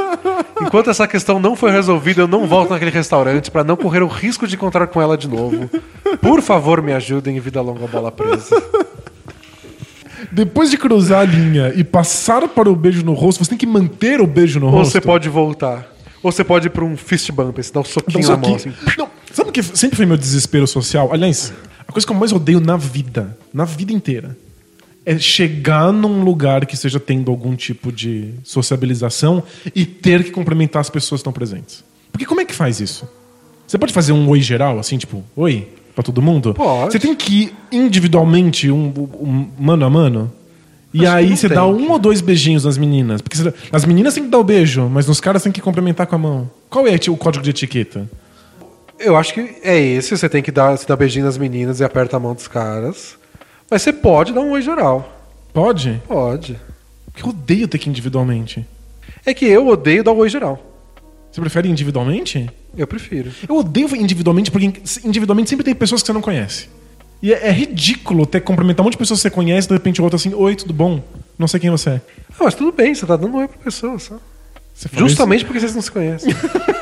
Enquanto essa questão não foi resolvida, eu não volto naquele restaurante para não correr o risco de encontrar com ela de novo. Por favor, me ajudem e vida longa bola presa. Depois de cruzar a linha e passar para o beijo no rosto, você tem que manter o beijo no Ou rosto. você pode voltar. Ou você pode ir pra um fist bump, você dá um soquinho na mão, assim. Não, sabe o que sempre foi meu desespero social? Aliás, a coisa que eu mais odeio na vida, na vida inteira, é chegar num lugar que esteja tendo algum tipo de sociabilização e ter que cumprimentar as pessoas que estão presentes. Porque como é que faz isso? Você pode fazer um oi geral, assim, tipo, oi, pra todo mundo? Pode. Você tem que ir individualmente, um, um mano a mano? E Acho aí você tem dá um ou dois beijinhos nas meninas. Porque você- as meninas têm que dar o beijo, mas nos caras tem que cumprimentar com a mão. Qual é o código de etiqueta? Eu acho que é esse, você tem que dar, você dá beijinho nas meninas e aperta a mão dos caras. Mas você pode dar um oi geral. Pode? Pode. Porque eu odeio ter que ir individualmente. É que eu odeio dar um oi geral. Você prefere individualmente? Eu prefiro. Eu odeio individualmente porque individualmente sempre tem pessoas que você não conhece. E é, é ridículo ter que cumprimentar um monte de pessoas que você conhece, de repente o outro assim, oi, tudo bom? Não sei quem você é. Ah, mas tudo bem, você tá dando um oi pra pessoa só. Você Justamente porque vocês não se conhecem. isso?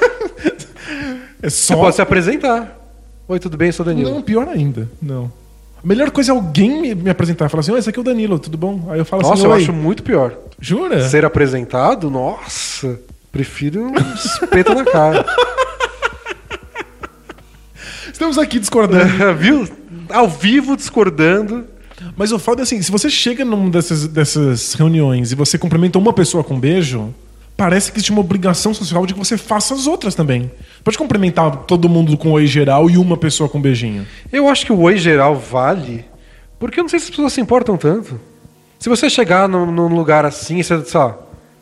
É Você só. pode se apresentar. Oi, tudo bem? Eu sou o Danilo. Não, pior ainda. Não. Melhor coisa é alguém me- apresentar e falar assim, esse aqui é o Danilo, tudo bom? Aí eu falo Nossa, assim, eu oi. acho muito pior. Jura? Ser apresentado, nossa. Prefiro um espeto na cara. Estamos aqui discordando. Viu? Ao vivo discordando. Mas o foda é assim, se você chega numa dessas, dessas reuniões e você cumprimenta uma pessoa com um beijo, parece que existe uma obrigação social de que você faça as outras também. Pode cumprimentar todo mundo com oi geral e uma pessoa com beijinho. Eu acho que o oi geral vale, porque eu não sei se as pessoas se importam tanto. Se você chegar num, num lugar assim, você, sei lá,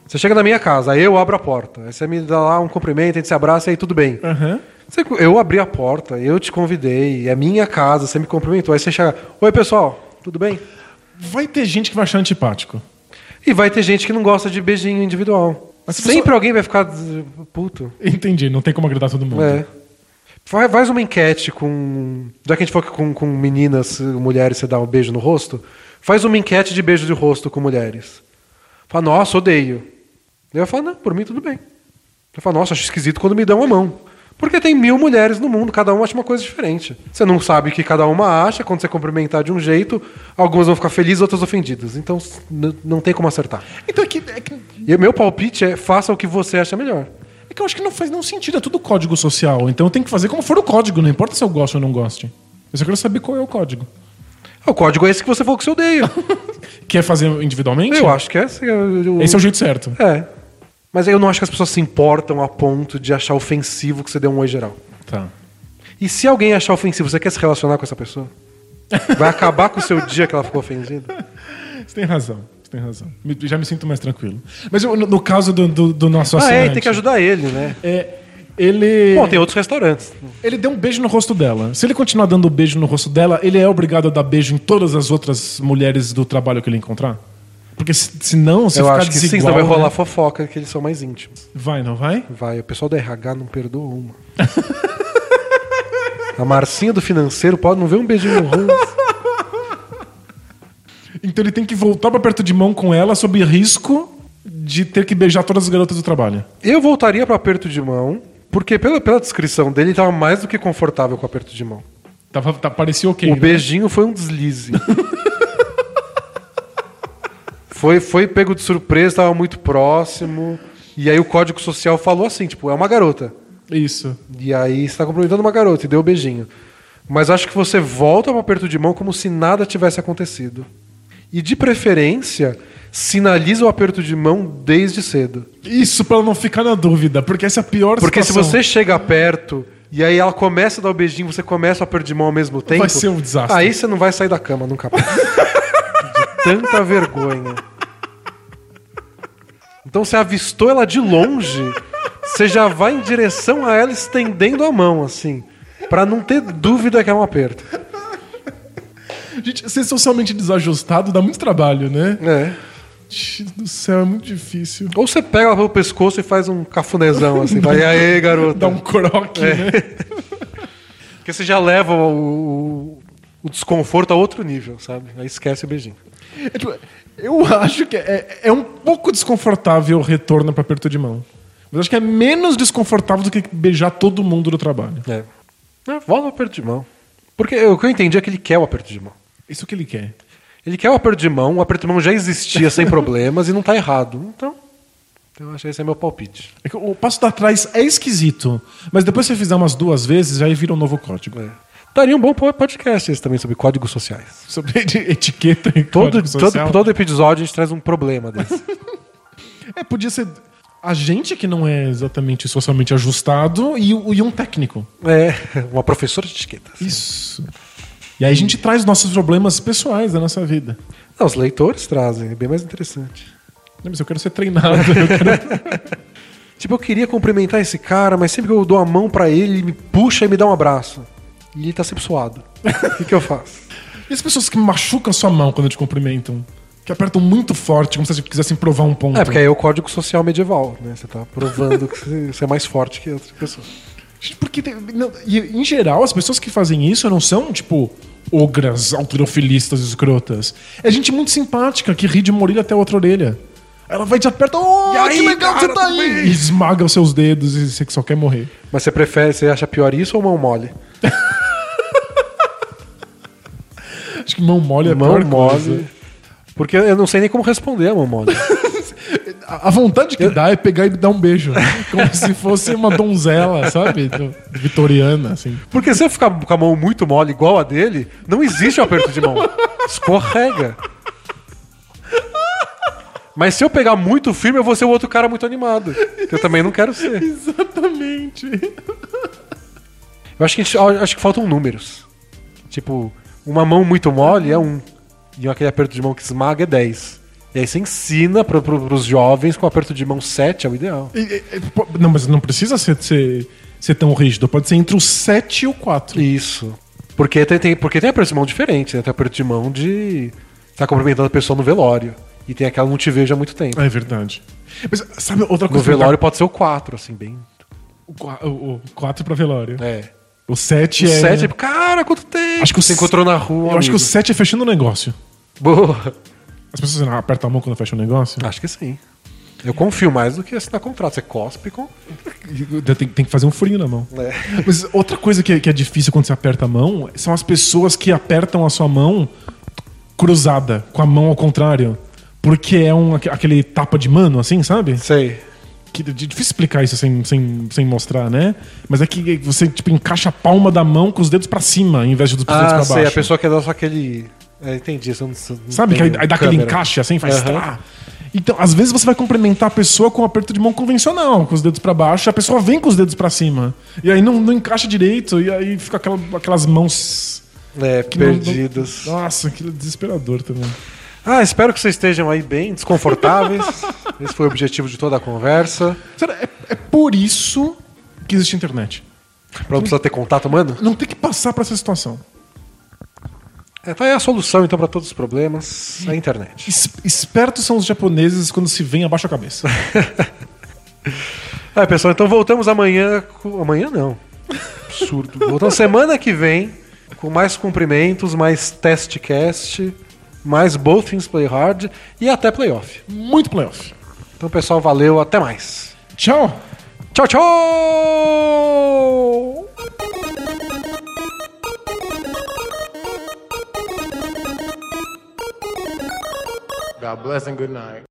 você chega na minha casa, aí eu abro a porta, aí você me dá lá um cumprimento, a gente se abraça e aí tudo bem. Aham. Você- Eu abri a porta, eu te convidei, é minha casa, você me cumprimentou. Aí você chega, oi pessoal, tudo bem? Vai ter gente que vai achar antipático. E vai ter gente que não gosta de beijinho individual. Mas se Sempre pessoa- alguém vai ficar puto. Entendi, não tem como agradar todo mundo. É. Faz uma enquete com. Já que a gente falou que com, com meninas, mulheres, você dá um beijo no rosto, faz uma enquete de beijo de rosto com mulheres. Fala, nossa, odeio. Eu falo, não, por mim tudo bem. Eu falo, nossa, acho esquisito quando me dão a mão. Porque tem mil mulheres no mundo, cada uma acha uma coisa diferente. Você não sabe o que cada uma acha, quando você cumprimentar de um jeito, algumas vão ficar felizes, outras ofendidas. Então não tem como acertar. Então é que, é, que, E meu palpite é faça o que você acha melhor. é que eu acho que não faz nenhum sentido, é tudo código social. Então eu tenho que fazer como for o código, não importa se eu gosto ou não goste. Eu só quero saber qual é o código. O código é esse que você falou que você odeia. Quer fazer individualmente? Eu acho que é esse. eu- Esse é o jeito certo. É. Mas eu não acho que as pessoas se importam a ponto de achar ofensivo que você deu um oi geral. Tá. E se alguém achar ofensivo, você quer se relacionar com essa pessoa? Vai acabar com o seu dia que ela ficou ofendida? Você tem razão. Você tem razão. Já me sinto mais tranquilo. Mas eu, no, no caso do, do, do nosso Ah, é, assinante, tem que ajudar ele, né? é, ele, Bom, tem outros restaurantes. ele deu um beijo no rosto dela. Se ele continuar dando beijo no rosto dela, ele é obrigado a dar beijo em todas as outras mulheres do trabalho que ele encontrar? Porque se, senão, se eu ficar acho que sim, senão desigual... vai rolar né? fofoca que eles são mais íntimos. Vai, não vai? Vai, o pessoal da RH não perdoa uma. A Marcinha do financeiro pode não ver um beijinho no rosto. Então ele tem que voltar pra perto de mão com ela sob risco de ter que beijar todas as garotas do trabalho. Eu voltaria para aperto de mão, porque pela, pela descrição dele, ele estava mais do que confortável com aperto de mão. Tava, tá, parecia ok. O né? beijinho foi um deslize. foi, foi pego de surpresa, estava muito próximo. E aí o código social falou assim, tipo, é uma garota. Isso. E aí você está cumprimentando uma garota e deu o beijinho. Mas acho que você volta para aperto de mão como se nada tivesse acontecido. E de preferência, sinaliza o aperto de mão desde cedo. Isso pra ela não ficar na dúvida, porque essa é a pior Porque se situação. você chega perto e aí ela começa a dar o beijinho, você começa a aperto de mão ao mesmo tempo. Vai ser um desastre. Aí você não vai sair da cama nunca mais. de tanta vergonha. Então você avistou ela de longe, você já vai em direção a ela estendendo a mão, assim. Pra não ter dúvida que é um aperto. Gente, ser socialmente desajustado dá muito trabalho, né? É. Do céu, é muito difícil. Ou você pega ela pelo pescoço e faz um cafunezão, assim. Vai, e aí, garota. Dá um croque, É. né? Porque você já leva o, o- o desconforto a outro nível, sabe? Aí esquece o beijinho. É, tipo, eu acho que é, é um pouco desconfortável o retorno pra aperto de mão. Mas acho que é menos desconfortável do que beijar todo mundo do trabalho. É. É, volta o aperto de mão. Porque o que eu entendi é que ele quer o aperto de mão. Isso que ele quer. Ele quer o aperto de mão, o aperto de mão já existia sem problemas e não tá errado. Então, eu acho que esse é meu palpite. É o passo da trás é esquisito, mas depois que você fizer umas duas vezes, já vira um novo código. É. Daria um bom podcast esse também sobre códigos sociais. Sobre eti- etiqueta e Todo, código todo, social. todo episódio a gente traz um problema desse. É, podia ser a gente que não é exatamente socialmente ajustado e, e um técnico. é, uma professora de etiquetas. Isso. E aí a gente traz nossos problemas pessoais da nossa vida. Não, os leitores trazem, é bem mais interessante. Não, Mas eu quero ser treinado. eu quero- Tipo, eu queria cumprimentar esse cara, mas sempre que eu dou a mão pra ele, ele me puxa e me dá um abraço. E ele tá sempre suado. O que, que eu faço? E as pessoas que machucam sua mão quando te cumprimentam? Que apertam muito forte, como se eles quisessem provar um ponto. É, porque aí é o código social medieval, né? Você tá provando que você- é mais forte que outra pessoa. Porque, tem- não, e, em geral, as pessoas que fazem isso não são, tipo, ogras, alterofilistas, escrotas. É gente muito simpática que ri de uma orelha até a outra orelha. Ela vai te aperta, oh, E aí, que legal que cara, você tá aí! bem? E esmaga os seus dedos e você só quer morrer. Mas você prefere, você acha pior isso ou mão mole? Acho que mão mole é mão mole. Porque eu não sei nem como responder a mão mole. A vontade que dá é pegar e dar um beijo. Como se fosse uma donzela, sabe? Vitoriana, assim. Porque se eu ficar com a mão muito mole igual a dele, não existe um aperto de mão. Escorrega. Mas se eu pegar muito firme, eu vou ser o outro cara muito animado. Que eu também não quero ser. Exatamente. Eu acho que, a gente- eu acho que faltam números. Tipo, uma mão muito mole é um. E aquele aperto de mão que esmaga é 10. E aí você ensina para pro, pros jovens com aperto de mão 7 é o ideal. E- e- Não, mas não precisa ser, ser, ser tão rígido. Pode ser entre o 7 e o 4. Isso. Porque tem, tem- porque tem aperto de mão diferente, né? Tem aperto de mão de. Tá cumprimentando a pessoa no velório. E tem aquela que não te vejo há muito tempo. É verdade. Mas sabe outra No coisa? velório pode ser o 4, assim, bem. O 4 pra velório. É. O 7 O é. 7 é. Cara, quanto tempo! Acho que o você encontrou na rua. Eu acho que o amigo. 7 é fechando o negócio. Boa. As pessoas não apertam a mão quando fecha o negócio? Acho que sim. Eu confio mais do que assinar contrato. Você cospe com. Tem, tem que fazer um frio na mão. É. Mas outra coisa que é, que é difícil quando você aperta a mão são as pessoas que apertam a sua mão cruzada, com a mão ao contrário. Porque é um, aque- aquele tapa de mano, assim, sabe? Sei. Que é difícil explicar isso sem, sem, sem mostrar, né? Mas é que você, tipo, encaixa a palma da mão com os dedos pra cima, em vez de dos dedos Ah, pra sei. baixo. A pessoa quer dar só aquele. É, entendi. Não, não Sabe? Que aí, aí dá aquele encaixe assim, faz trá. Então, às vezes você vai cumprimentar a pessoa com um aperto de mão convencional, com os dedos pra baixo, a pessoa vem com os dedos pra cima. E aí não, não encaixa direito, e aí fica aquela- aquelas mãos. É, que não- perdidas. não- nossa, aquilo é desesperador também. Ah, espero que vocês estejam aí bem desconfortáveis. Esse foi o objetivo de toda a conversa. Sério, é, é por isso que existe internet. Pra não precisar ter contato, mano. Não tem que passar pra essa situação. É, tá aí a solução, então, pra todos os problemas. A internet. Es- espertos são os japoneses quando se vem abaixo a cabeça. É, pessoal, então voltamos amanhã. com- Amanhã não. Absurdo. Voltamos semana que vem com mais cumprimentos, mais testcast, mais Both Things Play Hard e até playoff. Muito playoff. Então, pessoal, valeu, até mais. Tchau! Tchau, tchau! God bless and good night.